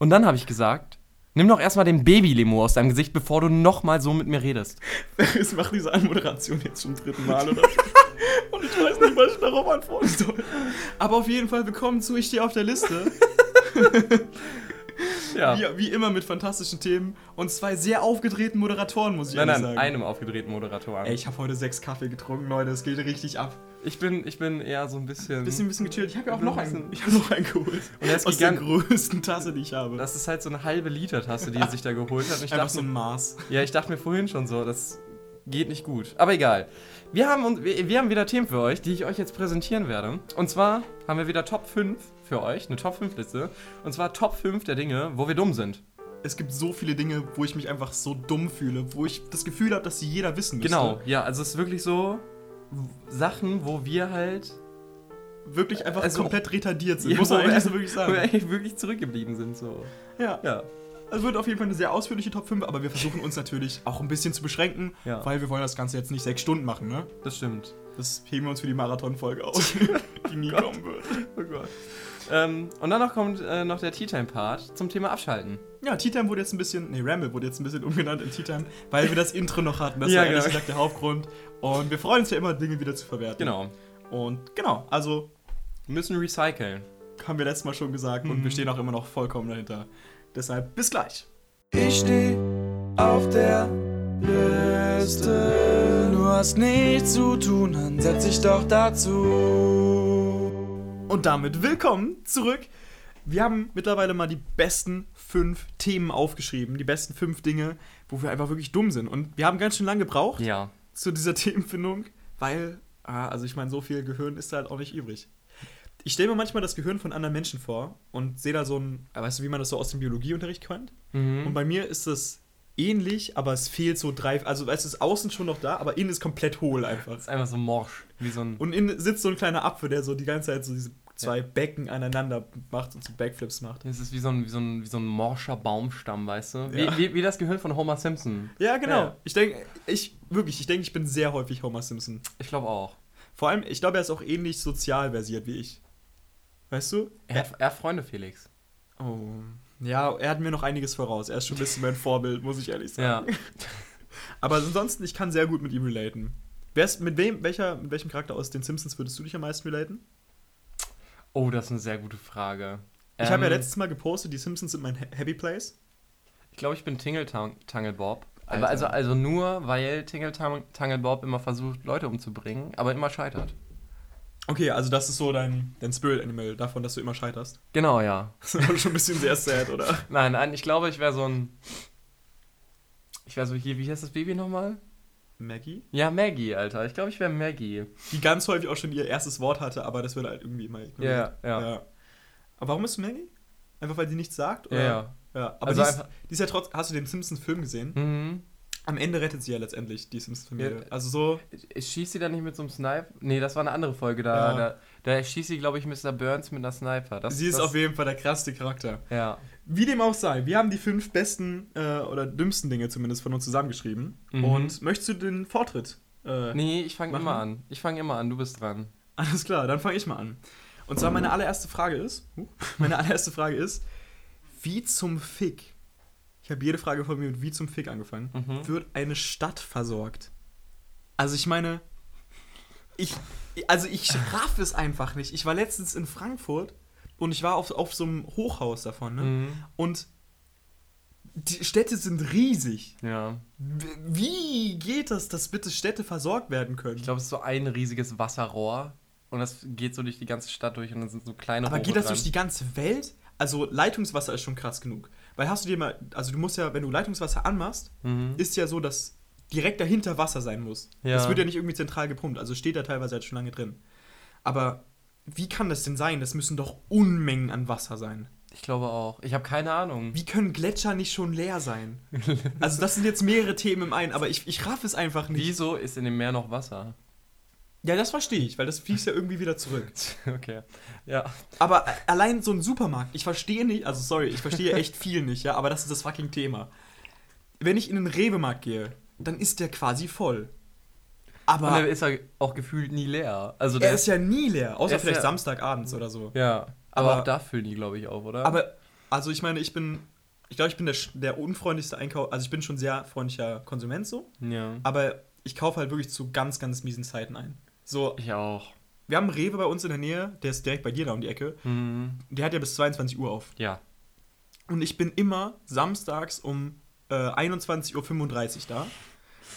Und dann habe ich gesagt, nimm doch erstmal den Baby-Limo aus deinem Gesicht, bevor du nochmal so mit mir redest. Ich mache diese Anmoderation jetzt zum dritten Mal oder Und ich weiß nicht, was ich darauf antworten soll. Aber auf jeden Fall willkommen zu Ich stehe auf der Liste. Ja. Wie, wie immer mit fantastischen Themen und zwei sehr aufgedrehten Moderatoren, muss ich Nein, nein, sagen. einem aufgedrehten Moderator. Ey, ich habe heute sechs Kaffee getrunken, Leute. Es geht richtig ab. Ich bin, ich bin eher so ein bisschen. Bisschen, bisschen gechillt. Ich habe ja auch noch ein einen. Ich habe noch einen geholt. Und er ist Aus der gigant- größten Tasse, die ich habe. Das ist halt so eine halbe Liter Tasse, die er sich da geholt hat. Und ich Einfach dachte, so ein Maß. ja, ich dachte mir vorhin schon so, das geht nicht gut. Aber egal. Wir haben, wir haben wieder Themen für euch, die ich euch jetzt präsentieren werde. Und zwar haben wir wieder Top 5 für euch, eine Top 5 Liste. Und zwar Top 5 der Dinge, wo wir dumm sind. Es gibt so viele Dinge, wo ich mich einfach so dumm fühle, wo ich das Gefühl habe, dass sie jeder wissen müsste. Genau, ja, also es ist wirklich so Sachen, wo wir halt Wirklich einfach Also- komplett retardiert sind. Ja, muss man wo wir- eigentlich so wirklich wo wir sagen. eigentlich wirklich zurückgeblieben sind. So. Ja. Ja. Es wird auf jeden Fall eine sehr ausführliche Top 5, aber wir versuchen uns natürlich auch ein bisschen zu beschränken, Ja. weil wir wollen das Ganze jetzt nicht sechs Stunden machen, ne? Das stimmt. Das heben wir uns für die Marathon-Folge auf, die nie Gott. kommen wird. Oh Gott. Ähm, und dann noch kommt äh, noch der Tea Time Part zum Thema Abschalten. Ja, Tea Time wurde jetzt ein bisschen, nee, Ramble wurde jetzt ein bisschen umgenannt in Tea Time, weil wir das Intro noch hatten. Das Ja, war ehrlich genau. gesagt der Hauptgrund. Und wir freuen uns ja immer, Dinge wieder zu verwerten. Genau. Und genau, also Wir müssen recyceln. haben wir letztes Mal schon gesagt und Mhm. wir stehen auch immer noch vollkommen dahinter. Deshalb bis gleich. Ich steh auf der Liste. Du hast nichts zu tun, dann setz dich doch dazu. Und damit willkommen zurück. Wir haben mittlerweile mal die besten fünf Themen aufgeschrieben, die besten fünf Dinge, wo wir einfach wirklich dumm sind. Und wir haben ganz schön lange gebraucht Ja. zu dieser Themenfindung, weil, ah, also ich meine, so viel Gehirn ist da halt auch nicht übrig. Ich stelle mir manchmal das Gehirn von anderen Menschen vor und sehe da so ein, weißt du, wie man das so aus dem Biologieunterricht kennt? Und Mhm. bei mir ist das ähnlich, aber es fehlt so drei, also weißt du, es ist außen schon noch da, aber innen ist komplett hohl einfach. Das ist einfach so morsch. Wie so ein. Und innen sitzt so ein kleiner Apfel, der so die ganze Zeit so diese zwei Becken aneinander macht und so Backflips macht. Es ist wie so ein, wie, so ein, wie so ein morscher Baumstamm, weißt du? Wie, Ja. wie, wie das Gehirn von Homer Simpson. Ja, genau. Ja. Ich denke, ich, wirklich, ich denke, ich bin sehr häufig Homer Simpson. Ich glaube auch. Vor allem, ich glaube, er ist auch ähnlich sozial versiert wie ich. Weißt du? Er hat, er hat Freunde, Felix. Oh. Ja, er hat mir noch einiges voraus. Er ist schon ein bisschen mein Vorbild, muss ich ehrlich Ja. sagen. Aber ansonsten, ich kann sehr gut mit ihm relaten. Wer ist, mit wem, welcher, mit welchem Charakter aus den Simpsons würdest du dich am meisten relaten? Oh, das ist eine sehr gute Frage. Ich habe ja Ähm, letztes Mal gepostet, die Simpsons sind mein Ha- Happy Place. Ich glaube, ich bin Tingle Tang- Tangle Bob. Alter. Aber also, also nur, weil Tingle Tang- Tangle Bob immer versucht, Leute umzubringen, aber immer scheitert. Okay, also das ist so dein, dein Spirit Animal davon, dass du immer scheiterst. Genau, ja. Das ist aber schon ein bisschen sehr sad, oder? Nein, nein, ich glaube, ich wäre so ein. Ich wäre so hier, wie heißt das Baby nochmal? Maggie? Ja, Maggie, Alter. Ich glaube, ich wäre Maggie. Die ganz häufig auch schon ihr erstes Wort hatte, aber das wird halt irgendwie immer ignoriert. Ja, ja. Aber warum bist du Maggie? Einfach weil sie nichts sagt? Ja, ja. ja. Aber Also die, ist, die ist ja trotz. Hast du den Simpsons-Film gesehen? Mhm. Am Ende rettet sie ja letztendlich die Simpsons-Familie. Ja. Also so. Schießt sie da nicht mit so einem Sniper? Nee, das war eine andere Folge. Da, Ja. da, da schießt sie, glaube ich, Mr. Burns mit einer Sniper. Das, sie ist das, auf jeden Fall der krasseste Charakter. Ja. Wie dem auch sei, wir haben die fünf besten äh, oder dümmsten Dinge zumindest von uns zusammengeschrieben. Mhm. Und möchtest du den Vortritt? Äh, Nee, ich fange immer an. Ich fange immer an. Du bist dran. Alles klar, dann fange ich mal an. Und zwar meine allererste Frage ist, huh, meine allererste Frage ist, wie zum Fick, ich habe jede Frage von mir mit wie zum Fick angefangen, Mhm. wird eine Stadt versorgt? Also ich meine, ich, also ich raff es einfach nicht. Ich war letztens in Frankfurt und ich war auf, auf so einem Hochhaus davon, ne? Mhm. Und die Städte sind riesig. Ja. Wie geht das, dass bitte Städte versorgt werden können? Ich glaube, es ist so ein riesiges Wasserrohr. Und das geht so durch die ganze Stadt durch und dann sind so kleine Aber Rohre geht das dran. durch die ganze Welt? Also Leitungswasser ist schon krass genug. Weil hast du dir mal, also du musst ja, wenn du Leitungswasser anmachst, Mhm. ist ja so, dass direkt dahinter Wasser sein muss. Ja. Das wird ja nicht irgendwie zentral gepumpt, also steht da teilweise halt schon lange drin. Aber wie kann das denn sein? Das müssen doch Unmengen an Wasser sein. Ich glaube auch. Ich habe keine Ahnung. Wie können Gletscher nicht schon leer sein? Also das sind jetzt mehrere Themen im einen, aber ich, ich raff es einfach nicht. Wieso ist in dem Meer noch Wasser? Ja, das verstehe ich, weil das fließt ja irgendwie wieder zurück. Okay. Ja. Aber a- allein so ein Supermarkt, ich verstehe nicht, also sorry, ich verstehe echt viel nicht, ja, aber das ist das fucking Thema. Wenn ich in den Rewe-Markt gehe, dann ist der quasi voll. Und Aber der ist ja auch gefühlt nie leer. Also er der ist ja nie leer, außer er vielleicht ja- Samstagabends oder so. Ja. Aber, Aber- auch da füllen die, glaube ich, auf, oder? Aber Also ich meine, ich bin, ich glaube, ich bin der, der unfreundlichste Einkauf. Also ich bin schon sehr freundlicher Konsument so, Ja. aber ich kaufe halt wirklich zu ganz, ganz miesen Zeiten ein. So, Ich auch. wir haben einen Rewe bei uns in der Nähe, der ist direkt bei dir da um die Ecke. Mhm. Der hat ja bis 22 Uhr auf. Ja. Und ich bin immer samstags um äh, 21.35 Uhr da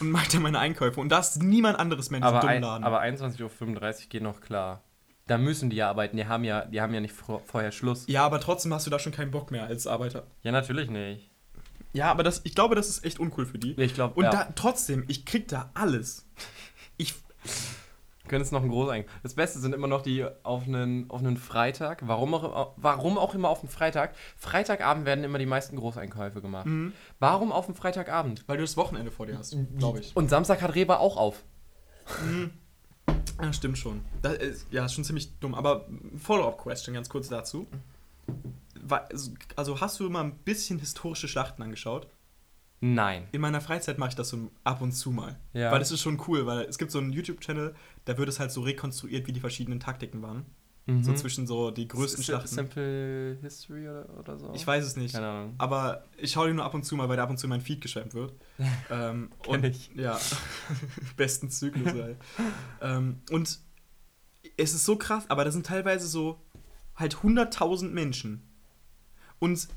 und mache dann meine Einkäufe. Und da ist niemand anderes mehr in diesem Aber, ein, Laden. aber 21.35 Uhr geht noch klar. Da müssen die ja arbeiten. Die haben ja, die haben ja nicht vor, vorher Schluss. ja, aber trotzdem hast du da schon keinen Bock mehr als Arbeiter. Ja, natürlich nicht. Ja, aber das, ich glaube, das ist echt uncool für die. Ich glaube, Und ja. da, trotzdem, ich krieg da alles. Ich, können es noch ein groß ein. Das Beste sind immer noch die auf einen, auf einen Freitag. Warum auch, warum auch immer auf einen Freitag? Freitagabend werden immer die meisten Großeinkäufe gemacht. Mhm. Warum auf einen Freitagabend? weil du das Wochenende vor dir hast, glaube ich. Und Samstag hat Rewe auch auf. Ja, stimmt schon. Das ist, ja, ist schon ziemlich dumm. Aber Follow-up-Question ganz kurz dazu. Wa- Also hast du mal ein bisschen historische Schlachten angeschaut? Nein. In meiner Freizeit mache ich das so ab und zu mal. Ja. Weil es ist schon cool, weil es gibt so einen YouTube-Channel, da wird es halt so rekonstruiert, wie die verschiedenen Taktiken waren. So Mhm. zwischen so die größten S- Schlachten. Simple History oder, oder so? Ich weiß es nicht. Keine Ahnung. Aber ich schaue die nur ab und zu mal, weil der ab und zu in mein Feed geschwemmt wird. ähm, und ich. ja, besten Zyklus. ey. ähm, und es ist so krass, aber da sind teilweise so halt 100.000 Menschen. Und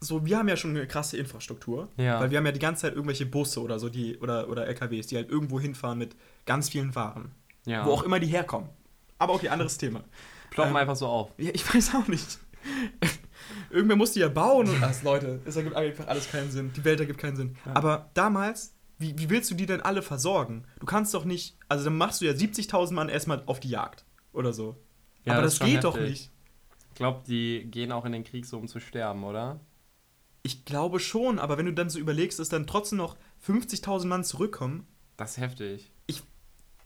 so, wir haben ja schon eine krasse Infrastruktur, Ja. weil wir haben ja die ganze Zeit irgendwelche Busse oder so, die oder, oder LKWs, die halt irgendwo hinfahren mit ganz vielen Waren. Ja. Wo auch immer die herkommen. Aber okay, anderes Thema. Ploppen ähm, einfach so auf. Ja, ich weiß auch nicht. Irgendwer muss die ja bauen und das, Leute, es ergibt einfach alles keinen Sinn. Die Welt ergibt keinen Sinn. Ja. Aber damals, wie, wie willst du die denn alle versorgen? Du kannst doch nicht, also dann machst du ja 70.000 Mann erstmal auf die Jagd oder so. Ja, Aber das das, geht doch heftig. nicht. Ich glaube, die gehen auch in den Krieg so, um zu sterben, oder? Ich glaube schon, aber wenn du dann so überlegst, dass dann trotzdem noch 50.000 Mann zurückkommen, Das ist heftig.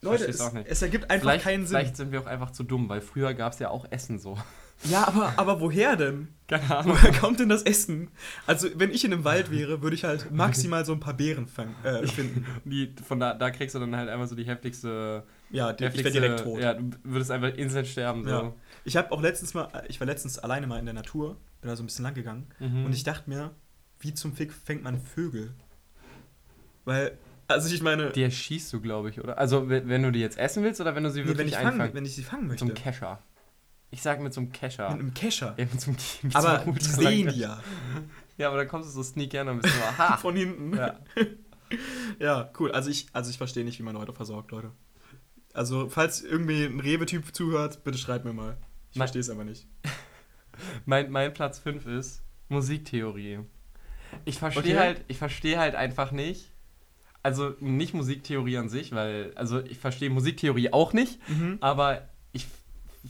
Leute, versteh's es, auch nicht. es ergibt einfach vielleicht, keinen Sinn. Vielleicht sind wir auch einfach zu dumm, weil früher gab es ja auch Essen so. Ja, aber, aber woher denn? Keine Ahnung. Woher kommt denn das Essen? Also, wenn ich in einem Wald wäre, würde ich halt maximal so ein paar Beeren fang, äh, finden. Die, von da, da kriegst du dann halt einfach so die heftigste. Ja, die, ich wäre heftigste direkt tot. Ja, du würdest einfach instant sterben. So. Ja. Ich habe auch letztens mal, ich war letztens alleine mal in der Natur, bin da so ein bisschen lang gegangen Mhm. und ich dachte mir, wie zum Fick fängt man Vögel? Weil, also ich meine, Die erschießt du, glaube ich, oder? Also, wenn du die jetzt essen willst oder wenn du sie nee, wirklich wenn, ich fangen, einfangen wenn ich sie fangen Mit möchte. so einem Kescher. Ich sag mit so einem Kescher. mit einem Kescher. Ja, mit so einem, mit Aber so die sehen die ja Ja, aber dann kommst du so sneak an und bist so, aha. von hinten. ja. Ja, cool. Also ich, also ich verstehe nicht, wie man Leute versorgt, Leute. Also, falls irgendwie ein Rewe-Typ zuhört, bitte schreibt mir mal. Ich verstehe es aber nicht. Mein, mein Platz 5 ist Musiktheorie. Ich verstehe Okay. halt, ich verstehe halt einfach nicht. Also nicht Musiktheorie an sich, weil, also ich verstehe Musiktheorie auch nicht, Mhm. aber ich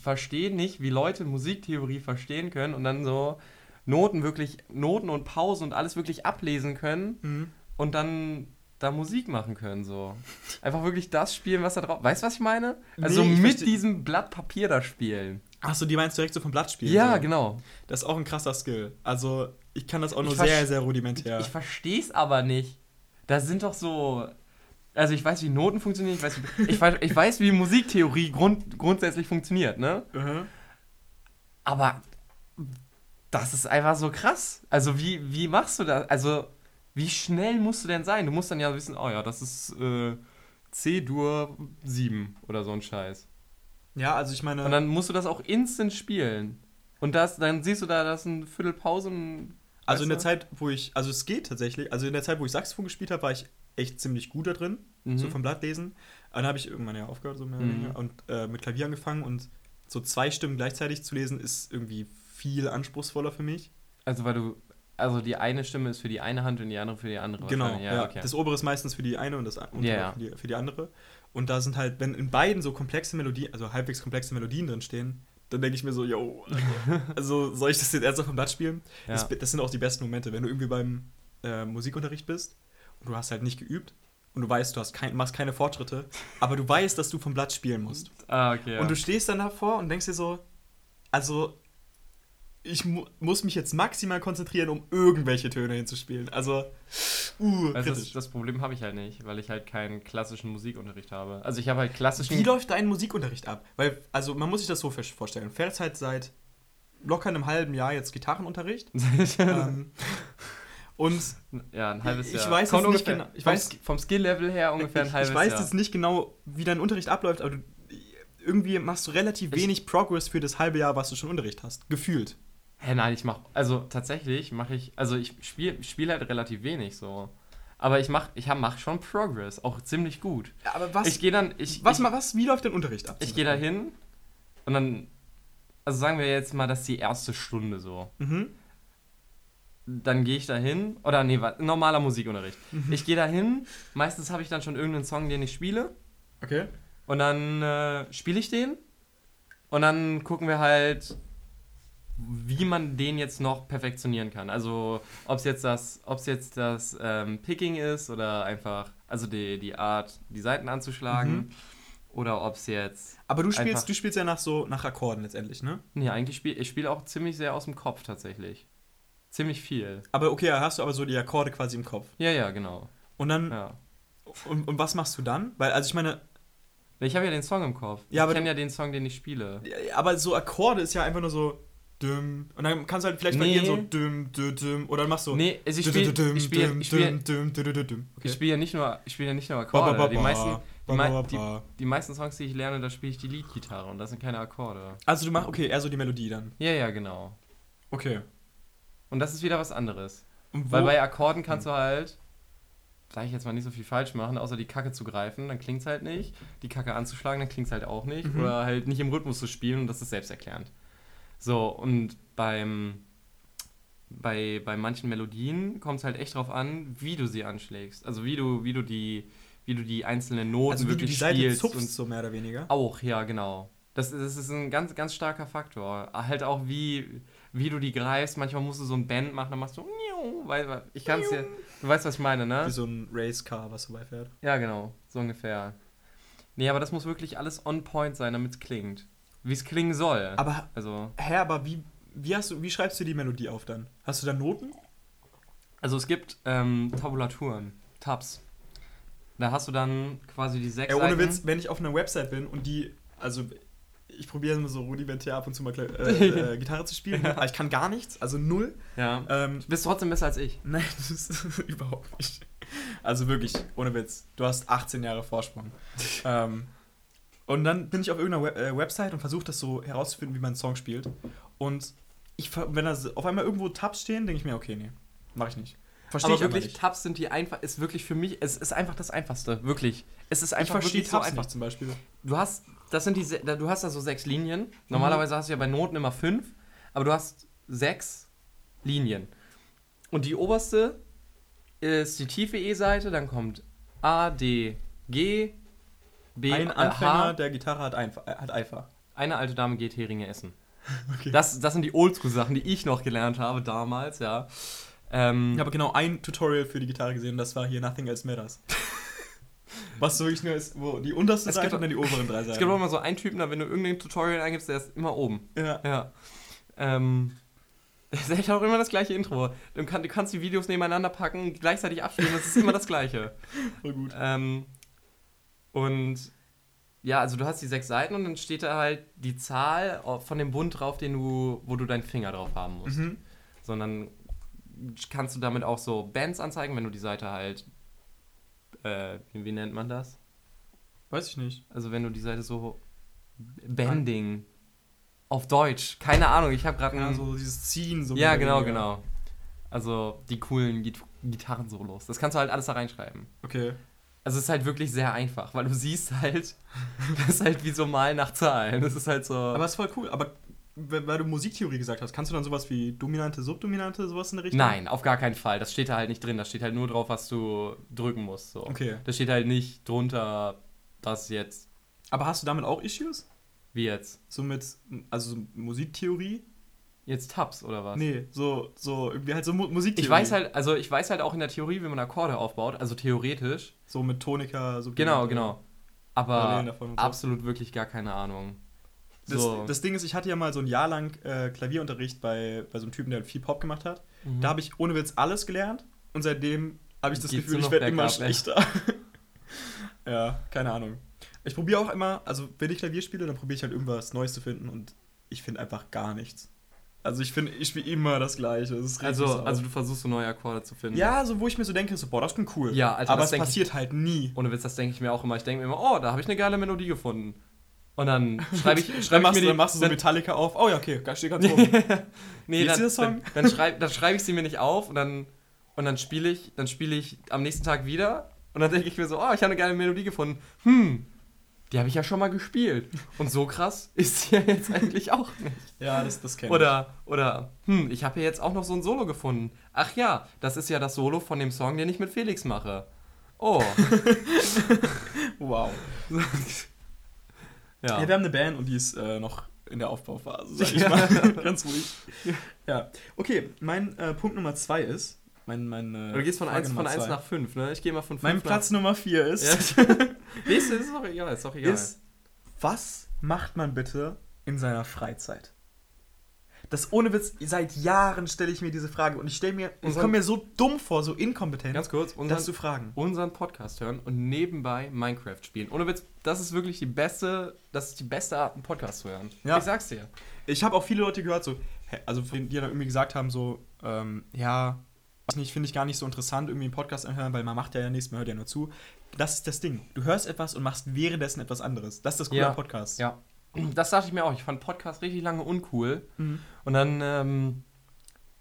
verstehe nicht, wie Leute Musiktheorie verstehen können und dann so Noten wirklich, Noten und Pausen und alles wirklich ablesen können Mhm. und dann da Musik machen können, so. Einfach wirklich das spielen, was da drauf. Weißt du, was ich meine? Also Nee, ich mit diesem Blatt Papier da spielen. Achso, die meinst du direkt so vom Blatt spielen? Ja, so. genau. Das ist auch ein krasser Skill. Also, ich kann das auch nur Ich sehr, sehr rudimentär. Ich verstehe es aber nicht. Da sind doch so. Also ich weiß, wie Noten funktionieren, ich weiß, wie, ich weiß, ich weiß wie Musiktheorie grund, grundsätzlich funktioniert, ne? Mhm. Aber das ist einfach so krass. Also wie, wie machst du das? Also wie schnell musst du denn sein? Du musst dann ja wissen, oh ja, das ist äh, C-Dur 7 oder so ein Scheiß. Ja, also ich meine. Und dann musst du das auch instant spielen. Und das, dann siehst du da, das ist ein Viertel Pause und Also in der? Zeit, wo ich, also es geht tatsächlich, also in der Zeit, wo ich Saxophon gespielt habe, war ich echt ziemlich gut da drin, Mhm. so vom Blattlesen. Dann habe ich irgendwann ja aufgehört, so mehr oder Mhm. weniger, und äh, mit Klavier angefangen und so zwei Stimmen gleichzeitig zu lesen, ist irgendwie viel anspruchsvoller für mich. Also weil du, also die eine Stimme ist für die eine Hand und die andere für die andere. Genau, ja. ja, okay. Das obere ist meistens für die eine und das untere Ja, ja. Für, die, für die andere. Und da sind halt, wenn in beiden so komplexe Melodien, also halbwegs komplexe Melodien drin stehen, dann denke ich mir so, yo, also soll ich das jetzt ernsthaft vom Blatt spielen? Ja. Das, das sind auch die besten Momente, wenn du irgendwie beim äh, Musikunterricht bist und du hast halt nicht geübt und du weißt, du hast kein, machst keine Fortschritte, aber du weißt, dass du vom Blatt spielen musst. Ah, okay. Ja. Und du stehst dann davor und denkst dir so, also ich mu muss mich jetzt maximal konzentrieren, um irgendwelche Töne hinzuspielen. Also, uh, also das, das Problem habe ich halt nicht, weil ich halt keinen klassischen Musikunterricht habe. Also ich habe halt klassischen. Wie läuft dein Musikunterricht ab? Weil, also man muss sich das so vorstellen. Fährst halt seit locker einem halben Jahr jetzt Gitarrenunterricht. ähm, und ja, ein halbes ich Jahr. weiß Kommt jetzt nicht ungefähr, genau- ich vom, weiß- vom Skill-Level her ungefähr ein ich, halbes ich weiß Jahr. jetzt nicht genau, wie dein Unterricht abläuft, aber du, irgendwie machst du relativ Ich- wenig Progress für das halbe Jahr, was du schon Unterricht hast. Gefühlt. Hä, nein, ich mach, also tatsächlich mache ich, also ich spiele spiel halt relativ wenig so. Aber ich mach, ich hab, mach schon Progress, auch ziemlich gut. Aber was, ich gehe dann, ich, was, ich, was, wie läuft dein Unterricht ab? ich gehe da hin und dann, also sagen wir jetzt mal, das ist die erste Stunde so. Mhm. Dann gehe ich da hin, oder nee, normaler Musikunterricht. Mhm. Ich gehe da hin, meistens habe ich dann schon irgendeinen Song, den ich spiele. Okay. Und dann äh, spiele ich den. Und dann gucken wir halt, wie man den jetzt noch perfektionieren kann. Also ob es jetzt das, ob's jetzt das ähm, Picking ist oder einfach, also die, die Art, die Seiten anzuschlagen. Mhm. Oder ob es jetzt. Aber du spielst, du spielst ja nach so nach Akkorden letztendlich, ne? Nee, eigentlich spiele ich spiele auch ziemlich sehr aus dem Kopf tatsächlich. Ziemlich viel. Aber okay, hast du aber so die Akkorde quasi im Kopf. Ja, ja, genau. Und dann, Ja. und, und was machst du dann? Weil, also ich meine, Ich habe ja den Song im Kopf. Ja, aber ich kenne ja den Song, den ich spiele. Aber so Akkorde ist ja einfach nur so düm. Und dann kannst du halt vielleicht Nee. variieren so düm, düm, düm. Oder dann machst du Nee, also ich spiele ich spiel, düm, ich spiel, ja nicht nur, ich spiele ja nicht nur Ba, ba, Akkorde. ba, Die ba. meisten, Ba, die, mei- ba, die, ba. die meisten Songs, die ich lerne, da spiele ich die Leadgitarre und das sind keine Akkorde. Also du machst, okay, eher so die Melodie dann. Ja, ja, genau. Okay. Und das ist wieder was anderes. Weil bei Akkorden kannst du halt, sag ich jetzt mal, nicht so viel falsch machen, außer die Kacke zu greifen, dann klingt's halt nicht. Die Kacke anzuschlagen, dann klingt's halt auch nicht. Mhm. Oder halt nicht im Rhythmus zu spielen und das ist selbsterklärend. So, und beim, bei, bei manchen Melodien kommt es halt echt drauf an, wie du sie anschlägst. Also wie du, wie du die, wie du die einzelnen Noten also wie du wirklich die Seite spielst. zupfst, und so mehr oder weniger. auch, ja, genau. Das, ist- das ist ein ganz, ganz starker Faktor. Halt auch, wie, wie du die greifst. Manchmal musst du so ein Band machen, dann machst du, weil ich kann es ja, du weißt, was ich meine, ne? Wie so ein Racecar, was vorbeifährt. Ja, genau, so ungefähr. Nee, aber das muss wirklich alles on point sein, damit es klingt. Wie es klingen soll. Aber, also, hä, aber wie, wie, hast du, wie schreibst du die Melodie auf dann? Hast du da Noten? also es gibt ähm, Tabulaturen, Tabs. Da hast du dann quasi die sechs Ey, ohne Seiten. Witz, wenn ich auf einer Website bin und die, also ich probiere immer so rudimentär ab und zu mal äh, äh, Gitarre zu spielen, aber ich kann gar nichts, also null. Ja. Ähm, Du bist trotzdem besser als ich. nein, das ist überhaupt nicht. Also wirklich, ohne Witz, du hast 18 Jahre Vorsprung. ähm, und dann bin ich auf irgendeiner Web äh, Website und versuche das so herauszufinden, wie man einen Song spielt. Und ich, wenn da so- auf einmal irgendwo Tabs stehen, denke ich mir, okay, nee, mache ich nicht. Verstehe aber ich aber wirklich, nicht. Tabs sind die einfach, ist wirklich für mich, es ist einfach das Einfachste, wirklich. Es ist Ich einfach verstehe wirklich so Tabs einfach. nicht zum Beispiel. Du hast, das sind die, du hast da so sechs Linien. Mhm. Normalerweise hast du ja bei Noten immer fünf, aber du hast sechs Linien. Und die oberste ist die tiefe E-Seite, dann kommt A, D, G, B, Ein äh, Anfänger H. der Gitarre hat, Einf äh, hat Eifer. Eine alte Dame geht Heringe essen. Okay. Das, das sind die Oldschool-Sachen, die ich noch gelernt habe damals, ja. Ähm, Ich habe genau ein Tutorial für die Gitarre gesehen und das war hier Nothing Else Matters. Was so wirklich nur ist, wo die unterste Es Seite gibt- und dann die oberen drei es gibt auch Seiten. immer so einen Typen, da wenn du irgendein Tutorial eingibst, der ist immer oben. Ja. Ja. Ähm. Es ist auch immer das gleiche Intro. Du kannst die Videos nebeneinander packen, gleichzeitig abspielen, das ist immer das gleiche. Voll gut. Ähm, und ja, also du hast die sechs Seiten und dann steht da halt die Zahl von dem Bund drauf, den du, wo du deinen Finger drauf haben musst. Mhm. Sondern kannst du damit auch so Bands anzeigen, wenn du die Seite halt, äh, wie, nennt man das? Weiß ich nicht. Also wenn du die Seite so Bending auf Deutsch, keine Ahnung, ich habe gerade Ja, so dieses Ziehen. So ja, genau, weniger. genau. Also die coolen Git Gitarrensolos. Das kannst du halt alles da reinschreiben. Okay. Also es ist halt wirklich sehr einfach, weil du siehst halt, das ist halt wie so Mal nach Zahlen. Das ist halt so. Aber ist voll cool. Aber weil du Musiktheorie gesagt hast, kannst du dann sowas wie Dominante, Subdominante, sowas in der Richtung? Nein, auf gar keinen Fall. Das steht da halt nicht drin. Das steht halt nur drauf, was du drücken musst. So. Okay. Da steht halt nicht drunter, das jetzt, Aber hast du damit auch Issues? wie jetzt. So mit, also so Musiktheorie? Jetzt Tabs oder was? Nee, so, so, irgendwie halt so Mu Musiktheorie. Ich weiß halt, also ich weiß halt auch in der Theorie, wie man Akkorde aufbaut, also theoretisch. So mit Tonika, so Genau, genau. Aber und so. absolut wirklich gar keine Ahnung. Das, So. das Ding ist, ich hatte ja mal so ein Jahr lang äh, Klavierunterricht bei, bei so einem Typen, der viel Pop gemacht hat. Mhm. Da habe ich ohne Witz alles gelernt und seitdem habe ich das Geht's Gefühl, ich werde immer schlechter. ja, keine Ahnung. Ich probiere auch immer, also wenn ich Klavier spiele, dann probiere ich halt irgendwas Neues zu finden und ich finde einfach gar nichts. Also ich finde, ich spiele immer das Gleiche. Das Also, so. also du versuchst so neue Akkorde zu finden. ja, so wo ich mir so denke, so, boah, das klingt cool. Ja, Alter, aber das es denk ich- passiert halt nie. Ohne Witz, das denke ich mir auch immer. Ich denke mir immer, oh, da habe ich eine geile Melodie gefunden. Und dann schreibe ich, Dann schreibe ich machst, mir du, die, dann machst du so Metallica auf. Oh ja, okay, da steht ganz oben. nee, dann, Song? dann, dann schreibe schreib ich sie mir nicht auf und dann, und dann spiele ich, dann spiele ich am nächsten Tag wieder und dann denke ich mir so, oh, ich habe eine geile Melodie gefunden. Hm, die habe ich ja schon mal gespielt. Und so krass ist sie ja jetzt eigentlich auch nicht. ja, das, das kenne Oder, oder, hm, ich habe hier jetzt auch noch so ein Solo gefunden. Ach ja, das ist ja das Solo von dem Song, den ich mit Felix mache. Oh. ich. Wow. ja. Ja, wir haben eine Band und die ist äh, noch in der Aufbauphase, sag ich Ja. mal. Ganz ruhig. Ja. Okay, mein äh, Punkt Nummer zwei ist. Mein, mein, äh, Du gehst von Frage 1 von Nummer 1 zwei. nach 5, ne? Ich gehe mal von 5 Mein nach... Platz Nummer vier ist. Ja. Du, ist doch egal, ist doch egal. ist, was macht man bitte in seiner Freizeit? Das ohne Witz, seit Jahren stelle ich mir diese Frage und ich stelle mir, ich komme mir so dumm vor, so inkompetent, Ganz kurz, das unseren, zu fragen. unseren Podcast hören und nebenbei Minecraft spielen. Ohne Witz, das ist wirklich die beste, das ist die beste Art, einen Podcast zu hören. Ja. Ich sag's dir. Ich habe auch viele Leute gehört, so, also die dann irgendwie gesagt haben, so, ähm, ja, nicht, finde ich gar nicht so interessant, irgendwie einen Podcast anhören, weil man macht ja ja nichts, man hört ja nur zu. Das ist das Ding. Du hörst etwas und machst währenddessen etwas anderes. Das ist das Coole Ja. am Podcast. Ja. Das dachte ich mir auch. Ich fand Podcast richtig lange uncool. Mhm. Und dann, ähm,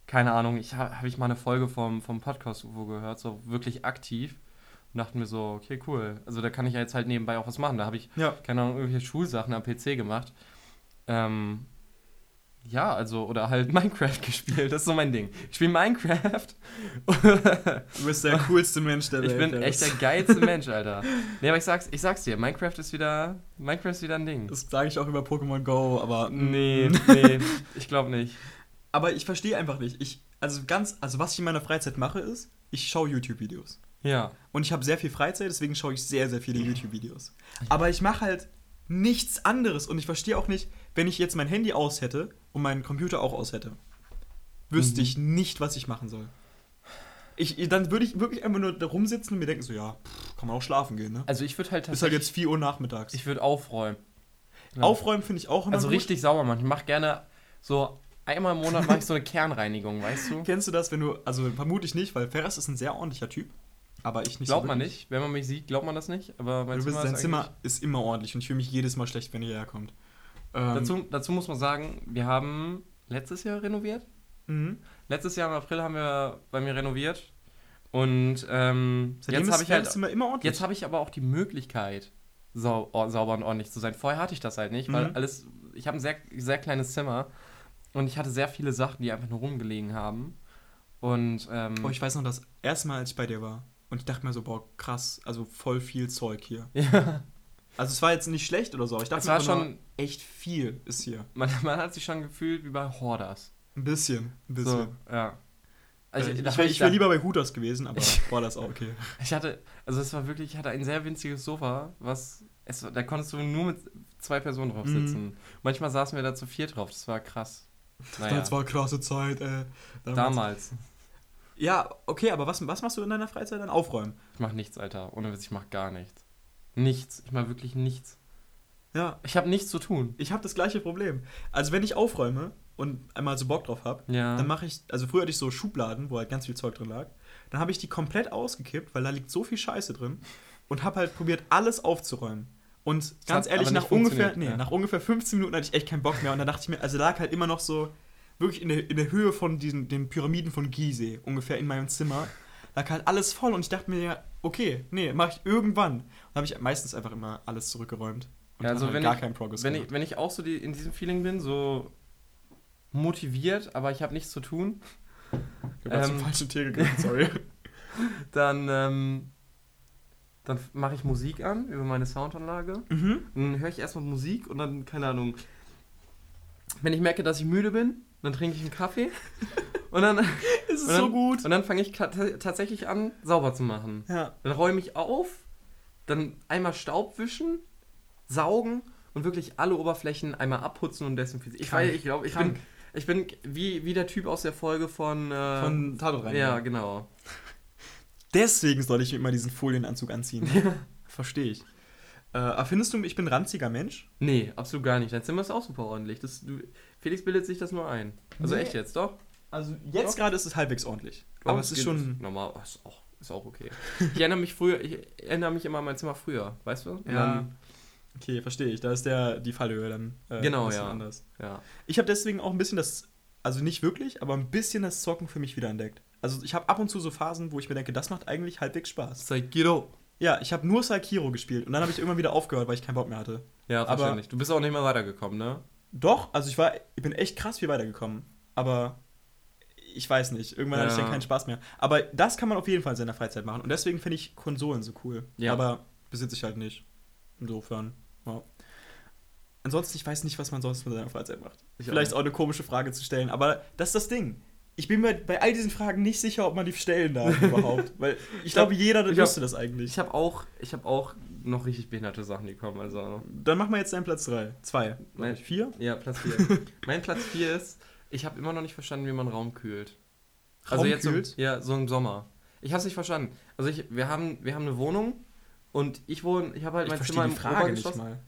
keine Ahnung, ich habe hab ich mal eine Folge vom, vom Podcast UFO gehört, so wirklich aktiv. Und dachte mir so, okay, cool. Also da kann ich ja jetzt halt nebenbei auch was machen. Da habe ich, Ja. keine Ahnung, irgendwelche Schulsachen am PC gemacht. Ähm, ja, also, oder halt Minecraft gespielt. Das ist so mein Ding. Ich spiele Minecraft. Du bist der coolste Mensch der ich Welt. bin Dennis. echt der geilste Mensch, Alter. Nee, aber ich sag's, ich sag's dir, Minecraft ist wieder, Minecraft ist wieder ein Ding. Das sage ich auch über Pokémon Go, aber. Nee, nee, ich glaube nicht. Aber ich verstehe einfach nicht. Ich, also ganz, also was ich in meiner Freizeit mache, ist, ich schaue YouTube-Videos. Ja. Und ich habe sehr viel Freizeit, deswegen schaue ich sehr, sehr viele YouTube-Videos. Aber ich mache halt nichts anderes und ich verstehe auch nicht, wenn ich jetzt mein Handy aus hätte und meinen Computer auch aus hätte, wüsste Mhm. ich nicht, was ich machen soll. Ich, dann würde ich wirklich einfach nur da rumsitzen und mir denken so, ja, pff, kann man auch schlafen gehen, ne? Also ich würde halt Ist halt jetzt 4 Uhr nachmittags. ich würde aufräumen. Ja. Aufräumen finde ich auch immer Also gut. richtig sauber machen. Ich mache gerne so einmal im Monat mache ich so eine Kernreinigung, weißt du? Kennst du das, wenn du, also vermute ich nicht, weil Ferris ist ein sehr ordentlicher Typ, aber ich nicht Glaubt so man nicht. Wenn man mich sieht, glaubt man das nicht. Aber mein Du bist, Zimmer dein ist Zimmer ist immer ordentlich und ich fühle mich jedes Mal schlecht, wenn ihr herkommt. Ähm, Dazu, dazu muss man sagen, wir haben letztes Jahr renoviert. mhm. Letztes Jahr im April haben wir bei mir renoviert. Und ähm, jetzt habe ich halt, das Zimmer immer ordentlich. jetzt habe ich aber auch die Möglichkeit, sau sauber und ordentlich zu sein. Vorher hatte ich das halt nicht, weil Mhm. alles, ich habe ein sehr, sehr kleines Zimmer und ich hatte sehr viele Sachen, die einfach nur rumgelegen haben. Und ähm, Oh, ich weiß noch, das erste Mal, als ich bei dir war. Und ich dachte mir so, boah, krass, also voll viel Zeug hier. ja, Also es war jetzt nicht schlecht oder so, ich dachte Es war schon- echt viel ist hier. man, man hat sich schon gefühlt wie bei Hoarders. Ein bisschen, ein bisschen. So, ja. Also ich ich, ich, wäre wär lieber bei Hooters gewesen, aber Ich- war das auch okay. Ich hatte, also es war wirklich, ich hatte ein sehr winziges Sofa, was, es, da konntest du nur mit zwei Personen drauf Mhm. sitzen. Manchmal saßen wir da zu viert drauf, das war krass. Naja, Das war krasse Zeit, äh. damals. Ja, okay, aber was, was machst du in deiner Freizeit dann? Aufräumen. Ich mach nichts, Alter. Ohne Witz, ich mach gar nichts. Nichts. Ich mach wirklich nichts. Ja, Ich habe nichts zu tun. ich habe das gleiche Problem. Also wenn ich aufräume und einmal so Bock drauf habe, Ja. dann mache ich, also früher hatte ich so Schubladen, wo halt ganz viel Zeug drin lag. Dann habe ich die komplett ausgekippt, weil da liegt so viel Scheiße drin und habe halt probiert, alles aufzuräumen. Und ganz hat ehrlich, nach ungefähr, nee, ja. nach ungefähr 15 Minuten hatte ich echt keinen Bock mehr. Und dann dachte ich mir, also lag halt immer noch so, wirklich in der, in der Höhe von diesen, den Pyramiden von Gizeh, ungefähr in meinem Zimmer, lag halt alles voll. Und ich dachte mir, ja, okay, nee, mache ich irgendwann. Und habe ich meistens einfach immer alles zurückgeräumt. Und Ja, also halt wenn gar ich- keinen Progress wenn, gemacht. ich, wenn ich auch so die, in diesem Feeling bin, so motiviert, aber ich habe nichts zu tun, Ich hab zum ähm, falschen Tee gegriffen, sorry. dann, ähm, dann mache ich Musik an über meine Soundanlage. mhm. Dann höre ich erstmal Musik und dann, keine Ahnung, wenn ich merke, dass ich müde bin, dann trinke ich einen Kaffee und dann, Es ist Und dann- so gut. und dann fange ich ta- tatsächlich an, sauber zu machen. Ja. Dann räume ich auf, dann einmal Staub wischen, saugen und wirklich alle Oberflächen einmal abputzen und desinfizieren. Ich weiß, ich glaube, ich bin, Krank. ich bin wie, wie der Typ aus der Folge von. Äh, Von Tatort ja, genau. Deswegen soll ich mir immer diesen Folienanzug anziehen. Verstehe ich. Äh, findest du, ich bin ein ranziger Mensch? Nee, absolut gar nicht. Dein Zimmer ist auch super ordentlich. Das, du, Felix bildet sich das nur ein. Also Nee. echt jetzt, doch? Also jetzt gerade ist es halbwegs ordentlich. Aber es ist schon. Normal, ist auch, ist auch okay. Ich erinnere mich früher, ich erinnere mich immer an mein Zimmer früher, weißt du? Und Ja. Okay, verstehe ich. Da ist der, die Fallhöhe dann äh, Genau, ein bisschen ja. anders. ja. Ich habe deswegen auch ein bisschen das, also nicht wirklich, aber ein bisschen das Zocken für mich wiederentdeckt. Also ich habe ab und zu so Phasen, wo ich mir denke, das macht eigentlich halbwegs Spaß. Sekiro. Ja, ich habe nur Sekiro gespielt und dann habe ich irgendwann wieder aufgehört, weil ich keinen Bock mehr hatte. Ja, Aber- verständlich. Du bist auch nicht mehr weitergekommen, ne? Doch, also ich war, ich bin echt krass viel weitergekommen. Aber ich weiß nicht, irgendwann hatte ich Ja. dann keinen Spaß mehr. Aber das kann man auf jeden Fall in seiner Freizeit machen. Und deswegen finde ich Konsolen so cool. Ja. Aber besitze ich halt nicht. Insofern, ja. Ansonsten, ich weiß nicht, was man sonst mit seiner Freizeit macht. Ich Vielleicht auch ist auch eine komische Frage zu stellen, aber das ist das Ding. Ich bin mir bei all diesen Fragen nicht sicher, ob man die stellen darf überhaupt. Weil ich Ich hab- glaube, jeder ich hab- wüsste das eigentlich. Ich habe auch, ich habe auch noch richtig behinderte Sachen, die kommen. Also, Dann machen wir jetzt deinen Platz 3. 2. Nein. 4? ja, Platz 4. mein Platz 4 ist, ich habe immer noch nicht verstanden, wie man Raum kühlt. Also Raum jetzt kühlt? So, ja, so im Sommer. Ich habe es nicht verstanden. Also ich, wir haben, wir haben eine Wohnung und ich wohne, ich habe halt Ich mein Zimmer die im Frage nicht Obergeschoss. mal.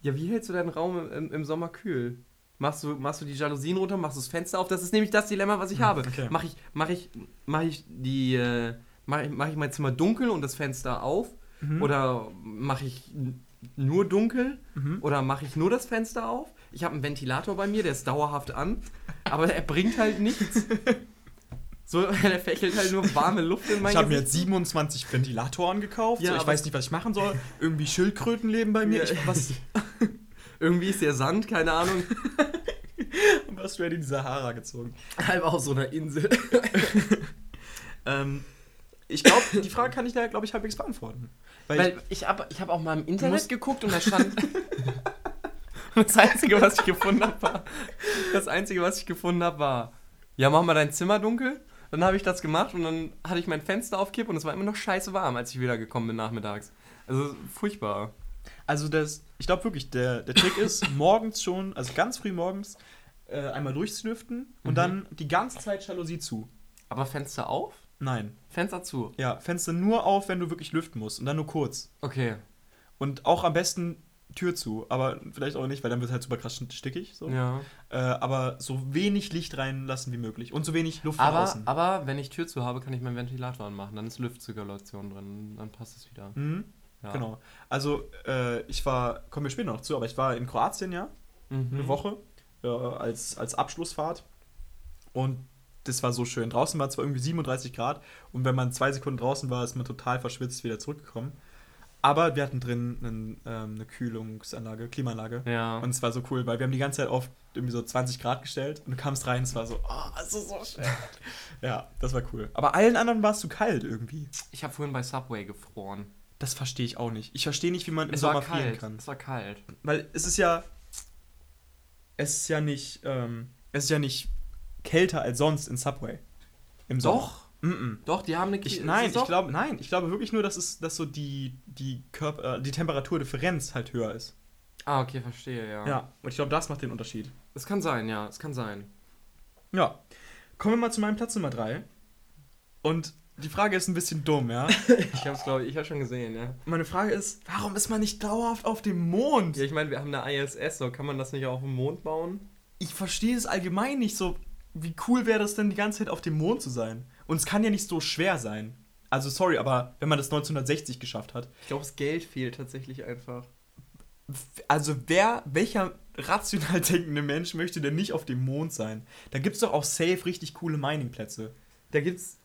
Ja, wie hältst du deinen Raum im, im, im Sommer kühl? Machst du, machst du die Jalousien runter, machst du das Fenster auf? Das ist nämlich das Dilemma, was ich Hm, habe. okay. Mach ich, mach ich, mach ich die, äh, mach ich, mach ich mein Zimmer dunkel und das Fenster auf? Mhm. Oder mache ich nur dunkel? Mhm. Oder mache ich nur das Fenster auf? Ich habe einen Ventilator bei mir, der ist dauerhaft an, aber er bringt halt nichts. So, er fächelt halt nur warme Luft in mein Ich habe mir jetzt Gesicht. 27 Ventilatoren gekauft. Ja, so, ich weiß nicht, was ich machen soll. Irgendwie Schildkröten leben bei mir. Ja. Ich, was, Irgendwie ist der Sand, keine Ahnung, was du in die Sahara gezogen? halb auf so einer Insel. Ähm, ich glaube, die Frage kann ich da, glaube ich, halbwegs beantworten. Weil, Weil ich habe ich hab auch mal im Internet geguckt und da stand. das Einzige, was ich gefunden habe, war. Das Einzige, was ich gefunden habe, war. Ja, mach mal dein Zimmer dunkel. Dann habe ich das gemacht und dann hatte ich mein Fenster auf Kipp und es war immer noch scheiße warm, als ich wieder gekommen bin nachmittags. Also furchtbar. also das, ich glaube wirklich, der, der Trick ist, morgens schon, also ganz früh morgens, äh, einmal durchzulüften und Mhm. dann die ganze Zeit Jalousie zu. Aber Fenster auf? Nein. Fenster zu. Ja, Fenster nur auf, wenn du wirklich lüften musst und dann nur kurz. Okay. Und auch am besten Tür zu, aber vielleicht auch nicht, weil dann wird halt super krass stickig. So. Ja. Äh, aber so wenig Licht reinlassen wie möglich und so wenig Luft Aber, außen. aber wenn ich Tür zu habe, kann ich meinen Ventilator anmachen. Dann ist Luftzirkulation drin. Dann passt es wieder. Mhm, Ja. Genau. Also äh, ich war, kommen wir später noch zu, aber ich war in Kroatien ja Mhm. eine Woche äh, als, als Abschlussfahrt und das war so schön. Draußen war zwar irgendwie 37 Grad und wenn man zwei Sekunden draußen war, ist man total verschwitzt wieder zurückgekommen. Aber wir hatten drin einen, ähm, eine Kühlungsanlage, Klimaanlage. Ja. Und es war so cool, weil wir haben die ganze Zeit auf irgendwie so 20 Grad gestellt und du kamst rein, es war so, oh, es ist so schön. ja, das war cool. Aber allen anderen war es zu kalt irgendwie. ich habe vorhin bei Subway gefroren. Das verstehe ich auch nicht. Ich verstehe nicht, wie man im Es Sommer frieren kann. Es war kalt. Weil es ist ja. Es ist ja nicht. Ähm, es ist ja nicht kälter als sonst in Subway. Im Sommer. Doch. Mm -mm. Doch, die haben eine Ich, nein, ich glaube, nein, ich glaube wirklich nur, dass es, dass so die, die Körper, äh, die Temperaturdifferenz halt höher ist. Ah, okay, verstehe, ja. Ja. Und ich glaube, das macht den Unterschied. Es kann sein, ja, es kann sein. Ja. Kommen wir mal zu meinem Platz Nummer 3. Und die Frage ist ein bisschen dumm, ja. Ich hab's, glaube ich, ich habe schon gesehen, ja. Meine Frage ist, warum ist man nicht dauerhaft auf dem Mond? Ja, ich meine, wir haben eine ISS, so kann man das nicht auch auf dem Mond bauen? ich verstehe es allgemein nicht so. Wie cool wäre das denn, die ganze Zeit auf dem Mond zu sein? Und es kann ja nicht so schwer sein. Also, sorry, aber wenn man das 1960 geschafft hat. Ich glaube, das Geld fehlt tatsächlich einfach. Also, wer, welcher rational denkende Mensch möchte denn nicht auf dem Mond sein? Da gibt es doch auch safe richtig coole Mining-Plätze. Da gibt's.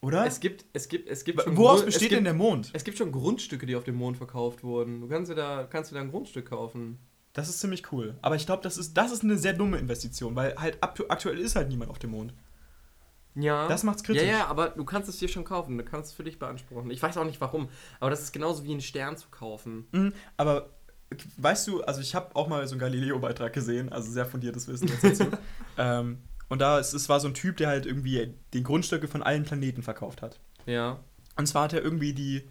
Oder? Es gibt, es gibt, es gibt Woraus besteht es gibt, denn der Mond? Es gibt schon Grundstücke, die auf dem Mond verkauft wurden. Du kannst dir da, kannst dir da ein Grundstück kaufen. Das ist ziemlich cool. Aber ich glaube, das ist, das ist eine sehr dumme Investition, weil halt aktu- aktuell ist halt niemand auf dem Mond. Ja. Das macht's kritisch. Ja, ja, aber du kannst es dir schon kaufen. Du kannst es für dich beanspruchen. Ich weiß auch nicht warum, aber das ist genauso wie einen Stern zu kaufen. Mhm, aber weißt du, also ich habe auch mal so einen Galileo-Beitrag gesehen, also sehr fundiertes Wissen jetzt dazu. ähm, und da, es, es war so ein Typ, der halt irgendwie die Grundstücke von allen Planeten verkauft hat. Ja. Und zwar hat er irgendwie die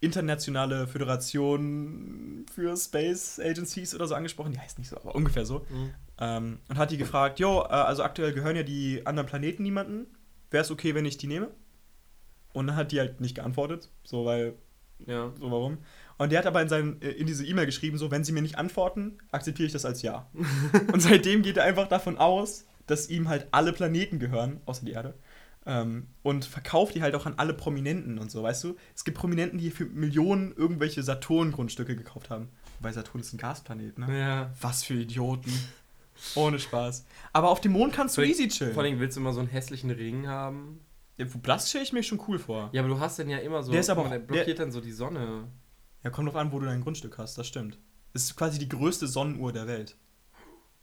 internationale Föderation für Space Agencies oder so angesprochen, die heißt nicht so, aber ungefähr so. Mhm. Ähm, und hat die gefragt, jo, äh, also aktuell gehören ja die anderen Planeten niemanden. Wäre es okay, wenn ich die nehme? Und dann hat die halt nicht geantwortet, so weil Ja. So warum? Und der hat aber in, seinem, äh, in diese E-Mail geschrieben, so, wenn sie mir nicht antworten, akzeptiere ich das als Ja. und seitdem geht er einfach davon aus, dass ihm halt alle Planeten gehören, außer die Erde. Ähm, und verkauft die halt auch an alle Prominenten und so, weißt du? Es gibt Prominenten, die für Millionen irgendwelche Saturn-Grundstücke gekauft haben. Wobei Saturn ist ein Gasplanet, ne? Ja. Was für Idioten. Ohne Spaß. Aber auf dem Mond kannst du easy chillen. Vor allem willst du immer so einen hässlichen Ring haben. Ja, das stelle ich mir schon cool vor. Ja, aber du hast den ja immer so. Der ist aber auch- der blockiert dann so die Sonne. Ja, kommt drauf an, wo du dein Grundstück hast, das stimmt. Es ist quasi die größte Sonnenuhr der Welt.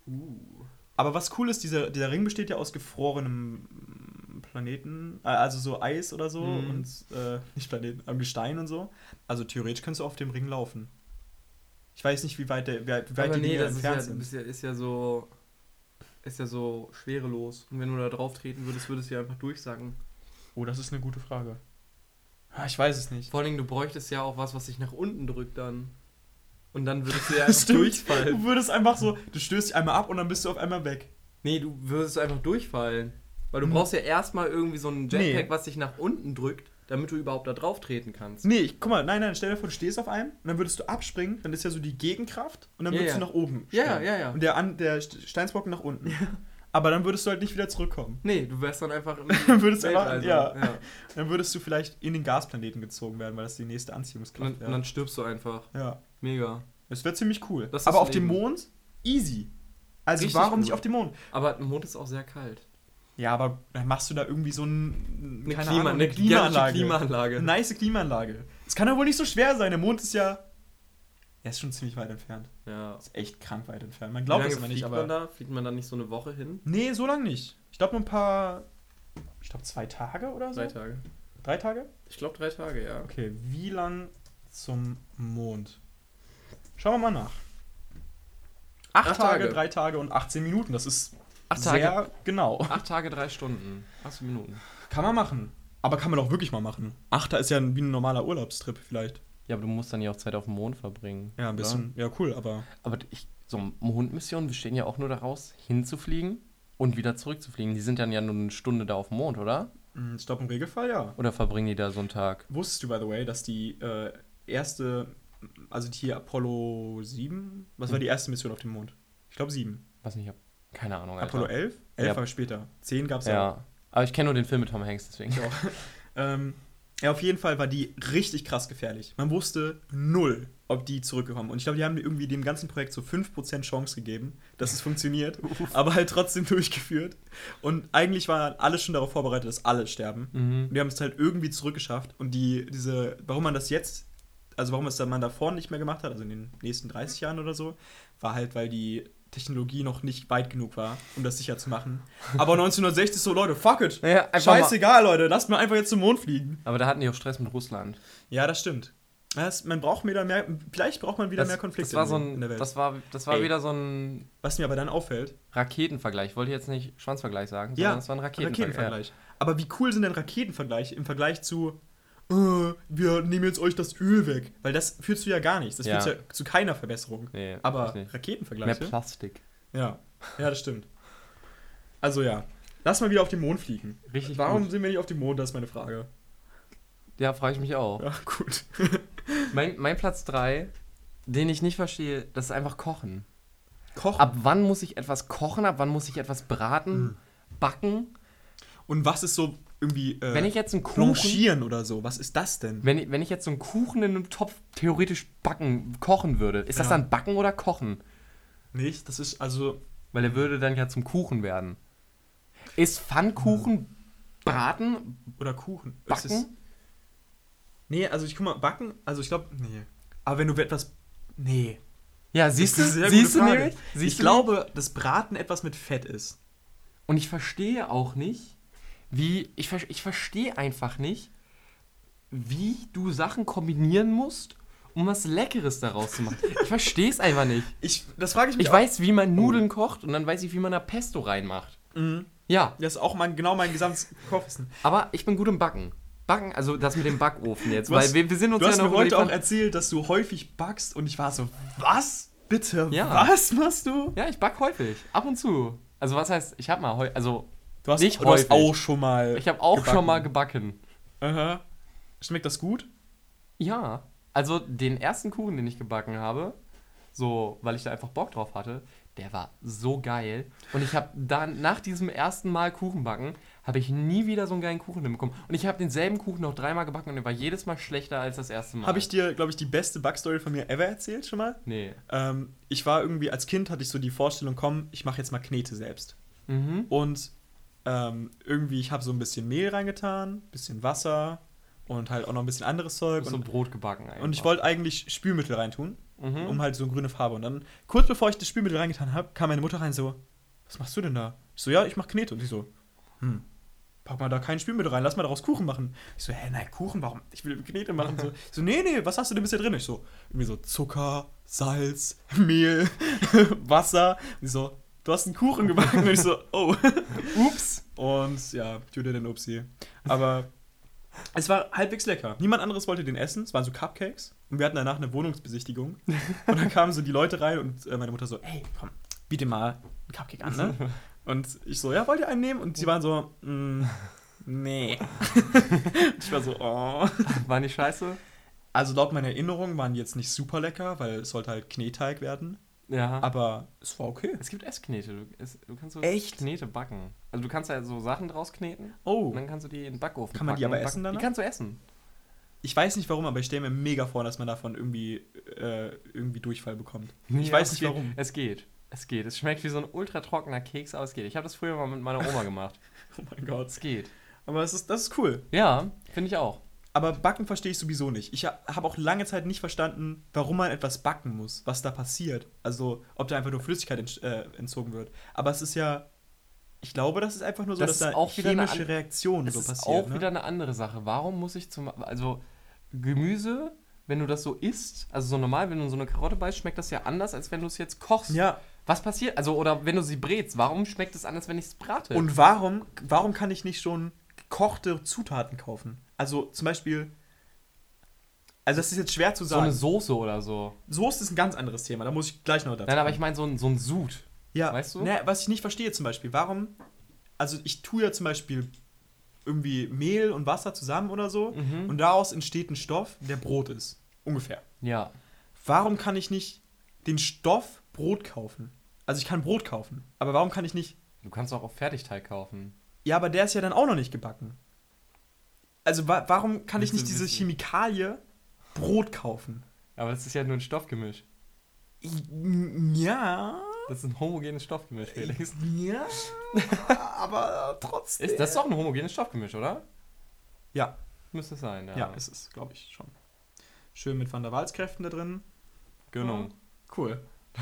Uh. Aber was cool ist, dieser, dieser Ring besteht ja aus gefrorenem Planeten, äh, also so Eis oder so Mhm. und äh, nicht Planeten, äh, Gestein und so. Also theoretisch kannst du auf dem Ring laufen. Ich weiß nicht, wie weit, der, wie weit Aber die nee, Dinger das ist ja, entfernt ist sind. ja, ist ja so. Ist ja so schwerelos. Und wenn du da drauf treten würdest, würdest du ja einfach durchsacken. Oh, das ist eine gute Frage. Ah, Ich weiß es nicht. Vor allen Dingen, du bräuchtest ja auch was, was sich nach unten drückt dann. Und dann würdest du ja einfach durchfallen. Du würdest einfach so, du stößt dich einmal ab und dann bist du auf einmal weg. Nee, du würdest einfach durchfallen. Weil du Hm. brauchst ja erstmal irgendwie so ein Jetpack, Nee. was sich nach unten drückt, damit du überhaupt da drauf treten kannst. Nee, ich, guck mal, nein, nein, stell dir vor, du stehst auf einem und dann würdest du abspringen, dann ist ja so die Gegenkraft und dann Ja, würdest ja. du nach oben Ja, springen. ja, ja. Und der, an, der St- Steinsbrocken nach unten. Aber dann würdest du halt nicht wieder zurückkommen. Nee, du wärst dann einfach im Dann würdest du einfach, ja, ja. Dann würdest du vielleicht in den Gasplaneten gezogen werden, weil das die nächste Anziehungskraft dann, und wäre. dann stirbst du einfach. Ja, Mega. das wäre ziemlich cool. Aber auf dem. Mond, easy. Also Richtig warum gut. nicht auf dem Mond? Aber der Mond ist auch sehr kalt. Ja, aber dann machst du da irgendwie so ein, Eine, keine Klima, Ahnung, eine gigantische Klimaanlage. Eine nice Klimaanlage. Es kann ja wohl nicht so schwer sein. Der Mond ist ja. Er ist schon ziemlich weit entfernt. Ja. Ist echt krank weit entfernt. Man glaubt es aber nicht, aber. man da? Fliegt man da nicht so eine Woche hin? Nee, so lange nicht. Ich glaube nur ein paar. Ich glaube zwei Tage oder so. Drei Tage. Drei Tage? Ich glaube drei Tage, ja. Okay, wie lang zum Mond? Schauen wir mal nach. Acht, Acht Tage, Tage. drei Tage und 18 Minuten. Das ist Acht sehr Tage. genau. Acht Tage, drei Stunden. 18 Minuten. Kann man machen. Aber kann man auch wirklich mal machen. Achter ist ja wie ein normaler Urlaubstrip vielleicht. Ja, aber du musst dann ja auch Zeit auf dem Mond verbringen. Ja, ein bisschen. Ja, cool, aber. Aber ich, so Mondmissionen bestehen ja auch nur daraus, hinzufliegen und wieder zurückzufliegen. Die sind dann ja nur eine Stunde da auf dem Mond, oder? mm, Ich glaube, im Regelfall ja. Oder verbringen die da so einen Tag? Wusstest du, by the way, dass die äh, erste, also die hier Apollo 7, was war Hm. die erste Mission auf dem Mond? Ich glaube 7. Was nicht, ich keine Ahnung. Alter. Apollo 11? 11 Ja. war später. 10 gab es ja. Ja. Aber ich kenne nur den Film mit Tom Hanks, deswegen. Ja. ähm, ja, auf jeden Fall war die richtig krass gefährlich. Man wusste null, ob die zurückkommen. Und ich glaube, die haben irgendwie dem ganzen Projekt so 5% Chance gegeben, dass es funktioniert, aber halt trotzdem durchgeführt. Und eigentlich war alles schon darauf vorbereitet, dass alle sterben. Mhm. Und die haben es halt irgendwie zurückgeschafft. Und die, diese, warum man das jetzt, also warum es dann man davor nicht mehr gemacht hat, also in den nächsten 30 Jahren oder so, war halt, weil die Technologie noch nicht weit genug war, um das sicher zu machen. Aber 1960 so, Leute, fuck it. Ja, Scheißegal, Leute, lasst mir einfach jetzt zum Mond fliegen. Aber da hatten die auch Stress mit Russland. Ja, das stimmt. Das, man braucht wieder mehr, vielleicht braucht man wieder das, mehr Konflikte das war so in, ein, in der Welt. Das war, das war Ey. wieder so ein Was mir aber dann auffällt, Raketenvergleich. Ich wollte jetzt nicht Schwanzvergleich sagen, ja, sondern es war ein Raketenvergleich. Raketenvergleich. Aber wie cool sind denn Raketenvergleiche im Vergleich zu, äh, wir nehmen jetzt euch das Öl weg? Weil das führt zu ja gar nichts. Das Ja. führt zu, zu keiner Verbesserung. Nee, Aber nicht. Mehr Raketenvergleiche? Plastik. Ja. ja, das stimmt. Also ja, lass mal wieder auf den Mond fliegen. Richtig Warum gut. sind wir nicht auf dem Mond? Das ist meine Frage. Ja, frage ich mich auch. Ja, gut. Mein, mein Platz 3, den ich nicht verstehe, das ist einfach Kochen. Kochen. Ab wann muss ich etwas kochen? Ab wann muss ich etwas braten? Hm. Backen? Und was ist so irgendwie äh, Wenn ich jetzt einen Kuchen. Blanchieren oder so? Was ist das denn? Wenn ich, wenn ich jetzt so einen Kuchen in einem Topf theoretisch backen, kochen würde, ist das Ja. dann Backen oder Kochen? Nicht, das ist also Weil er würde dann ja zum Kuchen werden. Ist Pfannkuchen braten? oder Kuchen. Es Backen? Ist, nee, also ich guck mal, backen, also ich glaube, nee. Aber wenn du etwas nee, Ja, siehst du? Das Siehst du nämlich? Ich glaube, dass Braten etwas mit Fett ist. Und ich verstehe auch nicht, wie. Ich, ich verstehe einfach nicht, wie du Sachen kombinieren musst, um was Leckeres daraus zu machen. Ich verstehe es einfach nicht. Ich, das frage ich mich Ich weiß, wie man Nudeln kocht und dann weiß ich, wie man da Pesto reinmacht. auch. Mhm. Ja, Das ist auch mein, genau mein gesamtes Kochwissen. aber ich bin gut im Backen. Backen, also das mit dem Backofen jetzt, Du weil hast- wir, wir sind uns Du ja hast noch mir heute auch erzählt, dass du häufig backst und ich war so, was? Bitte, Ja. was machst du? Ja, ich back häufig, ab und zu. Also was heißt, ich habe mal also Du hast, Nicht du hast auch schon mal ich habe auch gebacken. schon mal gebacken. Aha. Schmeckt das gut? Ja, also den ersten Kuchen, den ich gebacken habe, so, weil ich da einfach Bock drauf hatte, der war so geil. Und ich habe dann nach diesem ersten Mal Kuchen backen, habe ich nie wieder so einen geilen Kuchen hinbekommen. Und ich habe denselben Kuchen noch dreimal gebacken und der war jedes Mal schlechter als das erste Mal. Habe ich dir, glaube ich, die beste Backstory von mir ever erzählt schon mal? Nee. Ähm, ich war irgendwie, als Kind hatte ich so die Vorstellung, komm, ich mache jetzt mal Knete selbst. Mhm. Und ähm, irgendwie, ich habe so ein bisschen Mehl reingetan, bisschen Wasser und halt auch noch ein bisschen anderes Zeug. So Und, Brot gebacken eigentlich. und ich wollte eigentlich Spülmittel reintun, Mhm. um halt so eine grüne Farbe. Und dann, kurz bevor ich das Spülmittel reingetan habe, kam meine Mutter rein so, was machst du denn da? Ich so, ja, ich mach Knete. Und sie so, hm, pack mal da kein Spülmittel rein, lass mal daraus Kuchen machen. Ich so, hä, nein, Kuchen, warum? Ich will Knete machen. So, ich so nee, nee, was hast du denn bisher drin? Ich so, irgendwie so Zucker, Salz, Mehl, Wasser. Und sie so, du hast einen Kuchen gebacken. Und ich so, oh, ups. Und ja, Jude den Upsi. Aber es war halbwegs lecker. Niemand anderes wollte den essen. Es waren so Cupcakes. Und wir hatten danach eine Wohnungsbesichtigung. Und dann kamen so die Leute rein und äh, meine Mutter so, ey, komm, biete mal einen Cupcake an, ne? Und ich so, ja, wollt ihr einen nehmen? Und sie waren so, mm, nee. ich war so, oh. War nicht scheiße? Also laut meiner Erinnerung waren die jetzt nicht super lecker, weil es sollte halt Kneteig werden. Ja. Aber es war okay. es gibt Essknete. Du, es, du kannst so Echt? Knete backen. Also du kannst ja so Sachen draus kneten Oh, und dann kannst du die in den Backofen Kann man die aber essen danach? Die kannst du essen. ich weiß nicht warum, aber ich stelle mir mega vor, dass man davon irgendwie, äh, irgendwie Durchfall bekommt. Ich Ja, weiß nicht geht. warum. Es geht. Es geht. Es schmeckt wie so ein ultra trockener Keks, aber es geht. Ich habe das früher mal mit meiner Oma gemacht. Oh mein Gott. Es geht. Aber es ist, das ist cool. Ja, finde ich auch. Aber Backen verstehe ich sowieso nicht. Ich ha- habe auch lange Zeit nicht verstanden, warum man etwas backen muss, was da passiert. Also, ob da einfach nur Flüssigkeit ent äh, entzogen wird. Aber es ist ja, ich glaube, das ist einfach nur so, Das dass ist da chemische Reaktionen so ist passieren. auch ne? wieder eine andere Sache. Warum muss ich zum. Also, Gemüse, wenn du das so isst, also so normal, wenn du so eine Karotte beißt, schmeckt das ja anders, als wenn du es jetzt kochst. Ja, Was passiert? Also, oder wenn du sie brätst, warum schmeckt es anders, wenn ich es brate? und warum, warum kann ich nicht schon gekochte Zutaten kaufen? Also zum Beispiel, also das ist jetzt schwer zu so sagen. eine Soße oder so. Soße ist ein ganz anderes Thema, da muss ich gleich noch dazu Nein, aber ich meine so ein, so ein Sud. Ja, Weißt du? Ne, was ich nicht verstehe zum Beispiel, warum, also ich tue ja zum Beispiel irgendwie Mehl und Wasser zusammen oder so Mhm. und daraus entsteht ein Stoff, der Brot ist. Ungefähr. Ja. Warum kann ich nicht den Stoff Brot kaufen? Also ich kann Brot kaufen, aber warum kann ich nicht. Du kannst auch auf Fertigteig kaufen. Ja, aber der ist ja dann auch noch nicht gebacken. Also wa warum kann ich nicht diese? Chemikalie Brot kaufen? Aber das ist ja nur ein Stoffgemisch. Ja. Das ist ein homogenes Stoffgemisch, Felix. Ja. aber trotzdem. Ist das ist doch ein homogenes Stoffgemisch, oder? Ja. Müsste es sein, ja. Ja, ist es, glaube ich, schon. Schön mit Van der Waals-Kräften da drin. genau. Cool.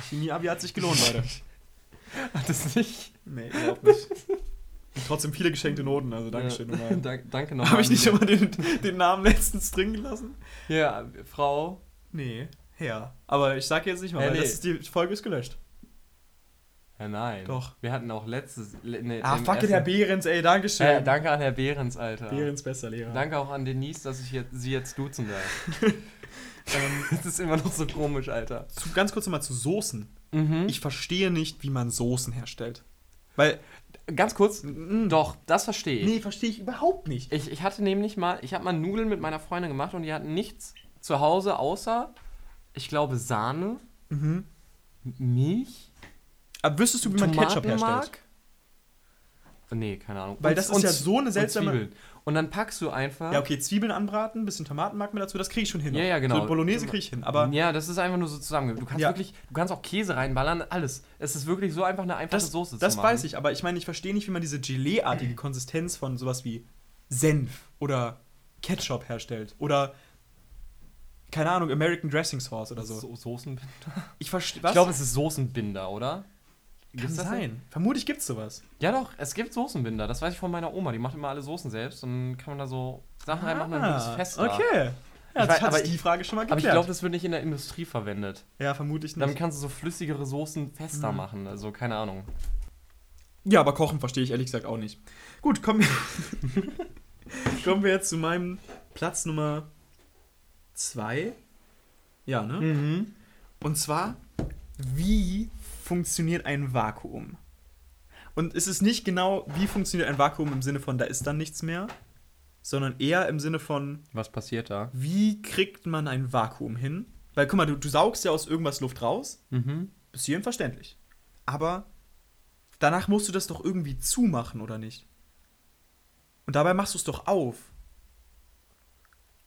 Chemie-Abi hat sich gelohnt, Leute. Hat das nicht? nee, überhaupt nicht. Trotzdem viele geschenkte Noten, also Dankeschön. Ja. nochmal. Dank, danke nochmal. Habe ich nicht immer den, den Namen letztens drin gelassen? Ja, Frau. Nee, Herr. Aber ich sage jetzt nicht mal, Äh, weil nee. das ist die Folge ist gelöscht. Ja, nein. Doch. Wir hatten auch letztes. le- Ne, Ah, im fuck it, ersten- Herr Behrens, ey, Dankeschön. Äh, danke an Herr Behrens, Alter. Behrens, bester Lehrer. Danke auch an Denise, dass ich jetzt, sie jetzt duzen darf. Ähm, Das ist immer noch so komisch, Alter. zu, ganz kurz nochmal zu Soßen. Mhm. Ich verstehe nicht, wie man Soßen herstellt. Weil, Ganz kurz. Doch, das verstehe ich. nee, verstehe ich überhaupt nicht. Ich, ich hatte nämlich mal, ich habe mal Nudeln mit meiner Freundin gemacht und die hatten nichts zu Hause außer, ich glaube, Sahne, Mhm. Milch, Aber wüsstest du, wie man Ketchup herstellt? Nee, keine Ahnung. Weil Und- das ist ja so eine seltsame-. Und dann packst du einfach. Ja, okay, Zwiebeln anbraten, bisschen Tomatenmark mit dazu, das kriege ich schon hin. Ja, ja, genau. So Bolognese kriege ich hin, aber ja, das ist einfach nur so zusammen. Du kannst Ja. wirklich, du kannst auch Käse reinballern, alles. Es ist wirklich so einfach eine einfache das, Soße das weiß ich, aber ich meine, ich verstehe nicht, wie man diese Gelee-artige Konsistenz von sowas wie Senf oder Ketchup herstellt oder keine Ahnung, American Dressing Sauce oder so. So, Soßenbinder. Ich verstehe, Ich glaube, es ist Soßenbinder, oder? Kann Gibt's das sein. Vermutlich gibt's sowas. Ja doch, es gibt Soßenbinder. Das weiß ich von meiner Oma. Die macht immer alle Soßen selbst. Und dann kann man da so Sachen reinmachen und dann wird es fester. Ah, Okay. Ja, Ich weiß- hat aber die Frage schon mal Aber geklärt. ich glaube, das wird nicht in der Industrie verwendet. ja, vermutlich Damit nicht. kannst du so flüssigere Soßen fester Mhm. machen. Also keine Ahnung. Ja, aber kochen verstehe ich ehrlich gesagt auch nicht. Gut, kommen wir, kommen wir jetzt zu meinem Platz Nummer zwei. Ja, ne? Mhm. Und zwar, wie funktioniert ein Vakuum? Und es ist nicht genau, wie funktioniert ein Vakuum im Sinne von, da ist dann nichts mehr, sondern eher im Sinne von, Was passiert da? wie kriegt man ein Vakuum hin? Weil, guck mal, du, du saugst ja aus irgendwas Luft raus, Mhm. bis hierhin verständlich. Aber danach musst du das doch irgendwie zumachen, oder nicht? Und dabei machst du es doch auf.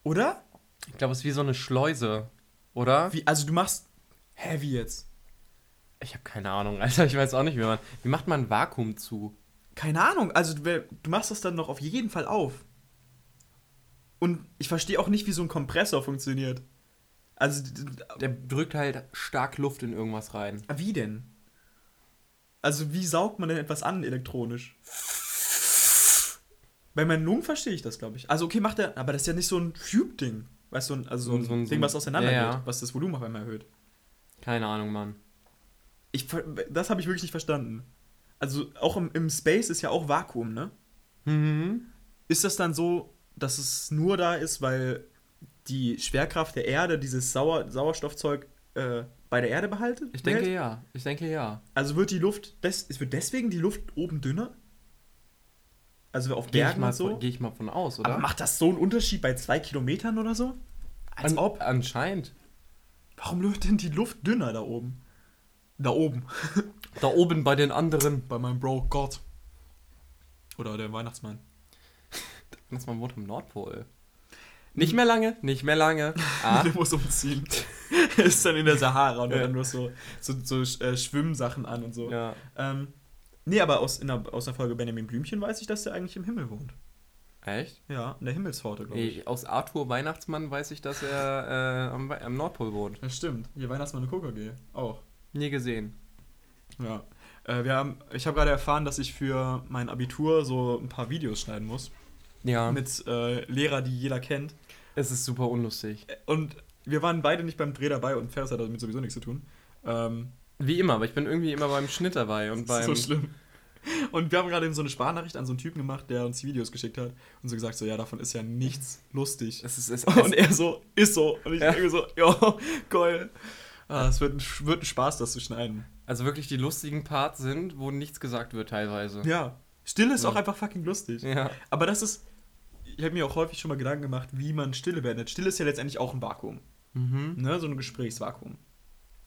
Oder? Ich glaube, es ist wie so eine Schleuse, oder? Wie, also du machst. Hä, wie jetzt? Ich habe keine Ahnung, Alter. Ich weiß auch nicht, wie man. Wie macht man ein Vakuum zu? Keine Ahnung. Also du, du machst das dann noch auf jeden Fall auf. Und ich verstehe auch nicht, wie so ein Kompressor funktioniert. Also, Der drückt halt stark Luft in irgendwas rein. wie denn? Also, wie saugt man denn etwas an elektronisch? Bei meinen Lungen verstehe ich das, glaube ich. Also, okay, macht er, aber das ist ja nicht so ein Tube-Ding. Weißt du, so ein- also so ein, So ein- so Ding, was auseinander ja. geht, was das Volumen auf einmal erhöht. Keine Ahnung, Mann. Ich, das habe ich wirklich nicht verstanden. Also, auch im, im Space ist ja auch Vakuum, ne? Mhm. Ist das dann so, dass es nur da ist, weil die Schwerkraft der Erde dieses Sauer Sauerstoffzeug äh, bei der Erde behaltet? Ich denke behält? ja. Ich denke ja. Also wird die Luft, des, es wird deswegen die Luft oben dünner? Also auf Gehe Bergen mal und so? von- geh ich mal von aus, oder? Aber macht das so einen Unterschied bei zwei Kilometern oder so? Als An, ob. Anscheinend. Warum wird denn die Luft dünner da oben? Da oben. Da oben bei den anderen. Bei meinem Bro Gott. Oder der Weihnachtsmann. Ist mein Wort am Nordpol. Nicht mehr lange, nicht mehr lange. Ah, Der muss umziehen. er ist dann in der Sahara und hat dann nur so, so, so äh, Schwimmsachen an und so. ja. Ähm, nee, aber aus, in der, aus der Folge Benjamin Blümchen weiß ich, dass der eigentlich im Himmel wohnt. Echt? Ja, in der Himmelspforte, glaube ich. Nee, aus Arthur Weihnachtsmann weiß ich, dass er äh, am, am Nordpol wohnt. Das stimmt. Hier Weihnachtsmann und KKG. Auch. Nie gesehen. Ja. Äh, wir haben, ich habe gerade erfahren, dass ich für mein Abitur so ein paar Videos schneiden muss. Ja. Mit äh, Lehrer, die jeder kennt. es ist super unlustig. Und wir waren beide nicht beim Dreh dabei und Ferris hat damit sowieso nichts zu tun. Ähm, Wie immer, aber ich bin irgendwie immer beim Schnitt dabei und das beim. ist so schlimm. Und wir haben gerade eben so eine Sprachnachricht an so einen Typen gemacht, der uns die Videos geschickt hat und so gesagt, so, ja, davon ist ja nichts lustig. Es ist, es, Und es, er so, ist so. Und ich Ja. denke so, ja, geil. Ah, es wird ein, wird ein Spaß, das zu schneiden. also wirklich die lustigen Parts sind, wo nichts gesagt wird teilweise. Ja. Stille ist Ja. auch einfach fucking lustig. Ja. Aber das ist, ich habe mir auch häufig schon mal Gedanken gemacht, wie man Stille beendet. Stille ist ja letztendlich auch ein Vakuum. Mhm. Ne? So ein Gesprächsvakuum.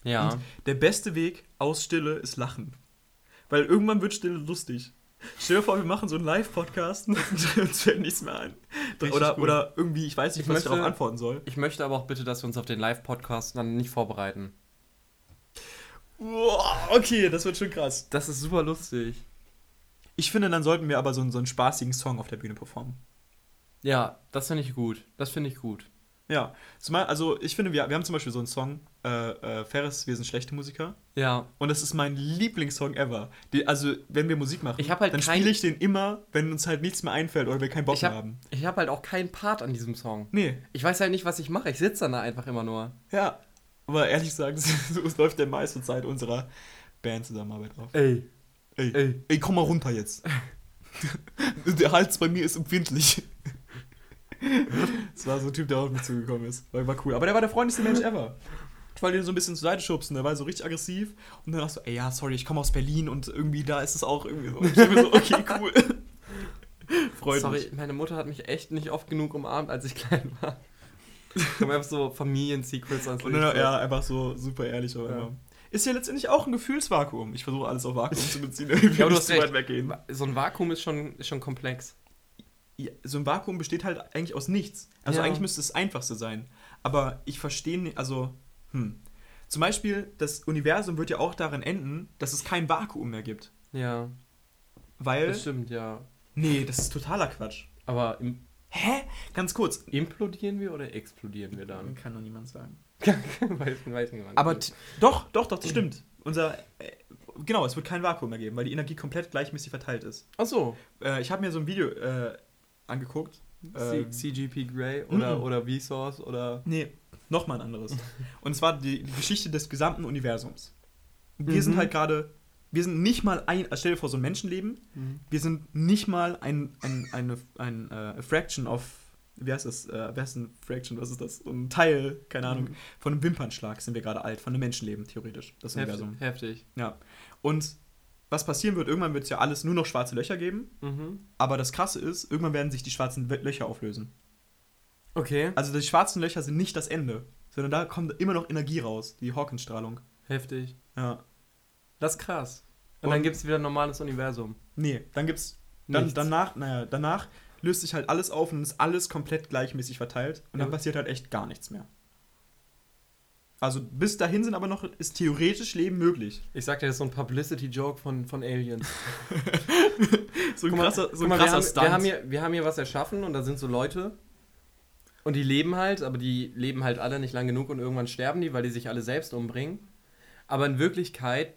Ja. Und der beste Weg aus Stille ist Lachen. Weil irgendwann wird Stille lustig. Stell dir vor, wir machen so einen Live-Podcast und uns fällt nichts mehr ein. Richtig Oder, gut. oder irgendwie, ich weiß nicht, Ich was ich möchte- darauf antworten soll. Ich möchte aber auch bitte, dass wir uns auf den Live-Podcast dann nicht vorbereiten. Wow, okay, das wird schon krass. Das ist super lustig. Ich finde, dann sollten wir aber so einen, so einen spaßigen Song auf der Bühne performen. Ja, das finde ich gut. Das finde ich gut. Ja, zumal, also ich finde, wir, wir haben zum Beispiel so einen Song, äh, äh, Ferris, wir sind schlechte Musiker. Ja. Und das ist mein Lieblingssong ever. Die, also, wenn wir Musik machen, hab halt dann spiele ich den immer, wenn uns halt nichts mehr einfällt oder wir keinen Bock Ich mehr habe haben. ich hab halt auch keinen Part an diesem Song. Nee, Ich weiß halt nicht, was ich mache. Ich sitze dann da einfach immer nur. ja. Aber ehrlich gesagt, es läuft der meiste Zeit unserer Bandzusammenarbeit auf. Ey. Ey, Ey. ey, komm mal runter jetzt. der Hals bei mir ist empfindlich. Das war so ein Typ, der auf mich zugekommen ist. War, war cool. Aber der war der freundlichste Mensch ever. Ich wollte ihn so ein bisschen zur Seite schubsen, der war so richtig aggressiv. Und dann dachte ich so, ey, ja, sorry, ich komme aus Berlin und irgendwie da ist es auch irgendwie so. Und ich mir so, okay, cool. Freut Sorry, mich. meine Mutter hat mich echt nicht oft genug umarmt, als ich klein war. Ich habe einfach so Familien-Secrets ans Licht. dann, ja, einfach so super ehrlich. auch Ja. immer. Ist ja letztendlich auch ein Gefühlsvakuum. Ich versuche alles auf Vakuum zu beziehen. Ich will Ja, aber du nicht hast zu recht. weit weggehen. So ein Vakuum ist schon, ist schon komplex. So ein Vakuum besteht halt eigentlich aus nichts. Also Ja. eigentlich müsste es das Einfachste sein. Aber ich verstehe nicht, also, hm. Zum Beispiel, das Universum wird ja auch darin enden, dass es kein Vakuum mehr gibt. Ja, Weil. das stimmt, ja. Nee, das ist totaler Quatsch. Aber im, Hä? Ganz kurz. implodieren wir oder explodieren wir dann? Kann doch niemand sagen. weiß, weiß niemand. Aber doch, doch, doch, das stimmt. Unser. Äh, genau, es wird kein Vakuum mehr geben, weil die Energie komplett gleichmäßig verteilt ist. Ach so. Äh, ich habe mir so ein Video äh, angeguckt. Äh, C- CGP Grey oder, Mhm. oder Vsauce oder. Nee, nochmal ein anderes. Und zwar die, die Geschichte des gesamten Universums. Wir Mhm. sind halt gerade, wir sind nicht mal ein, also stell dir vor, so ein Menschenleben, wir sind nicht mal ein, ein, eine, ein äh, Fraction of, wie heißt das, äh, wer ist ein Fraction, was ist das? Ein Teil, keine Ahnung, Mhm. von einem Wimpernschlag sind wir gerade alt, von einem Menschenleben, theoretisch, das Heftig. Universum. Heftig. Ja. Und was passieren wird, irgendwann wird es ja alles nur noch schwarze Löcher geben. Mhm. Aber das Krasse ist, irgendwann werden sich die schwarzen Löcher auflösen. Okay. Also die schwarzen Löcher sind nicht das Ende, sondern da kommt immer noch Energie raus, die Hawkins-Strahlung. Heftig. Ja. Das ist krass. Und, Und- dann gibt es wieder ein normales Universum. Nee, dann gibt's. Dann, Nichts. danach, naja, danach löst sich halt alles auf und ist alles komplett gleichmäßig verteilt. Und dann Ja. passiert halt echt gar nichts mehr. Also bis dahin sind aber noch, ist theoretisch Leben möglich. Ich sag dir, das ist so ein Publicity-Joke von, von Aliens. So ein Guck krasser, so ein mal, wir, krasser haben, Stunt. wir, haben hier, wir haben hier was erschaffen und da sind so Leute. Und die leben halt, aber die leben halt alle nicht lang genug und irgendwann sterben die, weil die sich alle selbst umbringen. Aber in Wirklichkeit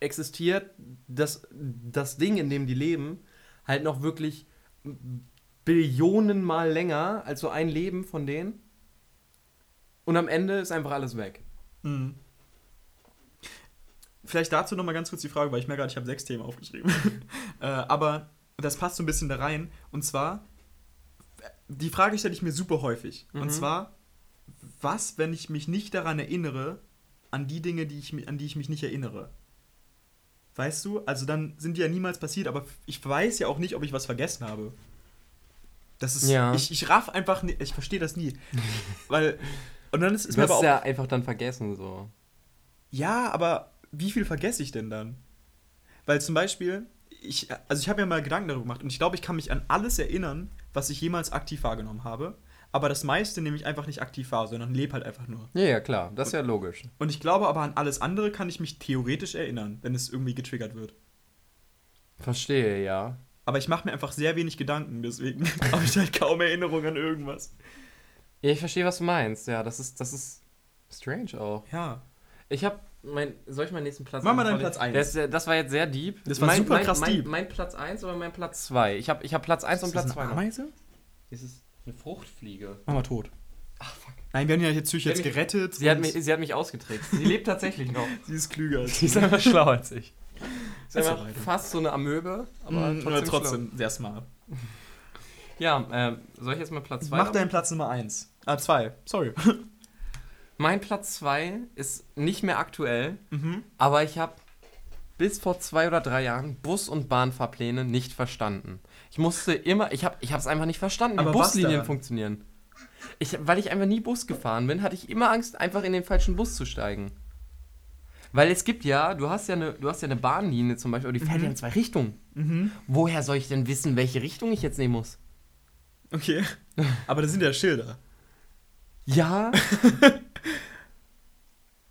existiert das, das Ding, in dem die leben, halt noch wirklich Billionen Mal länger als so ein Leben von denen. Und am Ende ist einfach alles weg. Mhm. Vielleicht dazu noch mal ganz kurz die Frage, weil ich merke gerade, ich habe sechs Themen aufgeschrieben. äh, aber das passt so ein bisschen da rein. Und zwar, die Frage stelle ich mir super häufig. Mhm. Und zwar, was, wenn ich mich nicht daran erinnere, an die Dinge, die ich, an die ich mich nicht erinnere? Weißt du? Also dann sind die ja niemals passiert, aber ich weiß ja auch nicht, ob ich was vergessen habe. Das ist, Ja. ich, ich raff einfach, ich verstehe das nie. weil, und dann ist, ist Du mir hast aber auch ja einfach dann vergessen, so. ja, aber wie viel vergesse ich denn dann? Weil zum Beispiel, ich, also ich habe mir mal Gedanken darüber gemacht und ich glaube, ich kann mich an alles erinnern, was ich jemals aktiv wahrgenommen habe. Aber das meiste nehme ich einfach nicht aktiv wahr, sondern lebe halt einfach nur. Ja, ja, klar, das ist ja logisch. Und ich glaube aber an alles andere kann ich mich theoretisch erinnern, wenn es irgendwie getriggert wird. Verstehe, ja. Aber ich mache mir einfach sehr wenig Gedanken, deswegen habe ich halt kaum Erinnerung an irgendwas. Ja, ich verstehe, was du meinst. Ja, das ist, das ist strange auch. Ja. Ich habe mein, soll ich meinen nächsten Platz Mach mal deinen? Platz eins. Der ist, äh, das war jetzt sehr deep. Das war mein, super mein, krass mein, deep. Mein Platz 1 oder mein Platz 2? Ich habe ich hab Platz 1 und Ist das Platz 2. eine Ameise? Das ist eine Fruchtfliege. Mach mal tot. Ach, fuck. Nein, wir haben ja jetzt hat jetzt mich- gerettet. Sie hat, mich, sie hat mich ausgetrickst. Sie lebt tatsächlich noch. sie ist klüger als Sie ist einfach schlauer als ich. Sie ist Ist einfach fast so eine Amöbe, aber trotzdem, trotzdem, trotzdem sehr smart. Ja, ähm, soll ich jetzt mal Platz 2 Mach deinen Platz Nummer 1. Ah, 2. Sorry. Mein Platz 2 ist nicht mehr aktuell, mhm. aber ich habe bis vor zwei oder drei Jahren Bus- und Bahnfahrpläne nicht verstanden. Ich musste immer, ich habe ich es einfach nicht verstanden, wie Aber was Buslinien funktionieren. Ich, weil ich einfach nie Bus gefahren bin, hatte ich immer Angst, einfach in den falschen Bus zu steigen. Weil es gibt ja, du hast ja eine, du hast ja eine Bahnlinie zum Beispiel, aber die fährt Mhm. ja in zwei Richtungen. Mhm. Woher soll ich denn wissen, welche Richtung ich jetzt nehmen muss? Okay. Aber das sind ja Schilder. Ja.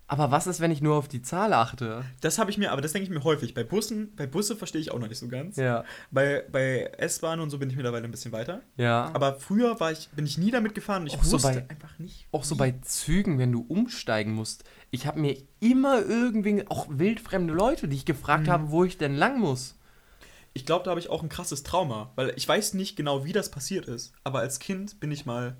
aber was ist, wenn ich nur auf die Zahl achte? Das habe ich mir, aber das denke ich mir häufig. Bei Bussen, bei Busse verstehe ich auch noch nicht so ganz. Ja. Bei, bei S-Bahnen und so bin ich mittlerweile ein bisschen weiter. Ja. Aber früher war ich, bin ich nie damit gefahren und ich Auch so wusste bei- einfach nicht. Auch so bei Zügen, wenn du umsteigen musst. Ich habe mir immer irgendwie, auch wildfremde Leute, die ich gefragt Mhm. habe, wo ich denn lang muss. Ich glaube, da habe ich auch ein krasses Trauma, weil ich weiß nicht genau, wie das passiert ist. Aber als Kind bin ich mal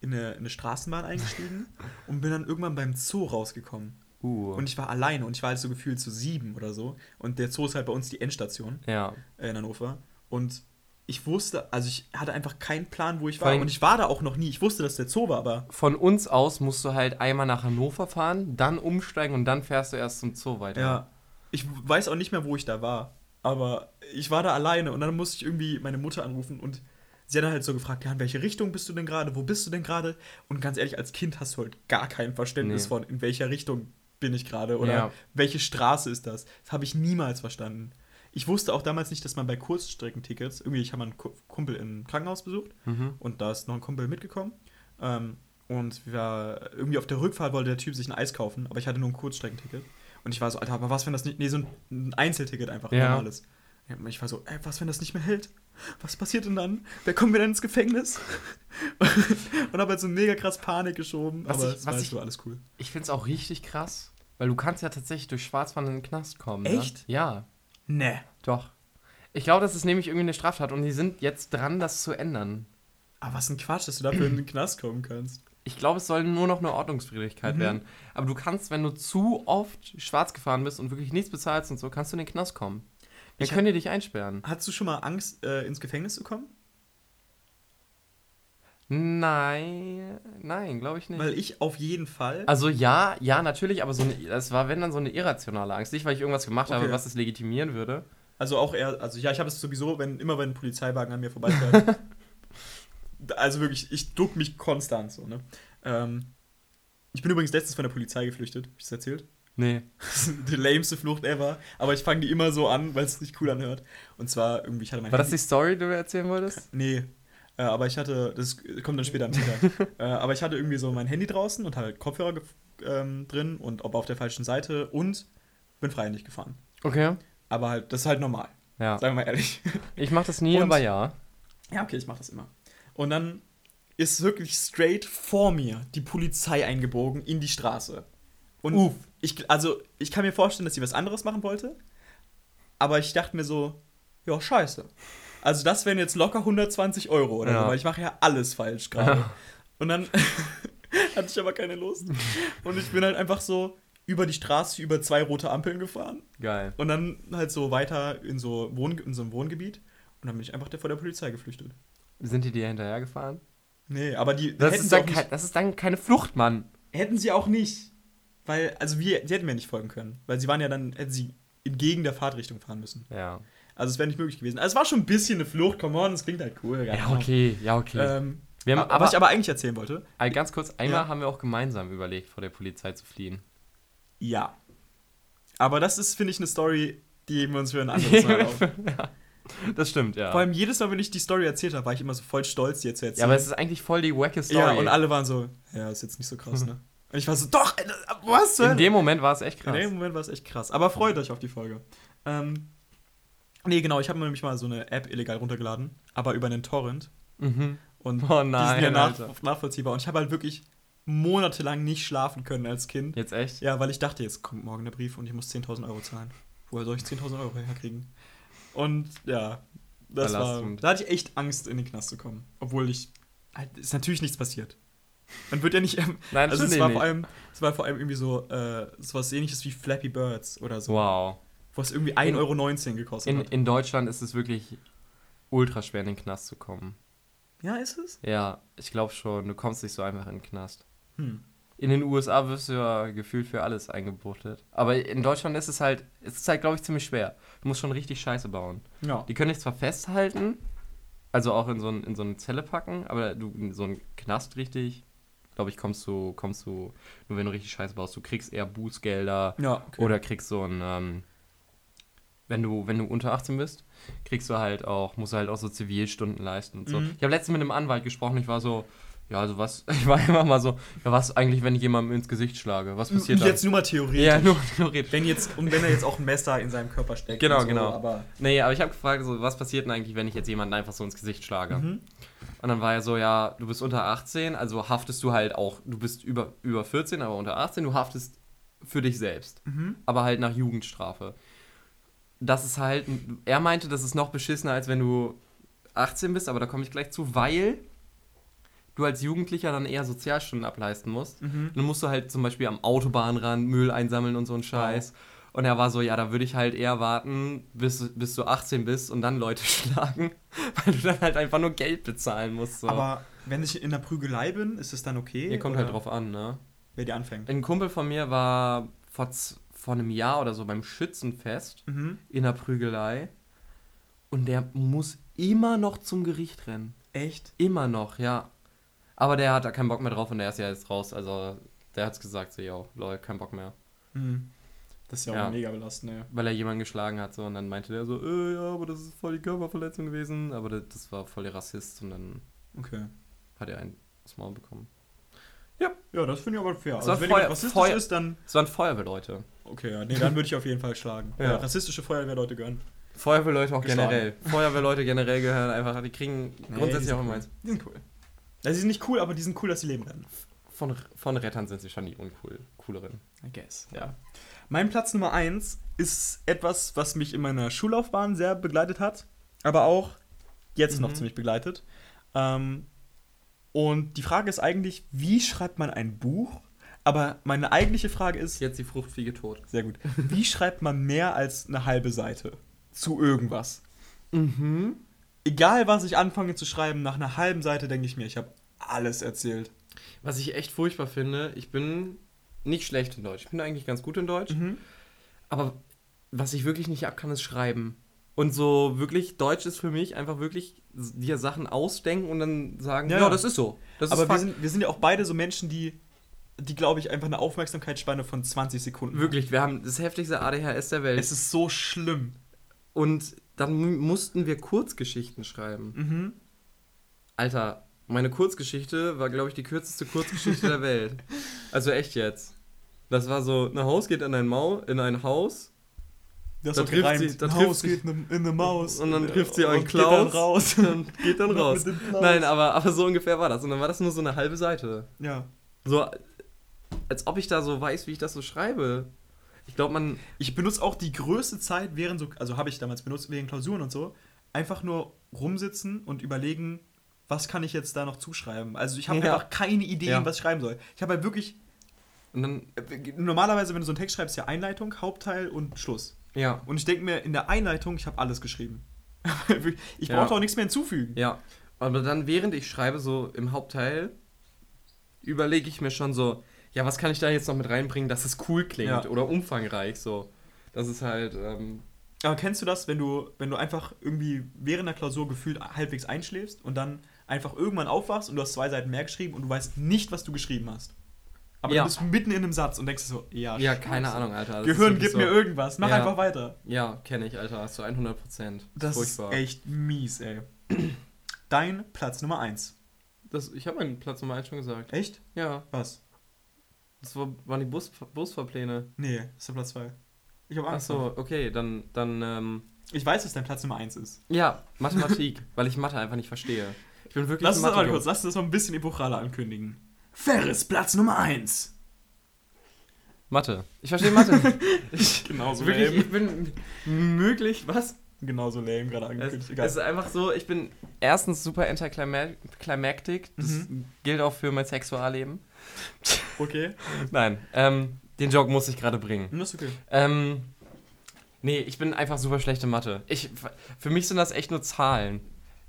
in eine, in eine Straßenbahn eingestiegen und bin dann irgendwann beim Zoo rausgekommen. Uh. Und ich war alleine und ich war halt so gefühlt zu sieben oder so. Und der Zoo ist halt bei uns die Endstation ja. äh, in Hannover. Und ich wusste, also ich hatte einfach keinen Plan, wo ich war. Und ich war da auch noch nie. Ich wusste, dass der Zoo war, aber Von uns aus musst du halt einmal nach Hannover fahren, dann umsteigen und dann fährst du erst zum Zoo weiter. ja. Ich weiß auch nicht mehr, wo ich da war. Aber ich war da alleine und dann musste ich irgendwie meine Mutter anrufen und sie hat dann halt so gefragt, ja, in welche Richtung bist du denn gerade? Wo bist du denn gerade? Und ganz ehrlich, als Kind hast du halt gar kein Verständnis Nee. von, in welcher Richtung bin ich gerade oder Ja. welche Straße ist das? Das habe ich niemals verstanden. Ich wusste auch damals nicht, dass man bei Kurzstreckentickets, irgendwie, ich habe einen Ku- Kumpel im Krankenhaus besucht Mhm. und da ist noch ein Kumpel mitgekommen. Ähm, und wir, irgendwie auf der Rückfahrt wollte der Typ sich ein Eis kaufen, aber ich hatte nur ein Kurzstreckenticket. Und ich war so, Alter, aber was, wenn das nicht, nee, so ein, ein Einzelticket einfach, ein Ja. normales. Ich war so, ey, was, wenn das nicht mehr hält? Was passiert denn dann? Wer kommt wieder ins Gefängnis? und habe halt so mega krass Panik geschoben, Was aber ich- was war ich- so alles cool. Ich finde es auch richtig krass, weil du kannst ja tatsächlich durch Schwarzfahren in den Knast kommen. Ne? Echt? Ja, Nee. doch. Ich glaube, das ist nämlich irgendwie eine Straftat und die sind jetzt dran, das zu ändern. Aber was ein Quatsch, dass du dafür in den Knast kommen kannst. Ich glaube, es soll nur noch eine Ordnungswidrigkeit Mhm. werden. Aber du kannst, wenn du zu oft schwarz gefahren bist und wirklich nichts bezahlst und so, kannst du in den Knast kommen. Dann Ich können die dich einsperren. Hattest du schon mal Angst, äh, ins Gefängnis zu kommen? Nein, nein, glaube ich nicht. Weil ich auf jeden Fall. also ja, ja, natürlich, aber so eine, das war, wenn dann so eine irrationale Angst. Nicht, weil ich irgendwas gemacht habe, Okay. was es legitimieren würde. Also auch eher, also ja, ich habe es sowieso, wenn immer wenn ein Polizeiwagen an mir vorbeifährt. also wirklich, ich duck mich konstant so, ne? Ähm, ich bin übrigens letztens von der Polizei geflüchtet, hab ich das erzählt? Nee. die lameste Flucht ever, aber ich fange die immer so an, weil es sich cool anhört. Und zwar irgendwie, ich hatte mein War das die Handy- Story, die du erzählen wolltest? Nee. Äh, aber ich hatte, das kommt dann später am Ticker. äh, aber ich hatte irgendwie so mein Handy draußen und hatte Kopfhörer ähm, drin und ob auf der falschen Seite und bin freihändig gefahren. Okay. Aber halt, das ist halt normal, Ja. sagen wir mal ehrlich. Ich mache das nie, Und- aber ja. Ja, okay, ich mache das immer. Und dann ist wirklich straight vor mir die Polizei eingebogen in die Straße. Und Uff. ich, also ich kann mir vorstellen, dass sie was anderes machen wollte. Aber ich dachte mir so, ja, scheiße. Also das wären jetzt locker 120 Euro oder Ja. so, weil ich mache ja alles falsch gerade. Und dann hatte ich aber keine Lust. Und ich bin halt einfach so über die Straße, über zwei rote Ampeln gefahren. Geil. Und dann halt so weiter in so, Wohn in so ein Wohngebiet. Und dann bin ich einfach vor der Polizei geflüchtet. Sind die dir hinterhergefahren? Nee, aber die Das ist, dann kein, das ist dann keine Flucht, Mann. hätten sie auch nicht. Weil, also wir, die hätten mir nicht folgen können. Weil sie waren ja dann, hätten sie entgegen der Fahrtrichtung fahren müssen. Ja. Also es wäre nicht möglich gewesen. Also es war schon ein bisschen eine Flucht, come on, das klingt halt cool. Ja, okay, ja, okay. Ähm, wir haben aber, was ich aber eigentlich erzählen wollte, also ganz kurz, einmal Ja. haben wir auch gemeinsam überlegt, vor der Polizei zu fliehen. ja. Aber das ist, finde ich, eine Story, die heben wir uns für ein anderes Mal auf. Das stimmt, ja. Vor allem jedes Mal, wenn ich die Story erzählt habe, war ich immer so voll stolz, die zu erzählen. ja, aber es ist eigentlich voll die wacke Story. Ja, und alle waren so, ja, ist jetzt nicht so krass, ne? Und ich war so, doch, was In dem Moment war es echt In krass. dem Moment war es echt krass. Aber freut euch auf die Folge. Ähm, nee, genau, ich habe mir nämlich mal so eine App illegal runtergeladen, aber über einen Torrent. Mhm. Und Oh die nein, sind ja nach, nachvollziehbar. Und ich habe halt wirklich monatelang nicht schlafen können als Kind. Jetzt echt? Ja, weil ich dachte, jetzt kommt morgen der Brief und ich muss 10.000 Euro zahlen. Woher soll ich 10.000 Euro herkriegen? Und ja, das war, da hatte ich echt Angst, in den Knast zu kommen. Obwohl ich, halt, ist natürlich nichts passiert. Man wird ja nicht, ähm, Nein, also es war, nicht. vor allem, es war vor allem irgendwie so, äh, sowas ähnliches wie Flappy Birds oder so. Wow. Wo es irgendwie In- 1,19 Euro gekostet In, hat. in Deutschland ist es wirklich ultra schwer, in den Knast zu kommen. Ja, ist es? Ja, ich glaube schon. Du kommst nicht so einfach in den Knast. Hm. In den USA wirst du ja gefühlt für alles eingebuchtet. Aber in Deutschland ist es halt, es ist halt, glaube ich, ziemlich schwer. Du musst schon richtig Scheiße bauen. Ja. Die können dich zwar festhalten, also auch in so, ein, in so eine Zelle packen, aber du in so einen Knast richtig, glaube ich, kommst du, kommst du, nur wenn du richtig Scheiße baust, du kriegst eher Bußgelder Ja, okay. oder kriegst so ein, ähm, wenn du, wenn du unter 18 bist, kriegst du halt auch, musst du halt auch so Zivilstunden leisten und so. Mhm. Ich habe letztens mit einem Anwalt gesprochen, ich war so, ja, also was, ich war immer mal so, ja, was eigentlich, wenn ich jemandem ins Gesicht schlage? Was passiert dann? jetzt nur mal theoretisch. ja, nur theoretisch. Wenn jetzt, und wenn er jetzt auch ein Messer in seinem Körper steckt. Genau, so, genau. Aber, Nee, aber ich habe gefragt, so, was passiert denn eigentlich, wenn ich jetzt jemanden einfach so ins Gesicht schlage? Mhm. Und dann war er so, ja, du bist unter 18, also haftest du halt auch, du bist über, über 14, aber unter 18, du haftest für dich selbst. Mhm. Aber halt nach Jugendstrafe. Das ist halt, er meinte, das ist noch beschissener, als wenn du 18 bist, aber da komme ich gleich zu, weil du als Jugendlicher dann eher Sozialstunden ableisten musst. Mhm. Dann musst du halt zum Beispiel am Autobahnrand Müll einsammeln und so ein Scheiß. Und er war so, ja, da würde ich halt eher warten, bis, bis du 18 bist und dann Leute schlagen, weil du dann halt einfach nur Geld bezahlen musst. So. Aber wenn ich in der Prügelei bin, ist es dann okay? Hier kommt oder halt drauf an, ne? Wer die anfängt. Ein Kumpel von mir war vor, vor einem Jahr oder so beim Schützenfest Mhm. in der Prügelei und der muss immer noch zum Gericht rennen. Echt? Immer noch, ja. Aber der hat da keinen Bock mehr drauf und der ist ja jetzt raus. Also der hat's gesagt, so, yo, lol, kein Bock mehr. Mhm. Das ist ja auch Ja. mega belastend, ja. Weil er jemanden geschlagen hat so und dann meinte der so, äh, ja, aber das ist voll die Körperverletzung gewesen. Aber das, das war voll der Rassist und dann Okay. hat er einen aufs Maul bekommen. Ja, das finde ich aber fair. Also, wenn Feuer- rassistisch Feuer- ist, dann. Es waren Feuerwehrleute. Okay, ja. Nee, dann würde ich auf jeden Fall schlagen. Ja. Ja. Rassistische Feuerwehrleute gehören. Feuerwehrleute auch Geschlagen. generell. Feuerwehrleute generell gehören einfach, die kriegen Nee, grundsätzlich die sind auch immer eins. Die sind cool. Also, die sind nicht cool, aber die sind cool, dass sie leben rennen. Von, von Rettern sind sie schon die uncool, cooleren. I guess. Ja. Mein Platz Nummer eins ist etwas, was mich in meiner Schullaufbahn sehr begleitet hat, aber auch jetzt noch Mhm. ziemlich begleitet. Ähm, und die Frage ist eigentlich, wie schreibt man ein Buch? Aber meine eigentliche Frage ist, Jetzt die Fruchtfliege tot. sehr gut, wie schreibt man mehr als eine halbe Seite zu irgendwas? Mhm. Egal, was ich anfange zu schreiben, nach einer halben Seite denke ich mir, ich habe alles erzählt. Was ich echt furchtbar finde, ich bin nicht schlecht in Deutsch. Ich bin eigentlich ganz gut in Deutsch. Mhm. Aber was ich wirklich nicht ab kann, ist schreiben. Und so wirklich, Deutsch ist für mich einfach wirklich dir Sachen ausdenken und dann sagen, Ja, ja, das ist so. Das Aber ist wir sind, wir sind ja auch beide so Menschen, die, die glaube ich, einfach eine Aufmerksamkeitsspanne von 20 Sekunden haben. Wirklich, wir haben das heftigste ADHS der Welt. Es ist so schlimm. und dann mu- mussten wir Kurzgeschichten schreiben. Mhm. Alter, meine Kurzgeschichte war, glaube ich, die kürzeste Kurzgeschichte der Welt. Also echt jetzt. Das war so, ein Haus geht in ein Mau, in ein Haus Das Da trifft gereimt. sie- da Ein trifft Haus sie- geht in, in eine Maus. und dann trifft sie einen geht dann Klaus raus. und geht dann raus. Klaus. Nein, aber, aber so ungefähr war das. Und dann war das nur so eine halbe Seite. Ja. So, als ob ich da so weiß, wie ich das so schreibe. Ich glaube, man. Ich benutze auch die größte Zeit während so, also habe ich damals benutzt, wegen Klausuren und so, einfach nur rumsitzen und überlegen, was kann ich jetzt da noch zuschreiben. Also ich habe Ja. einfach keine Ideen, Ja. was ich schreiben soll. Ich habe halt wirklich, dann. normalerweise, wenn du so einen Text schreibst, ja Einleitung, Hauptteil und Schluss. Ja. Und ich denke mir, in der Einleitung, ich habe alles geschrieben. ich Ja. brauche auch nichts mehr hinzufügen. Ja. Aber dann, während ich schreibe, so im Hauptteil, überlege ich mir schon so, ja, was kann ich da jetzt noch mit reinbringen, dass es cool klingt Ja. oder umfangreich so. Das ist halt. Ähm, Aber kennst du das, wenn du, wenn du einfach irgendwie während der Klausur gefühlt halbwegs einschläfst und dann einfach irgendwann aufwachst und du hast zwei Seiten mehr geschrieben und du weißt nicht, was du geschrieben hast? Aber Ja. du bist mitten in einem Satz und denkst so, ja, ja, scheiße. keine Ahnung, Alter. Gehirn, gib mir irgendwas, mach Ja. einfach weiter. Ja, kenne ich, Alter. Zu 100 Prozent. Das ist echt mies, ey. Dein Platz Nummer 1. Das, ich habe meinen Platz Nummer 1 schon gesagt. Echt? Ja, Was? Das war, waren die Bus, Busfahrpläne. Nee, das ist der Platz 2. Ich habe Ach Angst. so, okay, dann, dann, ähm, Ich weiß, dass dein Platz Nummer 1 ist. ja, Mathematik, weil ich Mathe einfach nicht verstehe. Ich bin wirklich Lass uns das mal kurz, lass uns das mal ein bisschen epochaler ankündigen. Ferris, Platz Nummer 1. Mathe. Ich verstehe Mathe. ich, Genauso wirklich, lame. ich bin möglich, was? Genauso lame gerade Es, angekündigt. es ist einfach so, ich bin erstens super anticlimactic. Das Mhm. gilt auch für mein Sexualleben. Okay. Nein, ähm, den Joke muss ich gerade bringen. Hm, Das ist okay. Ähm, nee, ich bin einfach super schlechte Mathe. Ich, für mich sind das echt nur Zahlen.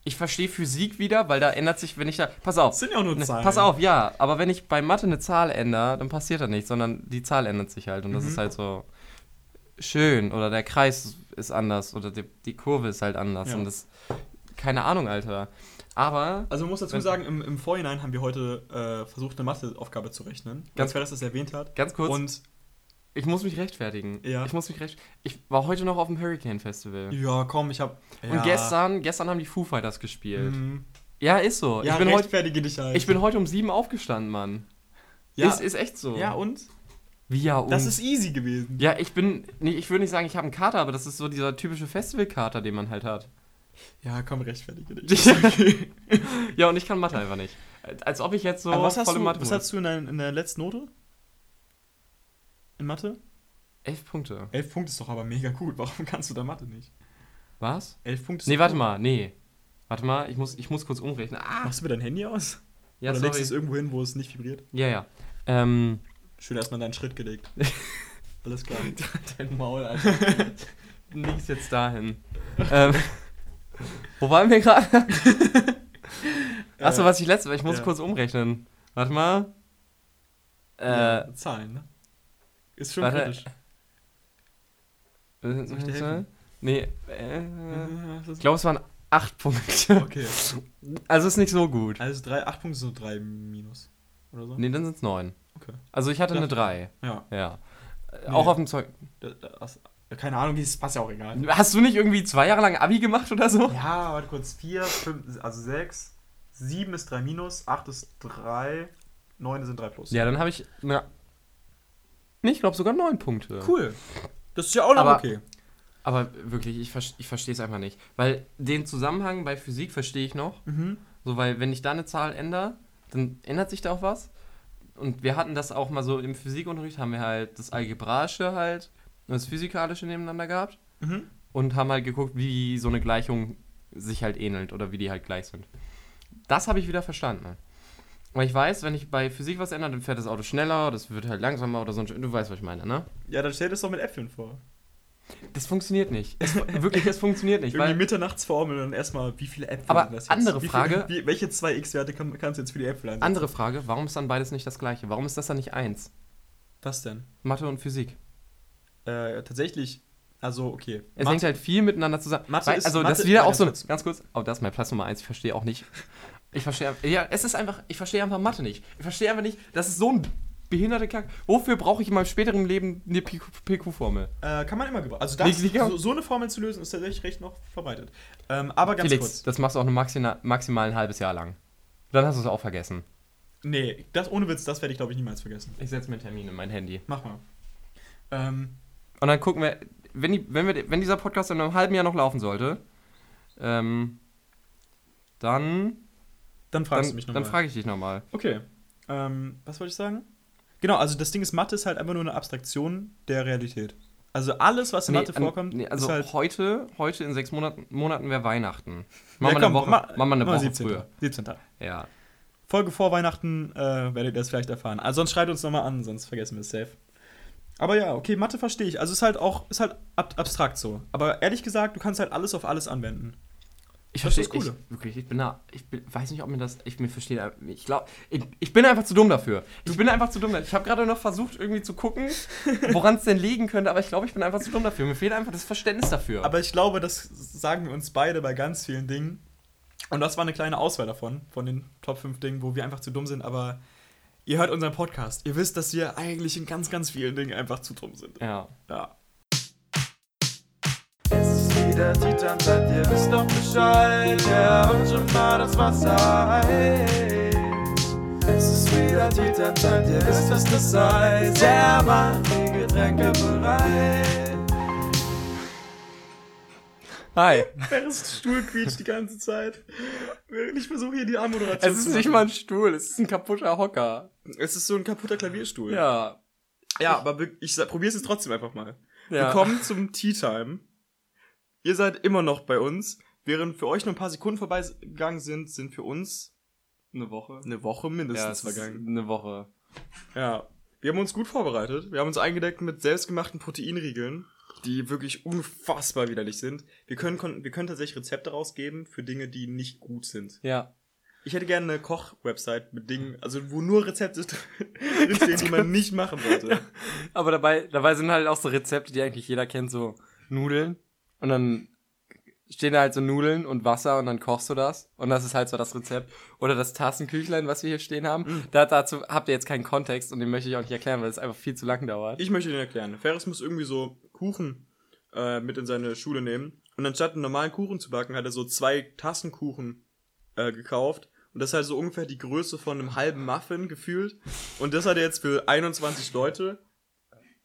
Ich verstehe Physik wieder, weil da ändert sich, wenn ich da. Pass auf. Das sind ja auch nur Ne, Zahlen. Pass auf, ja, aber wenn ich bei Mathe eine Zahl ändere, dann passiert da nichts, sondern die Zahl ändert sich halt und das Mhm. ist halt so schön oder der Kreis ist anders oder die, die Kurve ist halt anders Ja. und das keine Ahnung, Alter. Aber Also man muss dazu sagen, im, im Vorhinein haben wir heute äh, versucht, eine Matheaufgabe zu rechnen. Ganz- Ganz wer das erwähnt hat. ganz kurz, Und ich muss mich rechtfertigen. Ja. Ich muss mich recht Ich war heute noch auf dem Hurricane Festival. ja, komm, ich hab. Und gestern, gestern haben die Foo Fighters gespielt. Mhm. Ja, ist so. Ja, ich, bin heute, rechtfertige dich halt. ich bin heute um sieben aufgestanden, Mann. Ja, Ist, ist echt so. ja und? Wie ja und? Das ist easy gewesen. ja, ich bin, nee, ich würde nicht sagen, ich habe einen Kater, aber das ist so dieser typische Festivalkater, den man halt hat. Ja, komm, rechtfertige dich. Okay. Ja, und ich kann Mathe einfach nicht. Als ob ich jetzt so Aber was hast, du, Mathe was hast du in, dein, in der letzten Note? In Mathe? Elf Punkte. Elf Punkte ist doch aber mega gut. Warum kannst du da Mathe nicht? Was? Elf Punkte ist Nee, warte gut. mal, nee. Warte mal, ich muss, ich muss kurz umrechnen. Ah! Machst du mir dein Handy aus? Ja, Oder legst du es sorry. irgendwo hin, wo es nicht vibriert? Ja, ja. Ähm, Schön erstmal deinen Schritt gelegt. Alles klar. dein Maul, Alter. Nix jetzt dahin. ähm, wo waren wir gerade? Achso, Äh, was ich letzte, ich muss ja. kurz umrechnen. Warte mal. Äh, ja, Zahlen, ne? Ist schon warte. kritisch. Soll Soll ich dir helfen? Nee, äh, Ja, ich glaube, es waren acht Punkte. Okay. Also ist nicht so gut. Also drei, acht Punkte sind so drei minus. Oder so? Nee, dann sind es neun. Okay. Also ich hatte eine Ja. drei. Ja. Ja. Äh, Nee. Auch auf dem Zeug. Da- Das, keine Ahnung, das passt ja auch egal. Hast du nicht irgendwie zwei Jahre lang Abi gemacht oder so? Ja, warte kurz. Vier, fünf, also sechs, sieben ist drei minus, acht ist drei, neun sind drei plus. Ja, dann habe ich. Na, nee, ich glaube sogar neun Punkte. Cool. Das ist ja auch noch Aber- okay. Aber wirklich, ich, ver- ich verstehe es einfach nicht. Weil den Zusammenhang bei Physik verstehe ich noch. Mhm. So, weil wenn ich da eine Zahl ändere, dann ändert sich da auch was. Und wir hatten das auch mal so im Physikunterricht, haben wir halt das Algebraische halt das Physikalische nebeneinander gehabt. Mhm. und haben halt geguckt, wie so eine Gleichung sich halt ähnelt oder wie die halt gleich sind. Das habe ich wieder verstanden. Weil ich weiß, wenn ich bei Physik was ändere, dann fährt das Auto schneller, das wird halt langsamer oder so. Du weißt, was ich meine, ne? Ja, dann stell das doch mit Äpfeln vor. Das funktioniert nicht. Es, wirklich, das funktioniert nicht. Irgendwie Mitternachtsformel und erstmal, wie viele Äpfel Aber das andere wie Frage- Viele, wie, welche zwei X-Werte kann, kannst du jetzt für die Äpfel einsetzen? andere Frage, warum ist dann beides nicht das gleiche? Warum ist das dann nicht eins? Was denn? Mathe und Physik. Äh, tatsächlich, also okay. Es Mathe- hängt halt viel miteinander zusammen. Mathe ist- also das Mathe- ist wieder auch so kurz. ganz kurz, oh, das ist mein Platz Nummer eins, ich verstehe auch nicht. Ich verstehe, ja, es ist einfach, ich verstehe einfach Mathe nicht. Ich verstehe einfach nicht, das ist so ein behinderte Kack. Wofür brauche ich in meinem späteren Leben eine PQ-Formel? Äh, kann man immer gebrauchen. Also das, wie kann- so, so eine Formel zu lösen, ist tatsächlich recht noch verbreitet. Ähm, aber ganz Felix, kurz. das machst du auch nur maxima, maximal ein halbes Jahr lang. Dann hast du es auch vergessen. Nee, das ohne Witz, das werde ich glaube ich niemals vergessen. Ich setze mir einen Termin in mein Handy. Mach mal. Ähm, Und dann gucken wir, wenn, die, wenn, wir, wenn dieser Podcast in einem halben Jahr noch laufen sollte, ähm, dann, dann fragst dann, du mich dann nochmal. frage ich dich nochmal. Okay. Ähm, was wollte ich sagen? Genau, also das Ding ist, Mathe ist halt einfach nur eine Abstraktion der Realität. Also alles, was in Mathe an- vorkommt, nee, also ist halt. heute, heute in sechs Monaten, Monaten wäre Weihnachten. Ja, Machen wir komm, eine Woche, ma- wir eine Woche 17. früher. 17. Ja. Folge vor Weihnachten äh, werdet ihr das vielleicht erfahren. Also sonst schreit uns nochmal an, sonst vergessen wir es safe. Aber ja, okay, Mathe verstehe ich. Also ist halt auch, ist halt ab abstrakt so. Aber ehrlich gesagt, du kannst halt alles auf alles anwenden. Ich verstehe das Coole. Ich, wirklich, ich bin da, ich bin, weiß nicht, ob mir das, ich mir verstehe, ich glaube, ich, ich bin einfach zu dumm dafür. Ich bin einfach zu dumm dafür. Ich habe gerade noch versucht, irgendwie zu gucken, woran es denn liegen könnte, aber ich glaube, ich bin einfach zu dumm dafür. Mir fehlt einfach das Verständnis dafür. Aber ich glaube, das sagen wir uns beide bei ganz vielen Dingen. Und das war eine kleine Auswahl davon, von den Top 5 Dingen, wo wir einfach zu dumm sind. Aber ihr hört unseren Podcast. Ihr wisst, dass wir eigentlich in ganz, ganz vielen Dingen einfach zu dumm sind. ja. Ja. Es ist wieder Titanic, ihr wisst doch Bescheid. Ja, und schon mal das Wasser heiß. Es ist wieder Titanic, ihr wisst, was das heißt. Ja, macht die Getränke bereit. Hi. Ferris Stuhl quietscht die ganze Zeit. Während ich versuche hier die Anmoderation Es ist zu nicht mal ein Stuhl, es ist ein kaputter Hocker. Es ist so ein kaputter Klavierstuhl. Ja. Ja, aber ich probiere es jetzt trotzdem einfach mal. Ja. Willkommen zum Tea Time. Ihr seid immer noch bei uns. Während für euch nur ein paar Sekunden vorbeigegangen sind, sind für uns Eine Woche. eine Woche mindestens Ja, vergangen. eine Woche. Ja. Wir haben uns gut vorbereitet. Wir haben uns eingedeckt mit selbstgemachten Proteinriegeln, die wirklich unfassbar widerlich sind. Wir können, wir können tatsächlich Rezepte rausgeben für Dinge, die nicht gut sind. Ja. Ich hätte gerne eine Koch-Website mit Dingen, also wo nur Rezepte drinstehen, die man nicht machen sollte. Aber dabei, dabei sind halt auch so Rezepte, die eigentlich jeder kennt, so Nudeln. Und dann stehen da halt so Nudeln und Wasser und dann kochst du das. Und das ist halt so das Rezept. Oder das Tassenküchlein, was wir hier stehen haben. Da, dazu habt ihr jetzt keinen Kontext und den möchte ich auch nicht erklären, weil es einfach viel zu lang dauert. Ich möchte den erklären. Ferris muss irgendwie so Kuchen äh, mit in seine Schule nehmen. Und anstatt einen normalen Kuchen zu backen, hat er so zwei Tassen Kuchen äh, gekauft. Und das ist halt so ungefähr die Größe von einem halben Muffin gefühlt. Und das hat er jetzt für 21 Leute.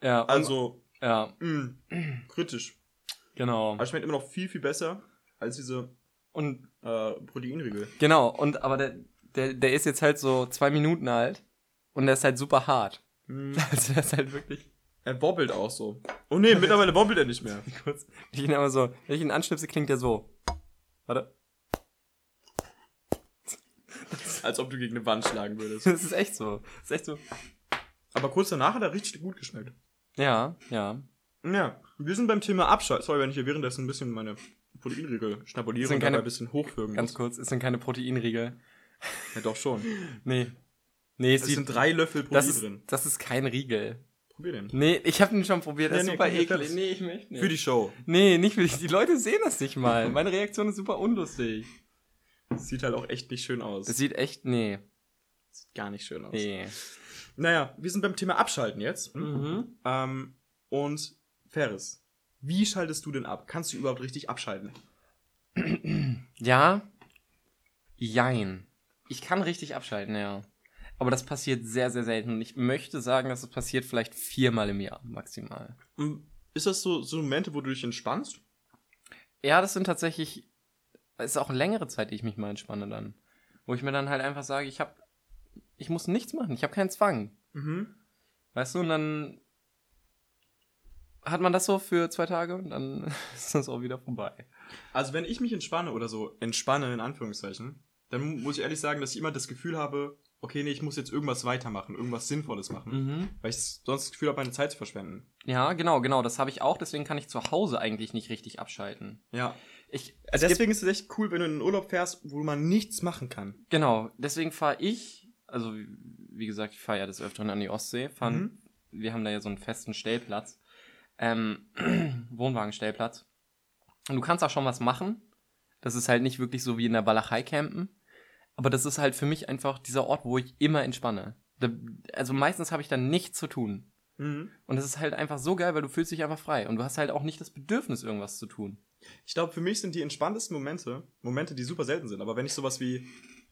ja, Also, ja, mh, kritisch. genau. Aber schmeckt immer noch viel, viel besser als diese Und äh, Proteinriegel. genau, und aber der, der, der ist jetzt halt so zwei Minuten alt und der ist halt super hart. Hm, Also der ist halt wirklich er wobbelt auch so. Oh nee, mittlerweile wobbelt er nicht mehr. kurz. Ich ihn immer so, wenn ich ihn anschnipse, klingt der so. Warte. Als ob du gegen eine Wand schlagen würdest. Das ist echt so. Das ist echt so. Aber kurz danach hat er richtig gut geschmeckt. Ja, ja. Ja, wir sind beim Thema Abschalt. Sorry, wenn ich hier währenddessen ein bisschen meine Proteinriegel schnabuliere und keine- ein bisschen hochwürgen Ganz muss. kurz, es sind keine Proteinriegel. Ja, doch schon. Nee. Nee, es Es sind drei Löffel Protein das ist, drin. das ist kein Riegel. Probier den. Nee, ich habe ihn schon probiert, der Nee, ist nee, super hier, eklig. Nee, ich möchte nicht. Für die Show. nee, nicht für die. Die Leute sehen das nicht mal. Meine Reaktion ist super unlustig. Das sieht halt auch echt nicht schön aus. Das sieht echt, nee. sieht gar nicht schön aus. Nee. Naja, wir sind beim Thema Abschalten jetzt. Mhm. Ähm, und Ferris, wie schaltest du denn ab? Kannst du überhaupt richtig abschalten? Ja. Jein. Ich kann richtig abschalten, ja. Aber das passiert sehr, sehr selten. Und ich möchte sagen, dass es passiert vielleicht viermal im Jahr maximal. Ist das so, so Momente, wo du dich entspannst? Ja, das sind tatsächlich. Es ist auch längere Zeit, die ich mich mal entspanne dann. Wo ich mir dann halt einfach sage, ich hab. Ich muss nichts machen, ich habe keinen Zwang. Mhm. Weißt du, und dann hat man das so für zwei Tage und dann ist das auch wieder vorbei. Also wenn ich mich entspanne oder so entspanne in Anführungszeichen, dann mu- muss ich ehrlich sagen, dass ich immer das Gefühl habe, okay, nee, ich muss jetzt irgendwas weitermachen, irgendwas Sinnvolles machen. Mhm. Weil ich sonst das Gefühl habe, meine Zeit zu verschwenden. Ja, genau, genau. Das habe ich auch. Deswegen kann ich zu Hause eigentlich nicht richtig abschalten. Ja. Ich, Also deswegen ist es echt cool, wenn du in den Urlaub fährst, wo man nichts machen kann. Genau, deswegen fahre ich, also wie- gesagt, ich fahre ja des Öfteren an die Ostsee. Fahren, Mhm. Wir haben da ja so einen festen Stellplatz, ähm, Wohnwagenstellplatz. Und du kannst auch schon was machen. Das ist halt nicht wirklich so wie in der Walachei campen. Aber das ist halt für mich einfach dieser Ort, wo ich immer entspanne. Da, also meistens habe ich da nichts zu tun. Mhm. Und es ist halt einfach so geil, weil du fühlst dich einfach frei. Und du hast halt auch nicht das Bedürfnis, irgendwas zu tun. Ich glaube, für mich sind die entspanntesten Momente, Momente, die super selten sind, aber wenn ich sowas wie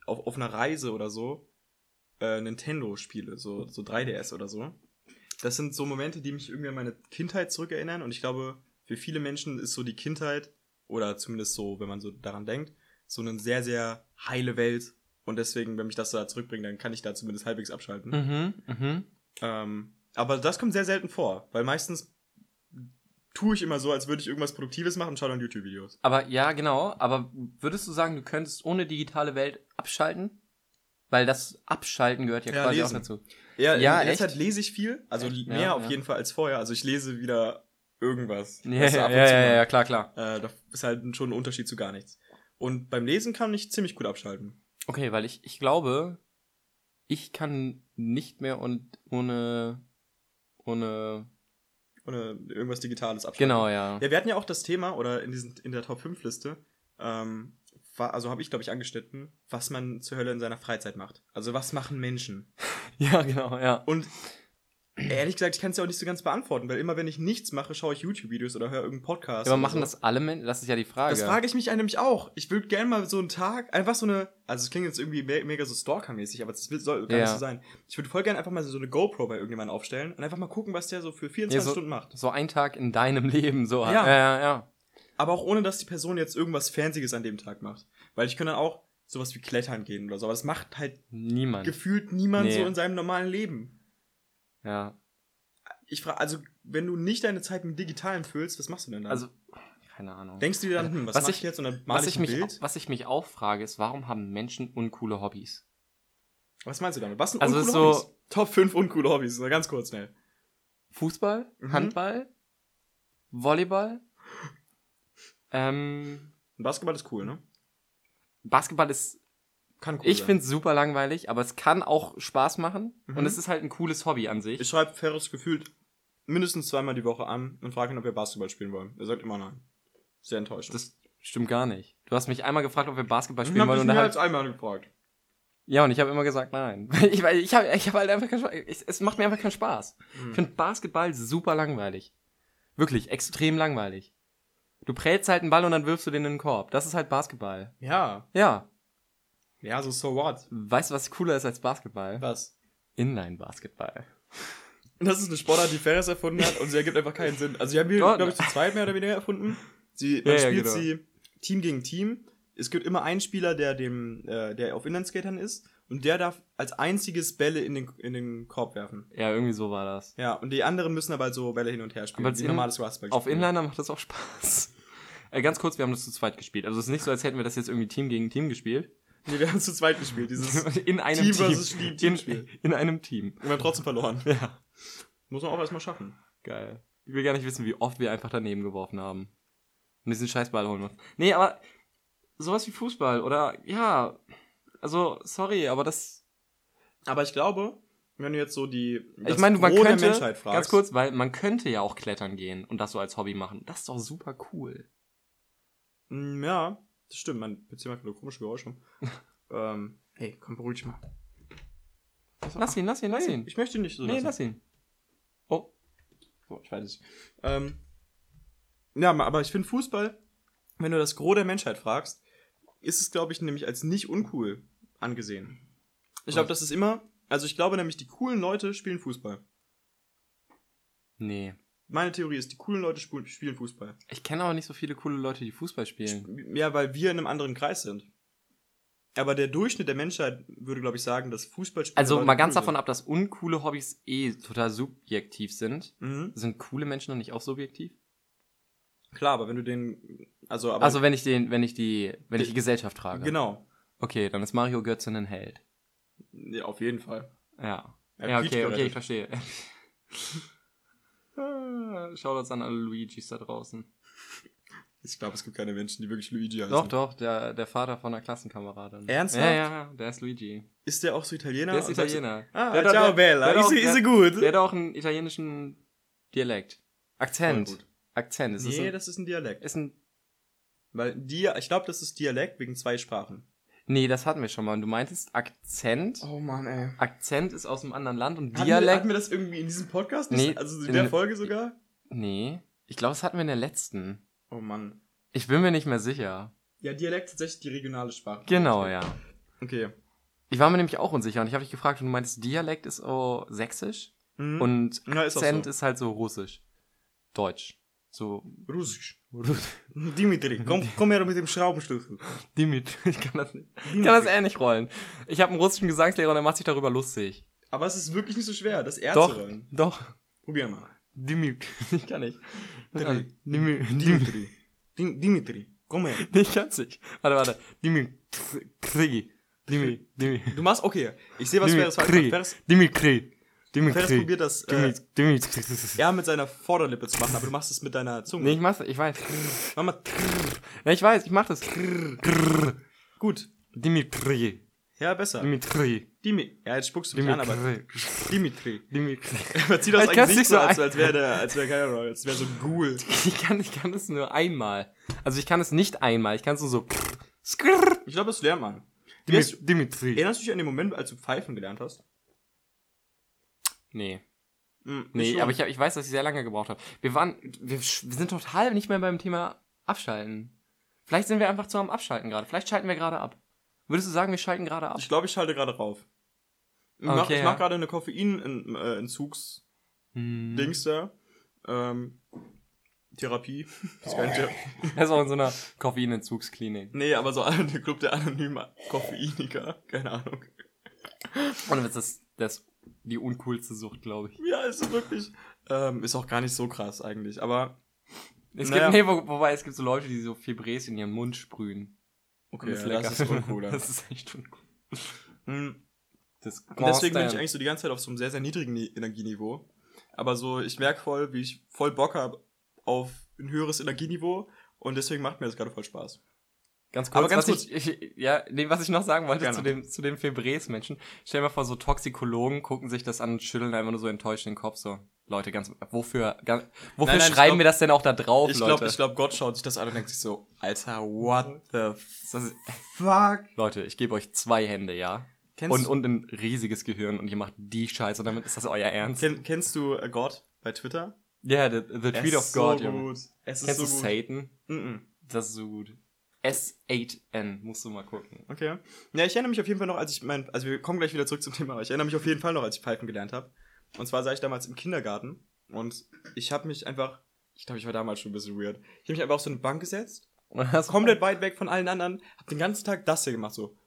auf, auf einer Reise oder so äh, Nintendo spiele, so, so 3DS oder so, das sind so Momente, die mich irgendwie an meine Kindheit zurückerinnern und ich glaube, für viele Menschen ist so die Kindheit, oder zumindest so, wenn man so daran denkt, so eine sehr, sehr heile Welt und deswegen, wenn mich das da zurückbringt, dann kann ich da zumindest halbwegs abschalten. Mhm, mhm. Ähm, aber das kommt sehr selten vor, weil meistens tue ich immer so, als würde ich irgendwas Produktives machen und schaue dann YouTube-Videos. Aber ja, genau. Aber würdest du sagen, du könntest ohne digitale Welt abschalten? Weil das Abschalten gehört ja, Ja, quasi lesen. auch dazu. Ja, Ja, in letzter? Zeit lese ich viel, also Echt? mehr Ja, auf ja. jeden Fall als vorher. Also ich lese wieder irgendwas. Ja, Weißt du, ja, ja, ja, klar, klar. Äh, das ist halt schon ein Unterschied zu gar nichts. Und beim Lesen kann ich ziemlich gut abschalten. Okay, weil ich, ich glaube, ich kann nicht mehr und ohne, ohne, Oder irgendwas Digitales abschalten. genau, ja. Ja, wir hatten ja auch das Thema, oder in, diesen, in der Top 5 Liste, ähm, war, also habe ich, glaube ich, angeschnitten, was man zur Hölle in seiner Freizeit macht. Also was machen Menschen? Ja, genau, ja. Und ehrlich gesagt, ich kann es ja auch nicht so ganz beantworten, weil immer wenn ich nichts mache, schaue ich YouTube-Videos oder höre irgendeinen Podcast. Ja, aber machen so. das alle Menschen? Das ist ja die Frage. Das frage ich mich nämlich auch. Ich würde gerne mal so einen Tag, einfach so eine, also es klingt jetzt irgendwie me mega so Stalker-mäßig, aber das soll gar Ja. nicht so sein. Ich würde voll gerne einfach mal so eine GoPro bei irgendjemandem aufstellen und einfach mal gucken, was der so für 24 Ja, so- Stunden macht. So ein Tag in deinem Leben, so. Ja. ja, ja. ja. Aber auch ohne, dass die Person jetzt irgendwas Fancyes an dem Tag macht. Weil ich könnte dann auch sowas wie Klettern gehen oder so, aber das macht halt Niemand. gefühlt niemand Nee. so in seinem normalen Leben. Ja. Ich frage, also, wenn du nicht deine Zeit mit Digitalen füllst, was machst du denn dann? Also, keine Ahnung. Denkst du dir dann, hm, was, Was mach ich- ich jetzt? Und dann mal was ich ich, ein mich, Bild? was ich mich auch frage, ist, warum haben Menschen uncoole Hobbys? Was meinst du damit? Was sind Also uncoole so- Hobbys? Top 5 uncoole Hobbys, ganz kurz schnell. Fußball, Mhm. Handball, Volleyball, ähm, Basketball ist cool, ne? Basketball ist, Kann cool ich finde es super langweilig, aber es kann auch Spaß machen Mhm. und es ist halt ein cooles Hobby an sich. Ich schreibe Ferris gefühlt mindestens zweimal die Woche an und frage ihn, ob wir Basketball spielen wollen. Er sagt immer nein. Sehr enttäuschend. das stimmt gar nicht. Du hast mich einmal gefragt, ob wir Basketball spielen hab wollen ich und mich hab, einmal gefragt. ja und ich habe immer gesagt nein. ich ich habe ich habe halt einfach keinen Spaß. Ich, es macht mir einfach keinen Spaß. Mhm. Ich finde Basketball super langweilig. Wirklich extrem langweilig. Du prellst halt einen Ball und dann wirfst du den in den Korb. Das ist halt Basketball. Ja. Ja. Ja, so so what? Weißt du, was cooler ist als Basketball? Was? Inline-Basketball. Das ist eine Sportart, die Ferris erfunden hat und sie ergibt einfach keinen Sinn. Also, sie haben Dort- glaube ich, zu zweit mehr oder weniger erfunden. Sie, man Ja, ja, spielt genau. sie Team gegen Team. Es gibt immer einen Spieler, der dem, äh, der auf Inlineskatern ist und der darf als einziges Bälle in den, in den Korb werfen. Ja, irgendwie so war das. Ja, und die anderen müssen aber so Bälle hin und her spielen. Aber wie normales Basketball. Auf Inliner macht das auch Spaß. Äh, ganz kurz, wir haben das zu zweit gespielt. Also es ist nicht so, als hätten wir das jetzt irgendwie Team gegen Team gespielt. Nee, wir haben zu zweit gespielt. Dieses, in einem Team Team. versus Team- in, Teamspiel. in einem Team. wir haben trotzdem verloren. Ja. Muss man auch erstmal schaffen. Geil. Ich will gar nicht wissen, wie oft wir einfach daneben geworfen haben. Und diesen Scheißball holen mussten. Nee, aber sowas wie Fußball oder ja, also sorry, aber das Aber ich glaube, wenn du jetzt so die. ich meine, man Gros könnte Menschheit fragst, ganz kurz, weil man könnte ja auch klettern gehen und das so als Hobby machen. Das ist doch super cool. Mm, Ja, das stimmt. Mein PC macht nur komische Geräusche. ähm, hey, komm, beruhig dich mal. Lass ihn, lass ihn, lass Nee, ihn. Ich möchte ihn nicht so Nee, lassen. lass ihn. Oh, So, ich weiß es. Ähm, ja, aber ich finde Fußball, wenn du das Gros der Menschheit fragst, ist es, glaube ich, nämlich als nicht uncool angesehen. Ich glaube, das ist immer, also ich glaube nämlich, die coolen Leute spielen Fußball. nee. Meine Theorie ist, die coolen Leute spielen Fußball. Ich kenne aber nicht so viele coole Leute, die Fußball spielen. Ja, weil wir in einem anderen Kreis sind. Aber der Durchschnitt der Menschheit würde, glaube ich, sagen, dass Fußballspieler. Also mal ganz cool davon ab, dass uncoole Hobbys eh total subjektiv sind. sind. Mhm. Sind coole Menschen dann nicht auch subjektiv? Klar, aber wenn du den. Also, aber. Also wenn ich den, wenn ich die, wenn ich die Gesellschaft frage. Genau. Okay, dann ist Mario Götze ein Held. Ja, auf jeden Fall. Ja. Ja, Ja, okay, okay, ich verstehe. Ah, Schaut uns an alle Luigis da draußen. Ich glaube, es gibt keine Menschen, die wirklich Luigi heißen. Doch, doch, der, der Vater von einer Klassenkameradin. Ernsthaft? Ja, ja, der ist Luigi. Ist der auch so Italiener? Der ist Italiener. Ah, Der hat- ciao der- Bella. der Ist auch- sie- ist der- gut? Der hat auch einen italienischen Dialekt. Akzent. Akzent. Ist Nee, das das ist ein Dialekt. ist ein. Weil Dia ich glaube, das ist Dialekt wegen zwei Sprachen. Nee, das hatten wir schon mal. Und du meintest Akzent. Oh Mann, ey. Akzent ist aus einem anderen Land und Hatten wir, Dialekt. hatten wir das irgendwie in diesem Podcast? Nee, Also in der Folge sogar? Nee. Ich glaube, das hatten wir in der letzten. Oh Mann. Ich bin mir nicht mehr sicher. Ja, Dialekt tatsächlich die regionale Sprache. Genau, ja. Okay. Ich war mir nämlich auch unsicher und ich habe dich gefragt und du meintest, Dialekt ist oh, sächsisch Mhm. und Ja, ist Akzent so. ist halt so russisch. Deutsch. So. Russisch. Dimitri, komm, komm her mit dem Schraubenschlüssel. Dimitri. Ich kann das nicht. Ich kann das ähnlich rollen. Ich habe einen russischen Gesangslehrer und der macht sich darüber lustig. Aber es ist wirklich nicht so schwer, das R Doch, zu rollen. doch. Probier mal. Dimitri. Ich kann nicht. Dimitri. Dimitri. Dim- Dimitri, komm her. Ich kann's nicht. Warte, warte. Dimitri. Dimitri. Dimitri. Du machst, okay. Ich sehe, was Ferris falsch macht. Dimitri. Ferris Dimitri. probiert das äh, Dimitri. eher mit seiner Vorderlippe zu machen, aber du machst es mit deiner Zunge. Nee, ich mach's, ich weiß. Mach mal. Ja, ich weiß, ich mach das. Gut. Dimitri. Ja, besser. Dimitri. Dimi. Ja, jetzt spuckst du mich an, aber. Dimitri. Dimitri. Dimitri. Aber zieh das Ich eigentlich nicht so, als, als wäre der, als wäre als wäre so ein Ghoul. Ich kann, ich kann es nur einmal. Also ich kann es nicht einmal, ich kann es nur so. Ich glaube, das lernt man. Dimitri. erinnerst du dich an den Moment, als du pfeifen gelernt hast? Nee. Hm, Nee, schon. aber ich, ich weiß, dass ich sehr lange gebraucht habe. Wir waren, wir, wir sind total nicht mehr beim Thema Abschalten. Vielleicht sind wir einfach zu am Abschalten gerade. Vielleicht schalten wir gerade ab. Würdest du sagen, wir schalten gerade ab? Ich glaube, ich schalte gerade rauf. Ich Okay, mach, ich ja. mach gerade eine Koffeinentzugs-Dings Hm. da. Ähm, Therapie. Das ich ja. Er ist auch in so einer Koffeinentzugsklinik. Nee, aber so der Club der anonymen Koffeiniker. Keine Ahnung. Und das das die uncoolste Sucht, glaube ich. Ja, ist so wirklich. Ähm, ist auch gar nicht so krass eigentlich. Aber Es Naja. gibt, nee, wo, wobei es gibt so Leute, die so Fibres in ihren Mund sprühen. okay, das, lecker. ist uncooler. das ist echt uncool. Hm. Das Und deswegen bin ich eigentlich so die ganze Zeit auf so einem sehr, sehr niedrigen Ni- Energieniveau. Aber so, ich merke voll, wie ich voll Bock habe auf ein höheres Energieniveau. Und deswegen macht mir das gerade voll Spaß. Ganz kurz, Aber ganz was Ich, ich, ja, nee, was ich noch sagen wollte Gerne. zu dem, zu dem Febres-Menschen. Stell dir mal vor, so Toxikologen gucken sich das an und schütteln einfach nur so enttäuscht den Kopf so. Leute, ganz, wofür, ganz, wofür Nein, nein, schreiben glaub- wir das denn auch da drauf, Ich Leute? glaube, ich glaub, Gott schaut sich das an und denkt sich so, Alter, what the fuck? Leute, ich gebe euch zwei Hände, ja? Kennst, Und, und ein riesiges Gehirn und ihr macht die Scheiße und damit ist das euer Ernst. kenn, kennst du äh, Gott bei Twitter? Ja, the, the Er Tweet of God, so gut. Es ist Kennst so du gut. Satan? Mhm. Das ist so gut. S8N, musst du mal gucken. Okay. Ja, ich erinnere mich auf jeden Fall noch, als ich mein, also wir kommen gleich wieder zurück zum Thema, aber ich erinnere mich auf jeden Fall noch, als ich Pfeifen gelernt habe. Und zwar saß ich damals im Kindergarten und ich habe mich einfach, ich glaube, ich war damals schon ein bisschen weird. Ich habe mich einfach auf so eine Bank gesetzt, komplett weit weg von allen anderen, habe den ganzen Tag das hier gemacht, so.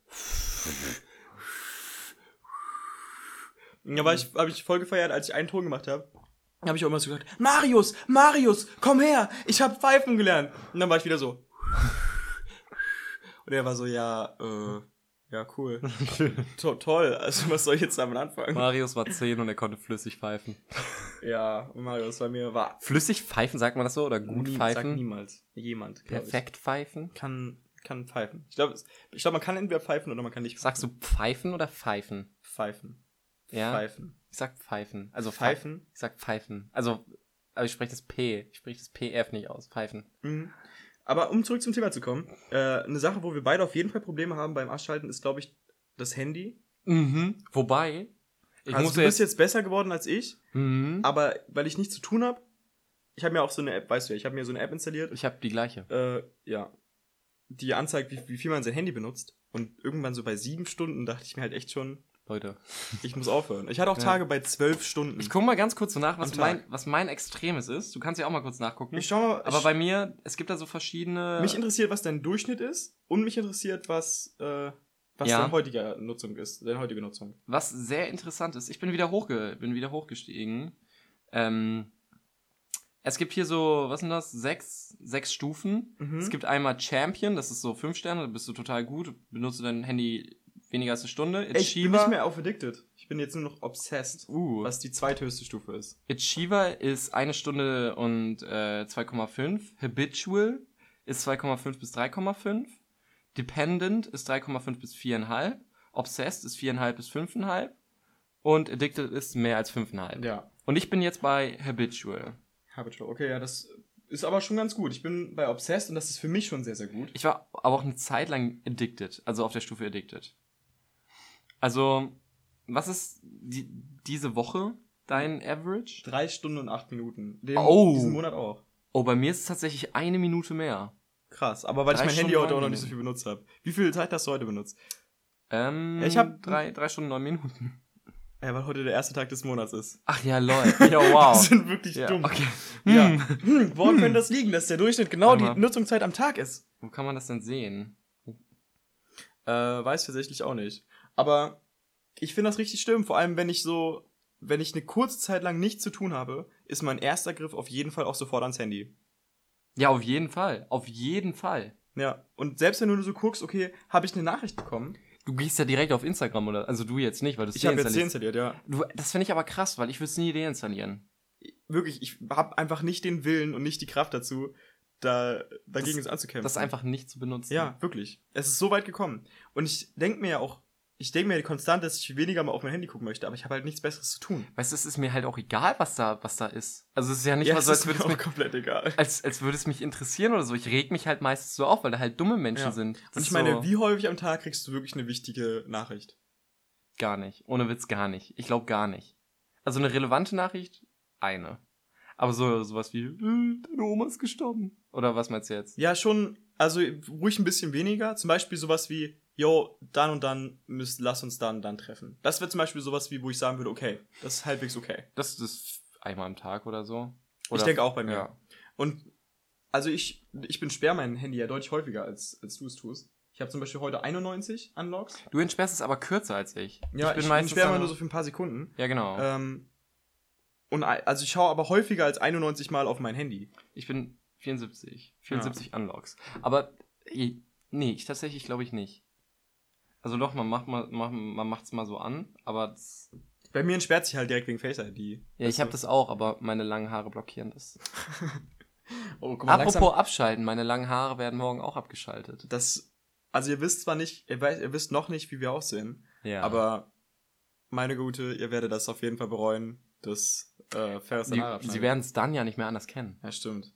Da war ich, habe ich voll gefeiert, als ich einen Ton gemacht habe. habe ich auch immer so gesagt, Marius, Marius, komm her, ich habe Pfeifen gelernt. Und dann war ich wieder so. Und er war so, ja, äh, ja, cool. to toll, also was soll ich jetzt damit anfangen? Marius war 10 und er konnte flüssig pfeifen. Ja, Marius bei mir war Flüssig pfeifen, sagt man das so? Oder gut nie, pfeifen? niemals. Jemand, Perfekt pfeifen? Ich. Kann, kann pfeifen. Ich glaube, ich glaub, man kann entweder pfeifen oder man kann nicht Sagst du pfeifen oder pfeifen? pfeifen. Ja. Pfeifen. Ich sag pfeifen. Also Pfeifen? Ich sag pfeifen. Also, aber ich spreche das P. Ich spreche das PF nicht aus. Pfeifen. Mhm. Aber um zurück zum Thema zu kommen, äh, eine Sache, wo wir beide auf jeden Fall Probleme haben beim Abschalten, ist, glaube ich, das Handy. Mhm. Wobei, ich also du bist jetzt besser geworden als ich, Mhm. aber weil ich nichts zu tun habe, ich habe mir auch so eine App, weißt du ja, ich habe mir so eine App installiert, Ich habe die gleiche. äh, ja, die anzeigt, wie, wie viel man sein Handy benutzt. Und irgendwann so bei sieben Stunden dachte ich mir halt echt schon, Leute. ich muss aufhören. Ich hatte auch Ja. Tage bei zwölf Stunden. Ich gucke mal ganz kurz so nach, was mein, was mein Extremes ist. Du kannst ja auch mal kurz nachgucken. Ich schau mal, aber bei mir, es gibt da so verschiedene. mich interessiert, was dein Durchschnitt ist und mich interessiert, was, äh, was Ja. deine heutige Nutzung ist, deine heutige Nutzung. was sehr interessant ist. Ich bin wieder, hochge bin wieder hochgestiegen. Ähm, es gibt hier so, was sind das? Sechs, sechs Stufen. Mhm. Es gibt einmal Champion, das ist so fünf Sterne, da bist du total gut. Benutzt du dein Handy weniger als eine Stunde. Ey, ich bin Achiever, nicht mehr auf Addicted. Ich bin jetzt nur noch obsessed. uh, Was die zweithöchste Stufe ist. Achiever ist eine Stunde und äh, 2,5. Habitual ist 2,5 bis 3,5. Dependent ist 3,5 bis 4,5. Obsessed ist 4,5 bis 5,5. Und Addicted ist mehr als 5,5. Ja. Und ich bin jetzt bei Habitual. Habitual. Okay, ja, das ist aber schon ganz gut. Ich bin bei Obsessed und das ist für mich schon sehr, sehr gut. Ich war aber auch eine Zeit lang addicted, also auf der Stufe addicted. Also, was ist die, diese Woche dein Average? Drei Stunden und acht Minuten. Den, Oh. Diesen Monat auch. Oh, bei mir ist es tatsächlich eine Minute mehr. Krass, aber weil Drei ich mein Handy Stunden, heute auch noch nicht so viel benutzt habe. Wie viel Zeit hast du heute benutzt? Ähm, Ich hab- drei, drei Stunden, neun Minuten. Ja, weil heute der erste Tag des Monats ist. Ach ja, lol. Ja, wow. sind wirklich ja, dumm. okay. Ja. Hm. Hm, woran könnte das liegen, dass der Durchschnitt genau Warte die. Nutzungszeit am Tag ist? Wo kann man das denn sehen? Äh, weiß tatsächlich auch nicht. Aber ich finde das richtig schlimm, vor allem wenn ich so, wenn ich eine kurze Zeit lang nichts zu tun habe, ist mein erster Griff auf jeden Fall auch sofort ans Handy. Ja, auf jeden Fall. Auf jeden Fall. Ja, und selbst wenn du nur so guckst, okay, habe ich eine Nachricht bekommen? Du gehst ja direkt auf Instagram oder, also du jetzt nicht, weil du es Ich habe jetzt deinstalliert, ja. Du, das finde ich aber krass, weil ich würde es nie deinstallieren. Wirklich, ich habe einfach nicht den Willen und nicht die Kraft dazu, da dagegen Das- es anzukämpfen. Das einfach nicht zu benutzen. Ja, wirklich. Es ist so weit gekommen. Und ich denke mir ja auch, ich denke mir konstant, dass ich weniger mal auf mein Handy gucken möchte, aber ich habe halt nichts Besseres zu tun. Weißt du, es ist mir halt auch egal, was da, was da ist. Also es ist ja nicht ja, mal so, als würde mir es mich, komplett egal. als, als würde es mich interessieren oder so. Ich reg mich halt meistens so auf, weil da halt dumme Menschen Ja. sind. Das Und ich meine, so, wie häufig am Tag kriegst du wirklich eine wichtige Nachricht? Gar nicht. Ohne Witz gar nicht. Ich glaube gar nicht. Also eine relevante Nachricht, eine. Aber so sowas wie, äh, deine Oma ist gestorben. Oder was meinst du jetzt? Ja, schon, also ruhig ein bisschen weniger. Zum Beispiel sowas wie, yo, dann und dann müsst, lass uns dann und dann treffen. Das wäre zum Beispiel sowas wie, wo ich sagen würde, okay, das ist halbwegs okay. Das ist einmal am Tag oder so. ich Oder- denke auch bei mir. Ja. Und also ich, ich besperre mein Handy ja deutlich häufiger, als, als du es tust. Ich habe zum Beispiel heute 91 Unlocks. Du entsperrst es aber kürzer als ich. Ja, bin ich, entsperre mal nur so für ein paar Sekunden. Ja, genau. Ähm, und also ich schaue aber häufiger als 91 Mal auf mein Handy. Ich bin 74. 74 Unlocks. Aber, nee, ich tatsächlich glaube ich nicht. Also doch, man macht mal, man macht's mal so an, aber das, Bei mir entsperrt sich halt direkt wegen Face ID. ja, ich habe das auch, aber meine langen Haare blockieren das. Oh, guck Apropos abschalten, meine langen Haare werden morgen auch abgeschaltet. das, also ihr wisst zwar nicht, ihr, weiß, ihr wisst noch nicht, wie wir aussehen, Ja. aber meine Gute, ihr werdet das auf jeden Fall bereuen, dass äh, Ferris die, sie werden es dann ja nicht mehr anders kennen. Ja, stimmt.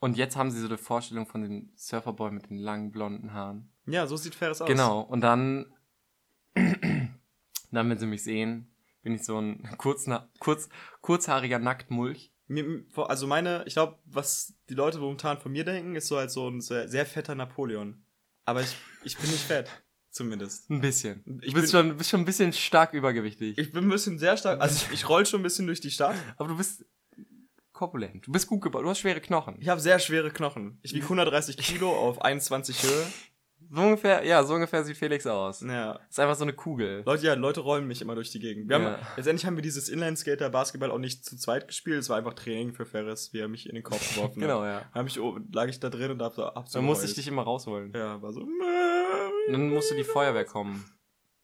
Und jetzt haben sie so eine Vorstellung von dem Surferboy mit den langen blonden Haaren. Ja, so sieht Ferris aus. Genau, und dann, dann, wenn sie mich sehen, bin ich so ein kurz, kurz, kurzhaariger Nacktmulch. Also meine, ich glaube, was die Leute momentan von mir denken, ist so als so ein sehr, sehr fetter Napoleon. Aber ich, ich bin nicht fett, zumindest. Ein bisschen. Ich du bist, bin- schon, bist schon ein bisschen stark übergewichtig. Ich bin ein bisschen sehr stark, also ich, ich roll schon ein bisschen durch die Stadt. aber du bist korpulent. Du bist gut gebaut. Du hast schwere Knochen. Ich habe sehr schwere Knochen. Ich wiege 130 Kilo auf 21 Höhe. So ungefähr, ja, so ungefähr sieht Felix aus. Ja. Ist einfach so eine Kugel. Leute, ja, Leute rollen mich immer durch die Gegend. Wir Ja. haben, letztendlich haben wir dieses Inline-Skater-Basketball auch nicht zu zweit gespielt. Es war einfach Training für Ferris, wie er mich in den Kopf geworfen Genau, hat. ja. Hab ich, oh, lag ich da drin und hab so ab Dann musste ich dich immer rausholen. Ja, war so. Und Dann musste die Feuerwehr kommen.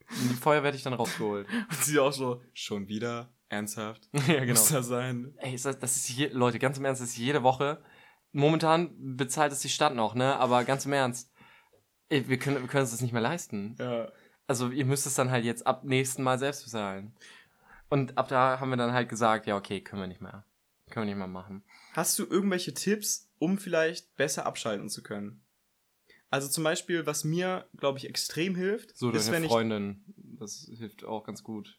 Und die Feuerwehr hat dich dann rausgeholt. sie auch so, schon wieder? Ernsthaft? ja, genau. Muss das sein? Ey, ist das, das ist je, Leute, ganz im Ernst, das ist jede Woche. Momentan bezahlt es die Stadt noch, ne? Aber ganz im Ernst, wir können, wir können uns das nicht mehr leisten. Ja. Also ihr müsst es dann halt jetzt ab nächsten Mal selbst bezahlen. Und ab da haben wir dann halt gesagt, ja, okay, können wir nicht mehr. Können wir nicht mehr machen. Hast du irgendwelche Tipps, um vielleicht besser abschalten zu können? Also zum Beispiel, was mir, glaube ich, extrem hilft, So, ist, deine Freundin, das hilft auch ganz gut.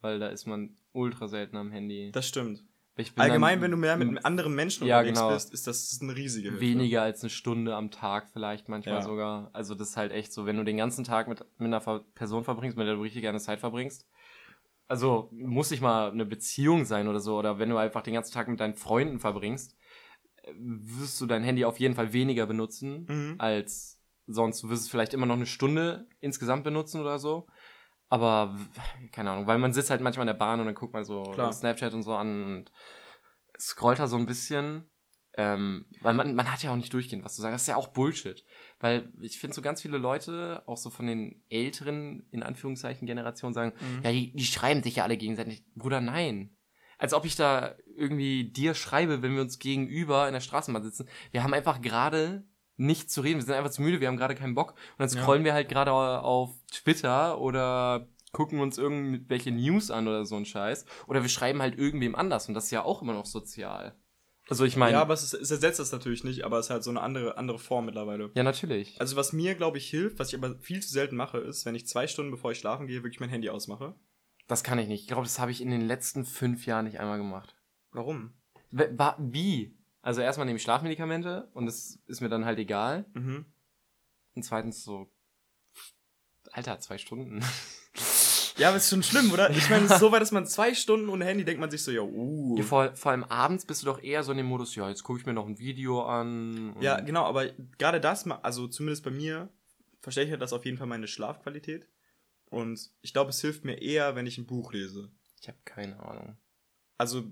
Weil da ist man ultra selten am Handy. Das stimmt. Ich Allgemein, dann wenn du mehr mit anderen Menschen Ja, unterwegs genau. bist, ist das eine riesige Hilfe. weniger als eine Stunde am Tag vielleicht manchmal Ja. sogar. Also das ist halt echt so, wenn du den ganzen Tag mit, mit einer Person verbringst, mit der du richtig gerne Zeit verbringst. Also muss nicht mal eine Beziehung sein oder so, oder wenn du einfach den ganzen Tag mit deinen Freunden verbringst, wirst du dein Handy auf jeden Fall weniger benutzen Mhm. als sonst. Du wirst es vielleicht immer noch eine Stunde insgesamt benutzen oder so. Aber keine Ahnung, weil man sitzt halt manchmal in der Bahn und dann guckt man so Klar. Snapchat und so an und scrollt da so ein bisschen. Ähm, weil man, man hat ja auch nicht durchgehend was zu sagen. Das ist ja auch Bullshit. Weil ich finde so ganz viele Leute, auch so von den älteren, in Anführungszeichen, Generationen sagen, Mhm. ja, die, die schreiben sich ja alle gegenseitig. Bruder, nein. Als ob ich da irgendwie dir schreibe, wenn wir uns gegenüber in der Straßenbahn sitzen. Wir haben einfach gerade nichts zu reden. Wir sind einfach zu müde, wir haben gerade keinen Bock. Und dann Ja. scrollen wir halt gerade auf Twitter oder gucken uns irgendwelche News an oder so ein Scheiß. Oder wir schreiben halt irgendwem anders. Und das ist ja auch immer noch sozial. Also ich meine, ja, ja, aber es, ist, es ersetzt das natürlich nicht, aber es ist halt so eine andere, andere Form mittlerweile. natürlich. Also was mir, glaube ich, hilft, was ich aber viel zu selten mache, ist, wenn ich zwei Stunden bevor ich schlafen gehe, wirklich mein Handy ausmache. Das kann ich nicht. Ich glaube, das habe ich in den letzten fünf Jahren nicht einmal gemacht. Warum? Wie? Also erstmal nehme ich Schlafmedikamente und das ist mir dann halt egal. Mhm. Und zweitens so, Alter, zwei Stunden. Ja, aber ist schon schlimm, oder? Ich meine, es ist so weit, dass man zwei Stunden ohne Handy denkt man sich so, ja, uh. vor, vor allem abends bist du doch eher so in dem Modus, ja, jetzt gucke ich mir noch ein Video an. Ja, genau, aber gerade das, also zumindest bei mir, verschlechtert das auf jeden Fall meine Schlafqualität. Und ich glaube, es hilft mir eher, wenn ich ein Buch lese. Ich habe keine Ahnung. Also,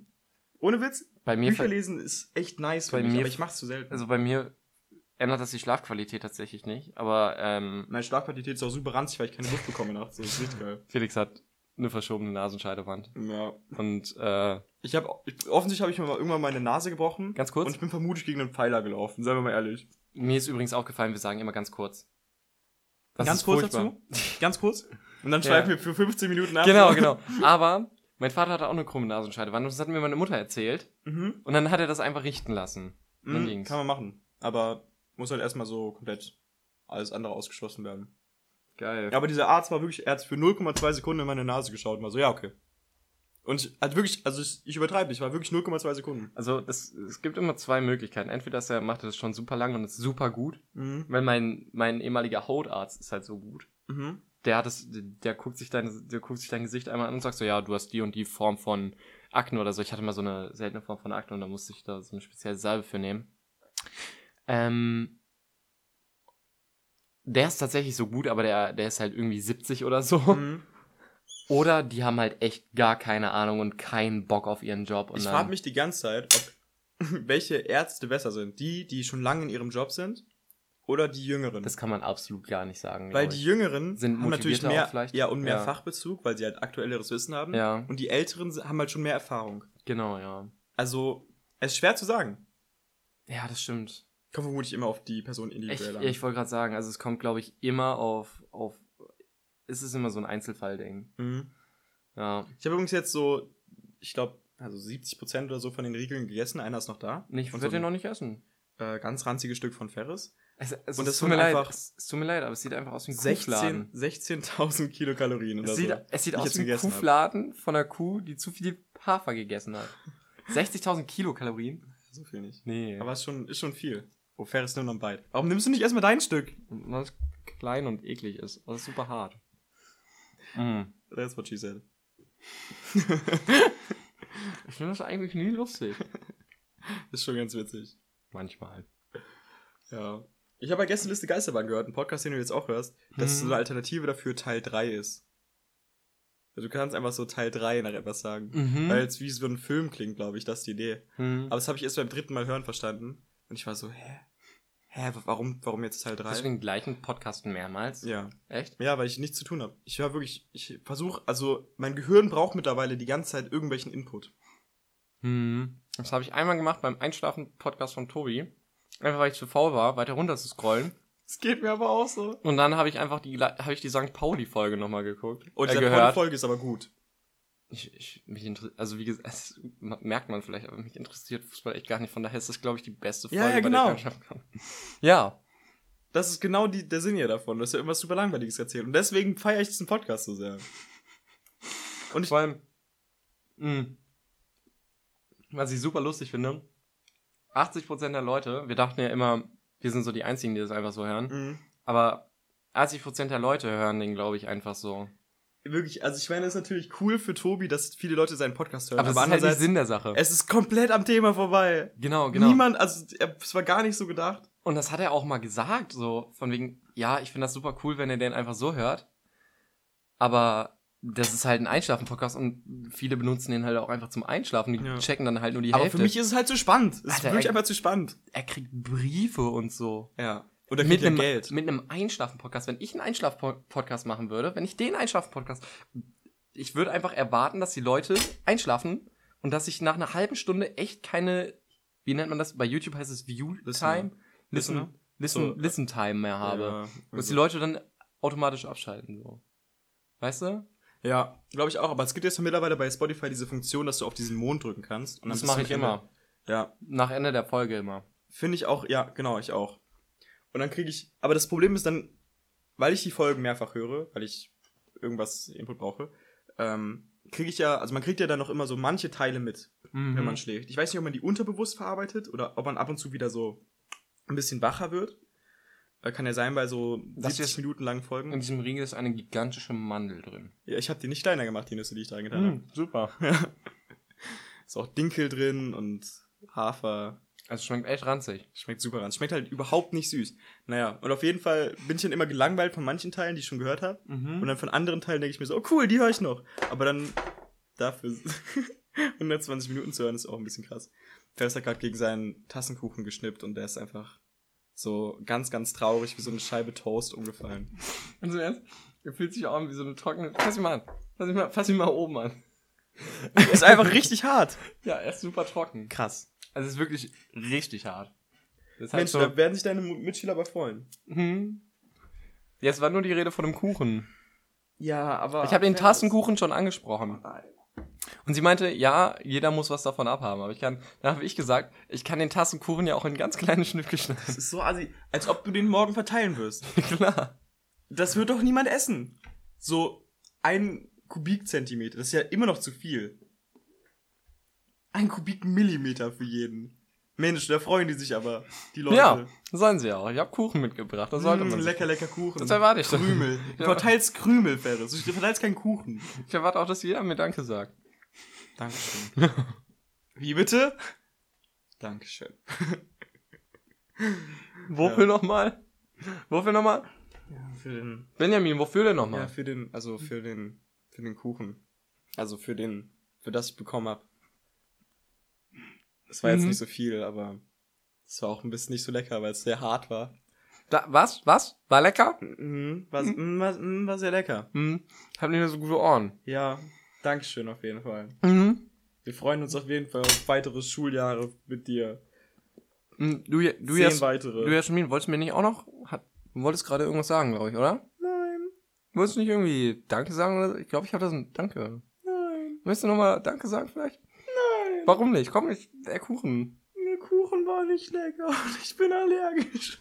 ohne Witz, Bei mir, Bücher lesen ist echt nice Bei mich, mir- aber ich mach's zu selten. also bei mir ändert das die Schlafqualität tatsächlich nicht. Aber ähm, meine Schlafqualität ist auch super ranzig, weil ich keine Luft bekomme nachts. Das ist richtig geil. Felix hat eine verschobene Nasenscheidewand. Ja. Und äh, Ich habe offensichtlich habe ich mir mal irgendwann meine Nase gebrochen. Ganz kurz? Und ich bin vermutlich gegen einen Pfeiler gelaufen, seien wir mal ehrlich. mir ist übrigens aufgefallen, wir sagen immer ganz kurz. Das Ganz ist kurz furchtbar. dazu? Ganz kurz? Und dann Ja. schreiben wir für 15 Minuten ab. Genau, genau. Aber mein Vater hatte auch eine krumme Nasenscheidewand und das hat mir meine Mutter erzählt. Mhm. Und dann hat er das einfach richten lassen. Dann Mhm, ging's. kann man machen. Aber muss halt erstmal so komplett alles andere ausgeschlossen werden. Geil. Ja, aber dieser Arzt war wirklich, er hat für 0,2 Sekunden in meine Nase geschaut und war so, ja, okay. Und ich- hat wirklich, also ich, ich übertreibe nicht, war wirklich 0,2 Sekunden. Also es, es gibt immer zwei Möglichkeiten. Entweder ist er macht das schon super lang und ist super gut, Mhm. weil mein, mein ehemaliger Hautarzt ist halt so gut. Mhm. Der hat es, der guckt sich dein, der guckt sich dein Gesicht einmal an und sagt so, ja, du hast die und die Form von Akne oder so. Ich hatte mal so eine seltene Form von Akne und da musste ich da so eine spezielle Salbe für nehmen. Ähm, der ist tatsächlich so gut, aber der, der ist halt irgendwie 70 oder so. Mhm. Oder die haben halt echt gar keine Ahnung und keinen Bock auf ihren Job. Ich frage mich die ganze Zeit, ob welche Ärzte besser sind. Die, die schon lange in ihrem Job sind oder die Jüngeren. Das kann man absolut gar nicht sagen. weil die ich. Jüngeren Sind haben natürlich mehr, ja, und mehr Ja. Fachbezug, weil sie halt aktuelleres Wissen haben. Ja. Und die Älteren haben halt schon mehr Erfahrung. Genau, ja. Also, es ist schwer zu sagen. Ja, das stimmt. Kommt vermutlich immer auf die Person Ich, individuell an. ich wollte gerade sagen, also es kommt, glaube ich, immer auf, auf. Es ist immer so ein Einzelfallding. Mhm. Ja. Ich habe übrigens jetzt so, ich glaube, also 70% oder so von den Riegeln gegessen. Einer ist noch da. Ich Und würde so den noch nicht essen. äh, ganz ranziges Stück von Ferris. Es, es, Und das tut mir leid. Es, es tut mir leid, aber es sieht einfach aus wie ein 16 Kuhfladen. 16.000 Kilokalorien oder Es sieht, so. es sieht aus wie ein gegessen hab. Kuhfladen von einer Kuh, die zu viel Hafer gegessen hat. 60.000 Kilokalorien? So viel nicht. Nee. Aber es ist schon, ist schon viel. Oh, Ferris, nimm noch ein Bite. Warum nimmst du nicht erstmal dein Stück? weil es klein und eklig ist. Es ist super hart. Mm. That's what she said. Ich finde das eigentlich nie lustig. Ist schon ganz witzig. Manchmal. Ja. Ich habe bei Gästeliste Geisterbahn gehört, einen Podcast, den du jetzt auch hörst, dass es Mhm. so eine Alternative dafür Teil 3 ist. Also du kannst einfach so Teil 3 nach etwas sagen. Mhm. Weil es wie so ein Film klingt, glaube ich, das ist die Idee. Mhm. Aber das habe ich erst beim dritten Mal hören verstanden. Und ich war so, hä? Hä, warum, warum jetzt Teil 3? Hast du den gleichen Podcast mehrmals? Ja. Echt? Ja, weil ich nichts zu tun habe. Ich höre wirklich, ich versuche, also mein Gehirn braucht mittlerweile die ganze Zeit irgendwelchen Input. Mhm. Das habe ich einmal gemacht beim Einschlafen-Podcast von Tobi. Einfach weil ich zu faul war, weiter runter zu scrollen. Es geht mir aber auch so. Und dann habe ich einfach die, habe ich die St. Pauli-Folge nochmal geguckt. Und äh, diese gehört. Folge ist aber gut. Ich, ich, mich inter- also wie gesagt, das merkt man vielleicht, aber mich interessiert Fußball echt gar nicht. Von daher ist das, glaube ich, die beste Folge, Ja, ja, bei genau. der ich einschlafen kann. Ja. Das ist genau die, der Sinn ja davon, dass er irgendwas super Langweiliges erzählt. Und deswegen feiere ich diesen Podcast so sehr. Und ich, Vor allem, mh, was ich super lustig finde, 80% der Leute, wir dachten ja immer, wir sind so die Einzigen, die das einfach so hören, mh, aber 80% der Leute hören den, glaube ich, einfach so. wirklich, also ich meine, es ist natürlich cool für Tobi, dass viele Leute seinen Podcast hören. Aber, das ist halt nicht andererseits, Sinn der Sache. es ist komplett am Thema vorbei. genau, genau. Niemand, also er- es war gar nicht so gedacht. Und das hat er auch mal gesagt, so von wegen, ja, ich finde das super cool, wenn ihr den einfach so hört. Aber das ist halt ein Einschlafen-Podcast und viele benutzen den halt auch einfach zum Einschlafen. Die Ja. checken dann halt nur die Aber Hälfte. für mich ist es halt zu spannend. Es ist wirklich ey. einfach zu spannend. er kriegt Briefe und so. Ja. Oder mit er einem, Geld. mit einem Einschlafen-Podcast. Wenn ich einen Einschlafen-Podcast machen würde, wenn ich den Einschlafen-Podcast, ich würde einfach erwarten, dass die Leute einschlafen und dass ich nach einer halben Stunde echt keine, wie nennt man das? Bei YouTube heißt es View-Time? Listen, listen, So. listen Time mehr habe. Ja, Dass die Leute dann automatisch abschalten, so. Weißt du? Ja, glaube ich auch. Aber es gibt jetzt mittlerweile bei Spotify diese Funktion, dass du auf diesen Mond drücken kannst. Und Das mache ich immer. Ja, Nach Ende der Folge immer. finde ich auch. Ja, genau, ich auch. Und dann kriege ich. Aber das Problem ist dann, weil ich die Folgen mehrfach höre, weil ich irgendwas Input brauche, ähm, kriege ich ja, also man kriegt ja dann noch immer so manche Teile mit, Mhm. wenn man schläft. Ich weiß nicht, ob man die unterbewusst verarbeitet oder ob man ab und zu wieder so ein bisschen wacher wird. Äh, Kann ja sein bei so Das 70 ist- Minuten langen Folgen. In diesem Riegel ist eine gigantische Mandel drin. Ja, ich habe die nicht kleiner gemacht, die Nüsse, die ich da reingetan habe. super. Ist auch Dinkel drin und Hafer. Es schmeckt echt ranzig. Schmeckt super ran. Schmeckt halt überhaupt nicht süß. Naja, und auf jeden Fall bin ich dann immer gelangweilt von manchen Teilen, die ich schon gehört habe. Mhm. Und dann von anderen Teilen denke ich mir so, oh cool, die höre ich noch. Aber dann dafür 120 Minuten zu hören, ist auch ein bisschen krass. Ferris hat gerade gegen seinen Tassenkuchen geschnippt und der ist einfach so ganz, ganz traurig wie so eine Scheibe Toast umgefallen. Also ernst? Er fühlt sich auch an wie so eine trockene. Fass ihn mal an. Fass ihn mal, fass ihn mal oben an. ist einfach richtig hart. Ja, er ist super trocken. Krass. Also es ist wirklich richtig hart. Das Mensch, so, da werden sich deine Mitschüler aber freuen. hm. Jetzt war nur die Rede von dem Kuchen. Ja, aber. Ich habe den Tassenkuchen schon angesprochen. Und sie meinte, ja, jeder muss was davon abhaben. Aber ich kann, dann habe ich gesagt, ich kann den Tassenkuchen ja auch in ganz kleine Stücke schneiden. Das ist so assi. Als ob du den morgen verteilen wirst. Klar. Das wird doch niemand essen. So ein Kubikzentimeter, das ist ja immer noch zu viel. Ein Kubikmillimeter für jeden. Mensch, da freuen die sich aber, die Leute. Ja, sollen sie auch. Ich habe Kuchen mitgebracht. Das sollte Mm, man. sich- lecker, lecker Kuchen. Das erwarte ich doch. Krümel. Du Ja. verteilst Krümel, Ferris. Du verteilst keinen Kuchen. Ich erwarte auch, dass jeder mir Danke sagt. Dankeschön. Wie bitte? Dankeschön. Wofür nochmal? Wofür nochmal? Für den, Benjamin, wofür denn nochmal? ja, für den, also für den, für den Kuchen. Also für den, für das ich bekommen habe. Das war jetzt Mhm. nicht so viel, aber es war auch ein bisschen nicht so lecker, weil es sehr hart war. Da, was? Was? War lecker? Mhm, war, mhm. War, mhm, war sehr lecker. Hm. Hab nicht mehr so gute Ohren. Ja, Dankeschön auf jeden Fall. Mhm. Wir freuen uns auf jeden Fall auf weitere Schuljahre mit dir. Hm, Du, du, Zehn Jas, weitere. du Jasmin, wolltest mir nicht auch noch... Hat, du wolltest gerade irgendwas sagen, glaube ich, oder? Nein, Du wolltest nicht irgendwie Danke sagen oder? Ich glaube, ich habe das ein Danke. nein, Willst du nochmal Danke sagen vielleicht? nein. Warum nicht? Komm nicht, der Kuchen. Der Kuchen war nicht lecker und ich bin allergisch.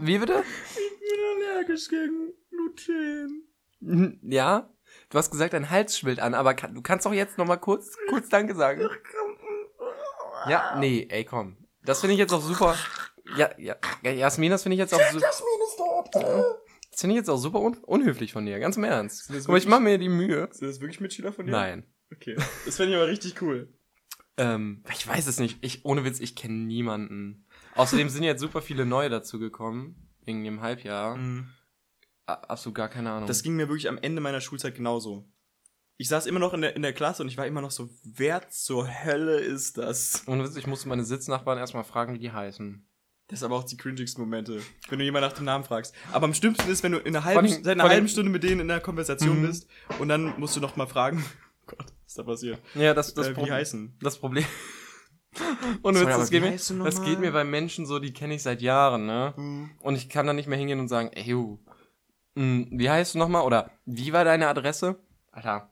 Wie bitte? Ich bin allergisch gegen Gluten. Mhm, Ja? Du hast gesagt, dein Hals schwillt an, aber kann, du kannst doch jetzt nochmal kurz, kurz Danke sagen. Ja, nee, ey, komm. Das finde ich jetzt auch super. Ja, ja, ja Jasmin, das finde ich jetzt auch super. Jasmin ist dort. Das finde ich jetzt auch super un unhöflich von dir, ganz im Ernst. Aber ich mache mir die Mühe. Sind das wirklich Mitschüler von dir? Nein. Okay. Das fände ich aber richtig cool. Ähm, ich weiß es nicht. Ich, ohne Witz, ich kenne niemanden. Außerdem sind jetzt super viele neue dazugekommen. Wegen dem Halbjahr. A- Absolut gar keine Ahnung. Das ging mir wirklich am Ende meiner Schulzeit genauso. Ich saß immer noch in der, in der Klasse und ich war immer noch so, wer zur Hölle ist das? Witz, ich musste meine Sitznachbarn erstmal fragen, wie die heißen. Das ist aber auch die cringigsten Momente, wenn du jemand nach dem Namen fragst. Aber am schlimmsten ist, wenn du in einer halben, allem- seit einer halben Stunde mit denen in einer Konversation Mhm. bist und dann musst du noch mal fragen, oh Gott, was ist da passiert? Ja, das, das äh, wie Problem- heißen? Das Problem. Und Sorry, Witz, das, geht wie mir, das geht mir bei Menschen so, die kenne ich seit Jahren, ne? Mhm. Und ich kann dann nicht mehr hingehen und sagen, ey, mh, wie heißt du nochmal? Oder wie war deine Adresse? Alter.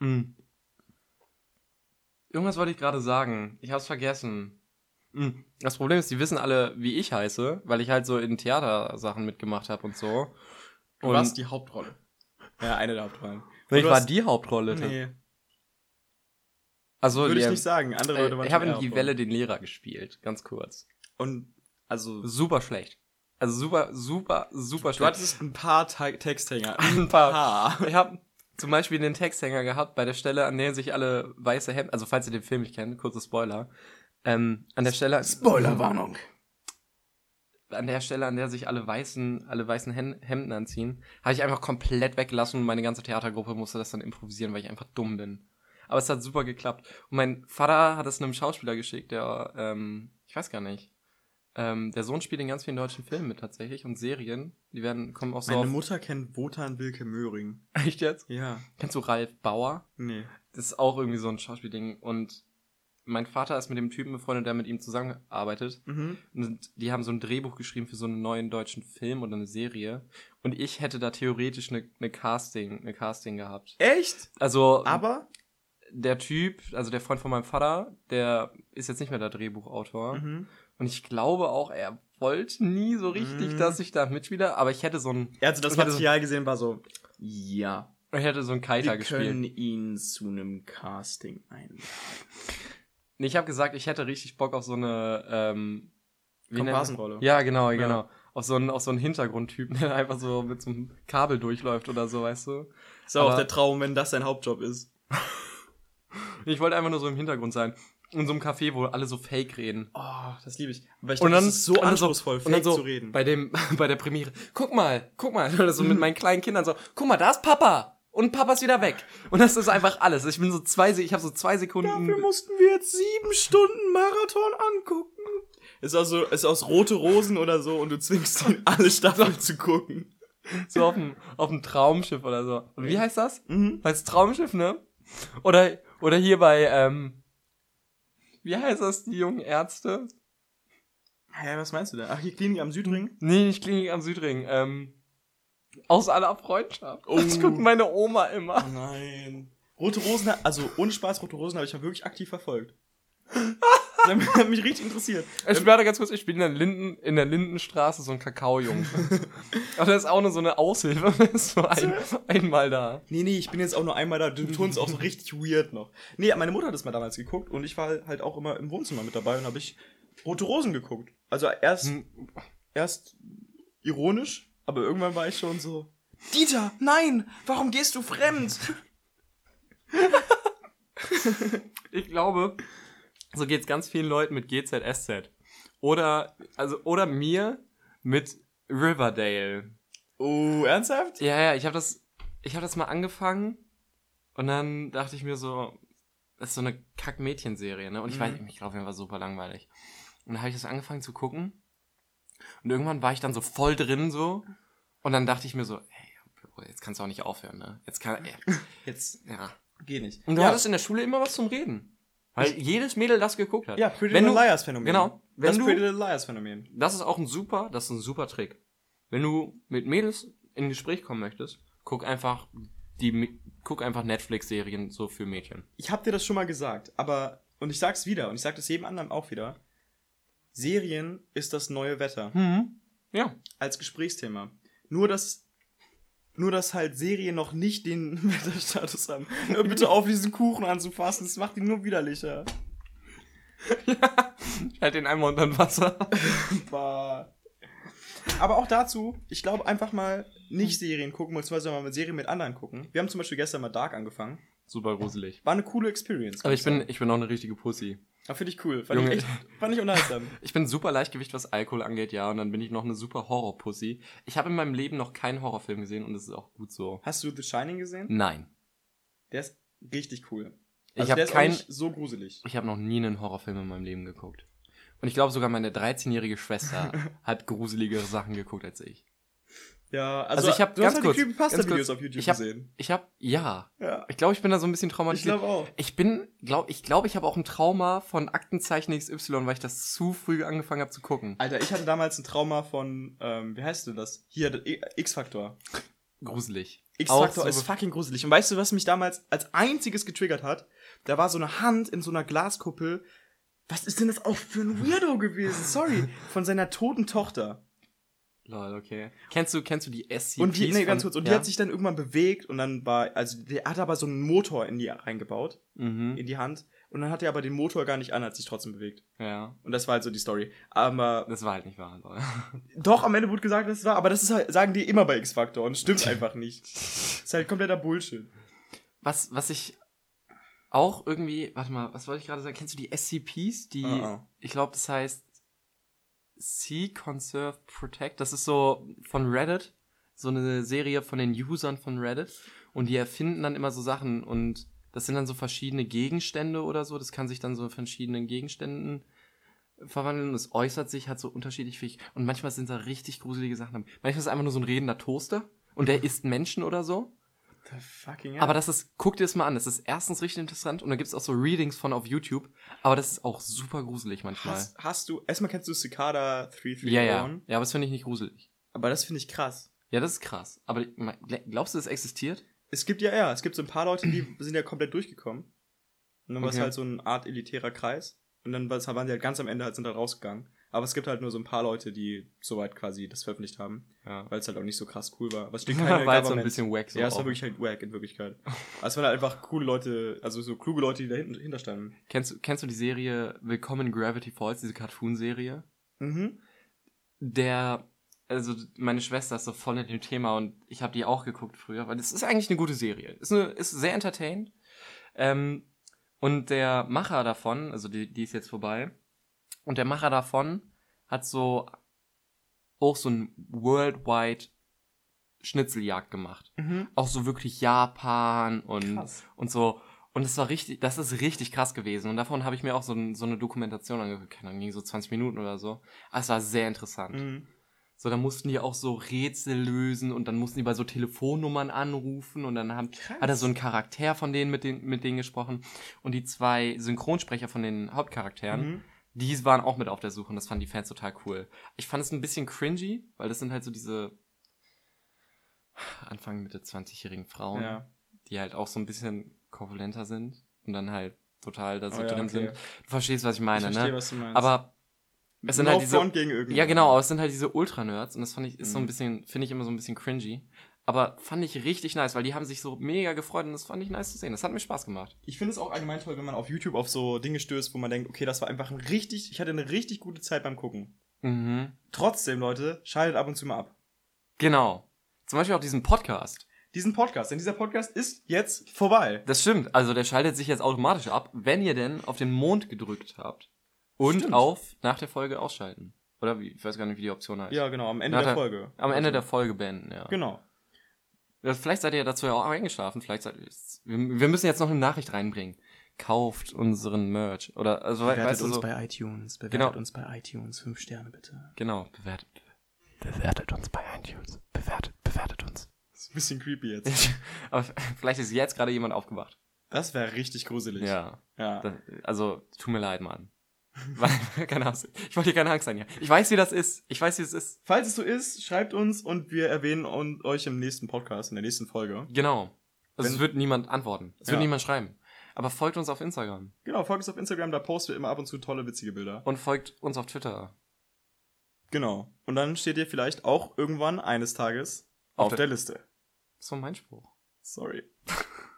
Mh. Irgendwas wollte ich gerade sagen. Ich hab's vergessen. Mh. Das Problem ist, die wissen alle, wie ich heiße, weil ich halt so in Theatersachen mitgemacht habe und so. Du Und warst die Hauptrolle. Ja, eine der Hauptrollen. ich du war die Hauptrolle. Nee, Also, würde ich nicht sagen. Andere Leute äh, waren ich habe in die Welle den Lehrer gespielt, ganz kurz. Und, also, Super schlecht. Also super, super, super du schlecht. hattest ein paar Te Texthänger. ein paar. paar. Ich habe zum Beispiel den Texthänger gehabt bei der Stelle, an der sich alle weiße Hemden, also falls ihr den Film nicht kennt, kurzer Spoiler, ähm, an der Stelle. Spoilerwarnung. an der Stelle, an der sich alle weißen, alle weißen Hem- Hemden anziehen, habe ich einfach komplett weggelassen und meine ganze Theatergruppe musste das dann improvisieren, weil ich einfach dumm bin. Aber es hat super geklappt. Und mein Vater hat es einem Schauspieler geschickt, der, ähm, ich weiß gar nicht. Ähm, der Sohn spielt in ganz vielen deutschen Filmen mit tatsächlich und Serien. Die werden, kommen auch so Meine Mutter kennt Wotan Wilke Möhring. Echt jetzt? Ja. Kennst du Ralf Bauer? Nee. Das ist auch irgendwie so ein Schauspielding. Und mein Vater ist mit dem Typen befreundet, der mit ihm zusammenarbeitet. Mhm. Und die haben so ein Drehbuch geschrieben für so einen neuen deutschen Film oder eine Serie. Und ich hätte da theoretisch eine, eine Casting, eine Casting gehabt. Echt? Also Aber? der Typ, also der Freund von meinem Vater, der ist jetzt nicht mehr der Drehbuchautor. Mhm. Und ich glaube auch, er wollte nie so richtig, Mhm. dass ich da mitspiele. Aber ich hätte so ein, Er hat so das hatte so- Material gesehen, war so, ja, ich hätte so ein Kaiter wir gespielt. können ihn zu einem Casting einladen. Nee, ich habe gesagt, ich hätte richtig Bock auf so eine ähm, Komparsenrolle. Ja, genau, Ja. genau. Auf so einen, auf so einen Hintergrundtypen, der einfach so mit so einem Kabel durchläuft oder so, weißt du? Ist auch Aber- der Traum, wenn das sein Hauptjob ist. Ich wollte einfach nur so im Hintergrund sein. In so einem Café, wo alle so fake reden. Oh, das liebe ich. Aber ich Und dann das ist so anspruchsvoll, dann fake so zu reden. Bei, dem, bei der Premiere. Guck mal, guck mal. Oder so mit meinen kleinen Kindern so, guck mal, da ist Papa. Und Papa ist wieder weg. Und das ist einfach alles. Ich bin so zwei, ich habe so zwei Sekunden. Dafür mussten wir jetzt sieben Stunden Marathon angucken. Ist auch so, ist aus rote Rosen oder so und du zwingst ihn, alle Staffeln zu gucken. So auf dem, auf dem Traumschiff oder so. Und wie heißt das? Mhm. Heißt Traumschiff, ne? Oder, oder hier bei, ähm, wie heißt das, die jungen Ärzte? Hä, was meinst du da? Ach, hier Klinik am Südring? Nee, nicht Klinik am Südring, ähm, aus aller Freundschaft. Oh. Das guckt meine Oma immer. nein. Rote Rosen, also ohne Spaß, Rote Rosen habe ich mal wirklich aktiv verfolgt. Das hat mich- richtig interessiert. Ich schwöre ganz kurz, ich bin in der, Linden, in der Lindenstraße so ein Kakaojunge. Aber das ist auch nur so eine Aushilfe. Der ist so ein, einmal da. Nee, nee, ich bin jetzt auch nur einmal da. Du tust auch so richtig weird noch. Nee, meine Mutter hat das mal damals geguckt und ich war halt auch immer im Wohnzimmer mit dabei und habe ich Rote Rosen geguckt. Also erst, Hm. erst ironisch, aber irgendwann war ich schon so. Dieter, nein! Warum gehst du fremd? Ich glaube, so geht's ganz vielen Leuten mit GZSZ. Oder, also, oder mir mit Riverdale. Oh, ernsthaft? Ja, ja, ich habe das, ich habe das mal angefangen und dann dachte ich mir so, das ist so eine Kack-Mädchenserie, ne? Und ich Mhm. weiß, ich glaube, mir war super langweilig. Und dann habe ich das angefangen zu gucken und irgendwann war ich dann so voll drin so und dann dachte ich mir so, Bro, jetzt kannst du auch nicht aufhören, ne? Jetzt kann, ey, Jetzt ja. geh nicht. Und du ja, hattest in der Schule immer was zum Reden. Weil jedes Mädel das geguckt hat. ja, Pretty Little Liars Phänomen. genau. Wenn das du- Pretty Little Liars Phänomen. Das ist auch ein super, das ist ein super Trick. Wenn du mit Mädels in Gespräch kommen möchtest, guck einfach die, guck einfach Netflix-Serien so für Mädchen. Ich hab dir das schon mal gesagt, aber, und ich sag's wieder, und ich sag das jedem anderen auch wieder. Serien ist das neue Wetter. Hm. Ja. als Gesprächsthema. Nur, dass, nur, dass halt Serien noch nicht den Wetterstatus haben. Hör bitte auf, diesen Kuchen anzufassen, das macht ihn nur widerlicher. Halt den einmal unter Wasser. Bah. Aber auch dazu, ich glaube, einfach mal nicht Serien gucken, beziehungsweise mal mit Serien mit anderen gucken. Wir haben zum Beispiel gestern mal Dark angefangen. Super gruselig. War eine coole Experience. Aber ich bin, ich bin auch eine richtige Pussy. Ah, finde ich cool. Fand Junge. ich echt, fand ich unterhaltsam. Ich bin super Leichtgewicht, was Alkohol angeht, ja. Und dann bin ich noch eine super Horror-Pussy. Ich habe in meinem Leben noch keinen Horrorfilm gesehen und das ist auch gut so. Hast du The Shining gesehen? Nein. Der ist richtig cool. Ich Also hab der ist auch kein- nicht so gruselig. Ich habe noch nie einen Horrorfilm in meinem Leben geguckt. Und ich glaube sogar meine 13-jährige Schwester hat gruseligere Sachen geguckt als ich. Ja, also, Also ich hab du ganz hast halt kurz- die ganz kurz, auf YouTube ich hab- gesehen. Ich habe ja, Ja. ich glaube, ich bin da so ein bisschen Ich traumatisiert. glaube auch. Ich bin, glaub, ich glaube, ich habe auch ein Trauma von Aktenzeichen XY, weil ich das zu früh angefangen habe zu gucken. Alter, ich hatte damals ein Trauma von, ähm, wie heißt denn das? Hier, X-Faktor. Gruselig. X-Faktor Auch ist so- fucking gruselig. Und weißt du, was mich damals als einziges getriggert hat? Da war so eine Hand in so einer Glaskuppel. Was ist denn das auch für ein Weirdo gewesen? Sorry. Von seiner toten Tochter. Lol, okay. Kennst du, kennst du die SCPs? Und die, nee, ganz kurz. Und die ja? hat sich dann irgendwann bewegt und dann war, also der hat aber so einen Motor in die reingebaut, Mhm. in die Hand. Und dann hat er aber den Motor gar nicht an, hat sich trotzdem bewegt. Ja. Und das war halt so die Story. Aber Das war halt nicht wahr. lol. Doch, am Ende wurde gesagt, dass es war, aber das ist halt, sagen die immer bei X-Factor und stimmt einfach nicht. Das ist halt kompletter Bullshit. Was, was ich auch irgendwie, warte mal, was wollte ich gerade sagen? Kennst du die SCPs? Die, Ah, ah. ich glaube, das heißt Sea Conserve Protect. Das ist so von Reddit. So eine Serie von den Usern von Reddit. Und die erfinden dann immer so Sachen und das sind dann so verschiedene Gegenstände oder so. Das kann sich dann so in verschiedenen Gegenständen verwandeln. Es äußert sich halt so unterschiedlich fähig. Und manchmal sind da richtig gruselige Sachen. Manchmal ist es einfach nur so ein redender Toaster und der isst Menschen oder so. Fucking Aber das ist, guck dir das mal an. Das ist erstens richtig interessant und da gibt's auch so Readings von auf YouTube. Aber das ist auch super gruselig manchmal. hast, hast du, erstmal kennst du Cicada 331? ja, ja. Ja, aber das finde ich nicht gruselig. Aber das finde ich krass. Ja, das ist krass. Aber glaubst du, das existiert? Es gibt ja, ja, es gibt so ein paar Leute, die sind ja komplett durchgekommen. Und dann war es Okay. halt so eine Art elitärer Kreis. Und dann war- waren sie halt ganz am Ende halt sind halt rausgegangen. Aber es gibt halt nur so ein paar Leute, die soweit quasi das veröffentlicht haben. Ja. Weil es halt auch nicht so krass cool war. Es steht Weil keine es so ein bisschen wack so Ja, es war wirklich halt wack in Wirklichkeit. Aber es waren halt einfach coole Leute, also so kluge Leute, die dahinter hinter standen. Kennst, du- kennst du die Serie Willkommen in Gravity Falls, diese Cartoon-Serie? Mhm. Der, also meine Schwester ist so voll in dem Thema und ich habe die auch geguckt früher, weil das ist eigentlich eine gute Serie. Ist, eine, ist sehr entertained. Ähm, und der Macher davon, also die, die ist jetzt vorbei, und der Macher davon hat so auch so ein worldwide Schnitzeljagd gemacht. Mhm. Auch so wirklich Japan und, Krass. und so. Und es war richtig, das ist richtig krass gewesen. Und davon habe ich mir auch so, so eine Dokumentation angeguckt. Keine Ahnung, ging so 20 Minuten oder so. Aber es war sehr interessant. Mhm. So, da mussten die auch so Rätsel lösen und dann mussten die bei so Telefonnummern anrufen und dann haben, Krass. hat er so einen Charakter von denen mit, den, mit denen gesprochen. Und die zwei Synchronsprecher von den Hauptcharakteren, Mhm. Die waren auch mit auf der Suche und das fanden die Fans total cool. Ich fand es ein bisschen cringy, weil das sind halt so diese Anfang, Mitte 20-jährigen Frauen, Ja. die halt auch so ein bisschen korpulenter sind und dann halt total da so Oh ja, drin okay. sind. Du verstehst, was ich meine, ich verstehe, ne? was du meinst. Aber es sind halt diese gegen ja, genau, aber es sind halt diese Ultra-Nerds und das fand ich, ist so ein Mhm. bisschen, finde ich immer so ein bisschen cringy. Aber fand ich richtig nice, weil die haben sich so mega gefreut und das fand ich nice zu sehen. Das hat mir Spaß gemacht. Ich finde es auch allgemein toll, wenn man auf YouTube auf so Dinge stößt, wo man denkt, okay, das war einfach ein richtig, ich hatte eine richtig gute Zeit beim Gucken. Mhm. Trotzdem, Leute, schaltet ab und zu mal ab. Genau. Zum Beispiel auch diesen Podcast. Diesen Podcast, denn dieser Podcast ist jetzt vorbei. Das stimmt. Also der schaltet sich jetzt automatisch ab, wenn ihr denn auf den Mond gedrückt habt. Und Stimmt. auf nach der Folge ausschalten. Oder wie? Ich weiß gar nicht, wie die Option heißt. Ja, genau, am Ende Na, der Folge. Am Ende Also, der Folge beenden, ja. Genau. Ja, Vielleicht seid ihr ja dazu ja auch eingeschlafen. Vielleicht seid ihr. Wir, müssen jetzt noch eine Nachricht reinbringen. Kauft unseren Merch. Oder, also, we- weißt du so. bei iTunes. Bewertet Genau. uns bei iTunes. Fünf Sterne bitte. Genau, bewertet. Bewertet uns bei iTunes. Bewertet, bewertet uns. Das ist ein bisschen creepy jetzt. Aber vielleicht ist jetzt gerade jemand aufgewacht. Das wäre richtig gruselig. Ja. Ja. Das, also, tut mir leid, Mann. Weil, keine Angst. Ich wollte dir keine Angst sein, ja. Ich weiß, wie das ist. Ich weiß, wie es ist. Falls es so ist, schreibt uns und wir erwähnen euch im nächsten Podcast, in der nächsten Folge. Genau. Also, Wenn- es wird niemand antworten. Es wird Ja. niemand schreiben. Aber folgt uns auf Instagram. Genau, folgt uns auf Instagram, da posten wir immer ab und zu tolle, witzige Bilder. Und folgt uns auf Twitter. Genau. Und dann steht ihr vielleicht auch irgendwann eines Tages auf, der- der Liste. War mein Spruch. Sorry.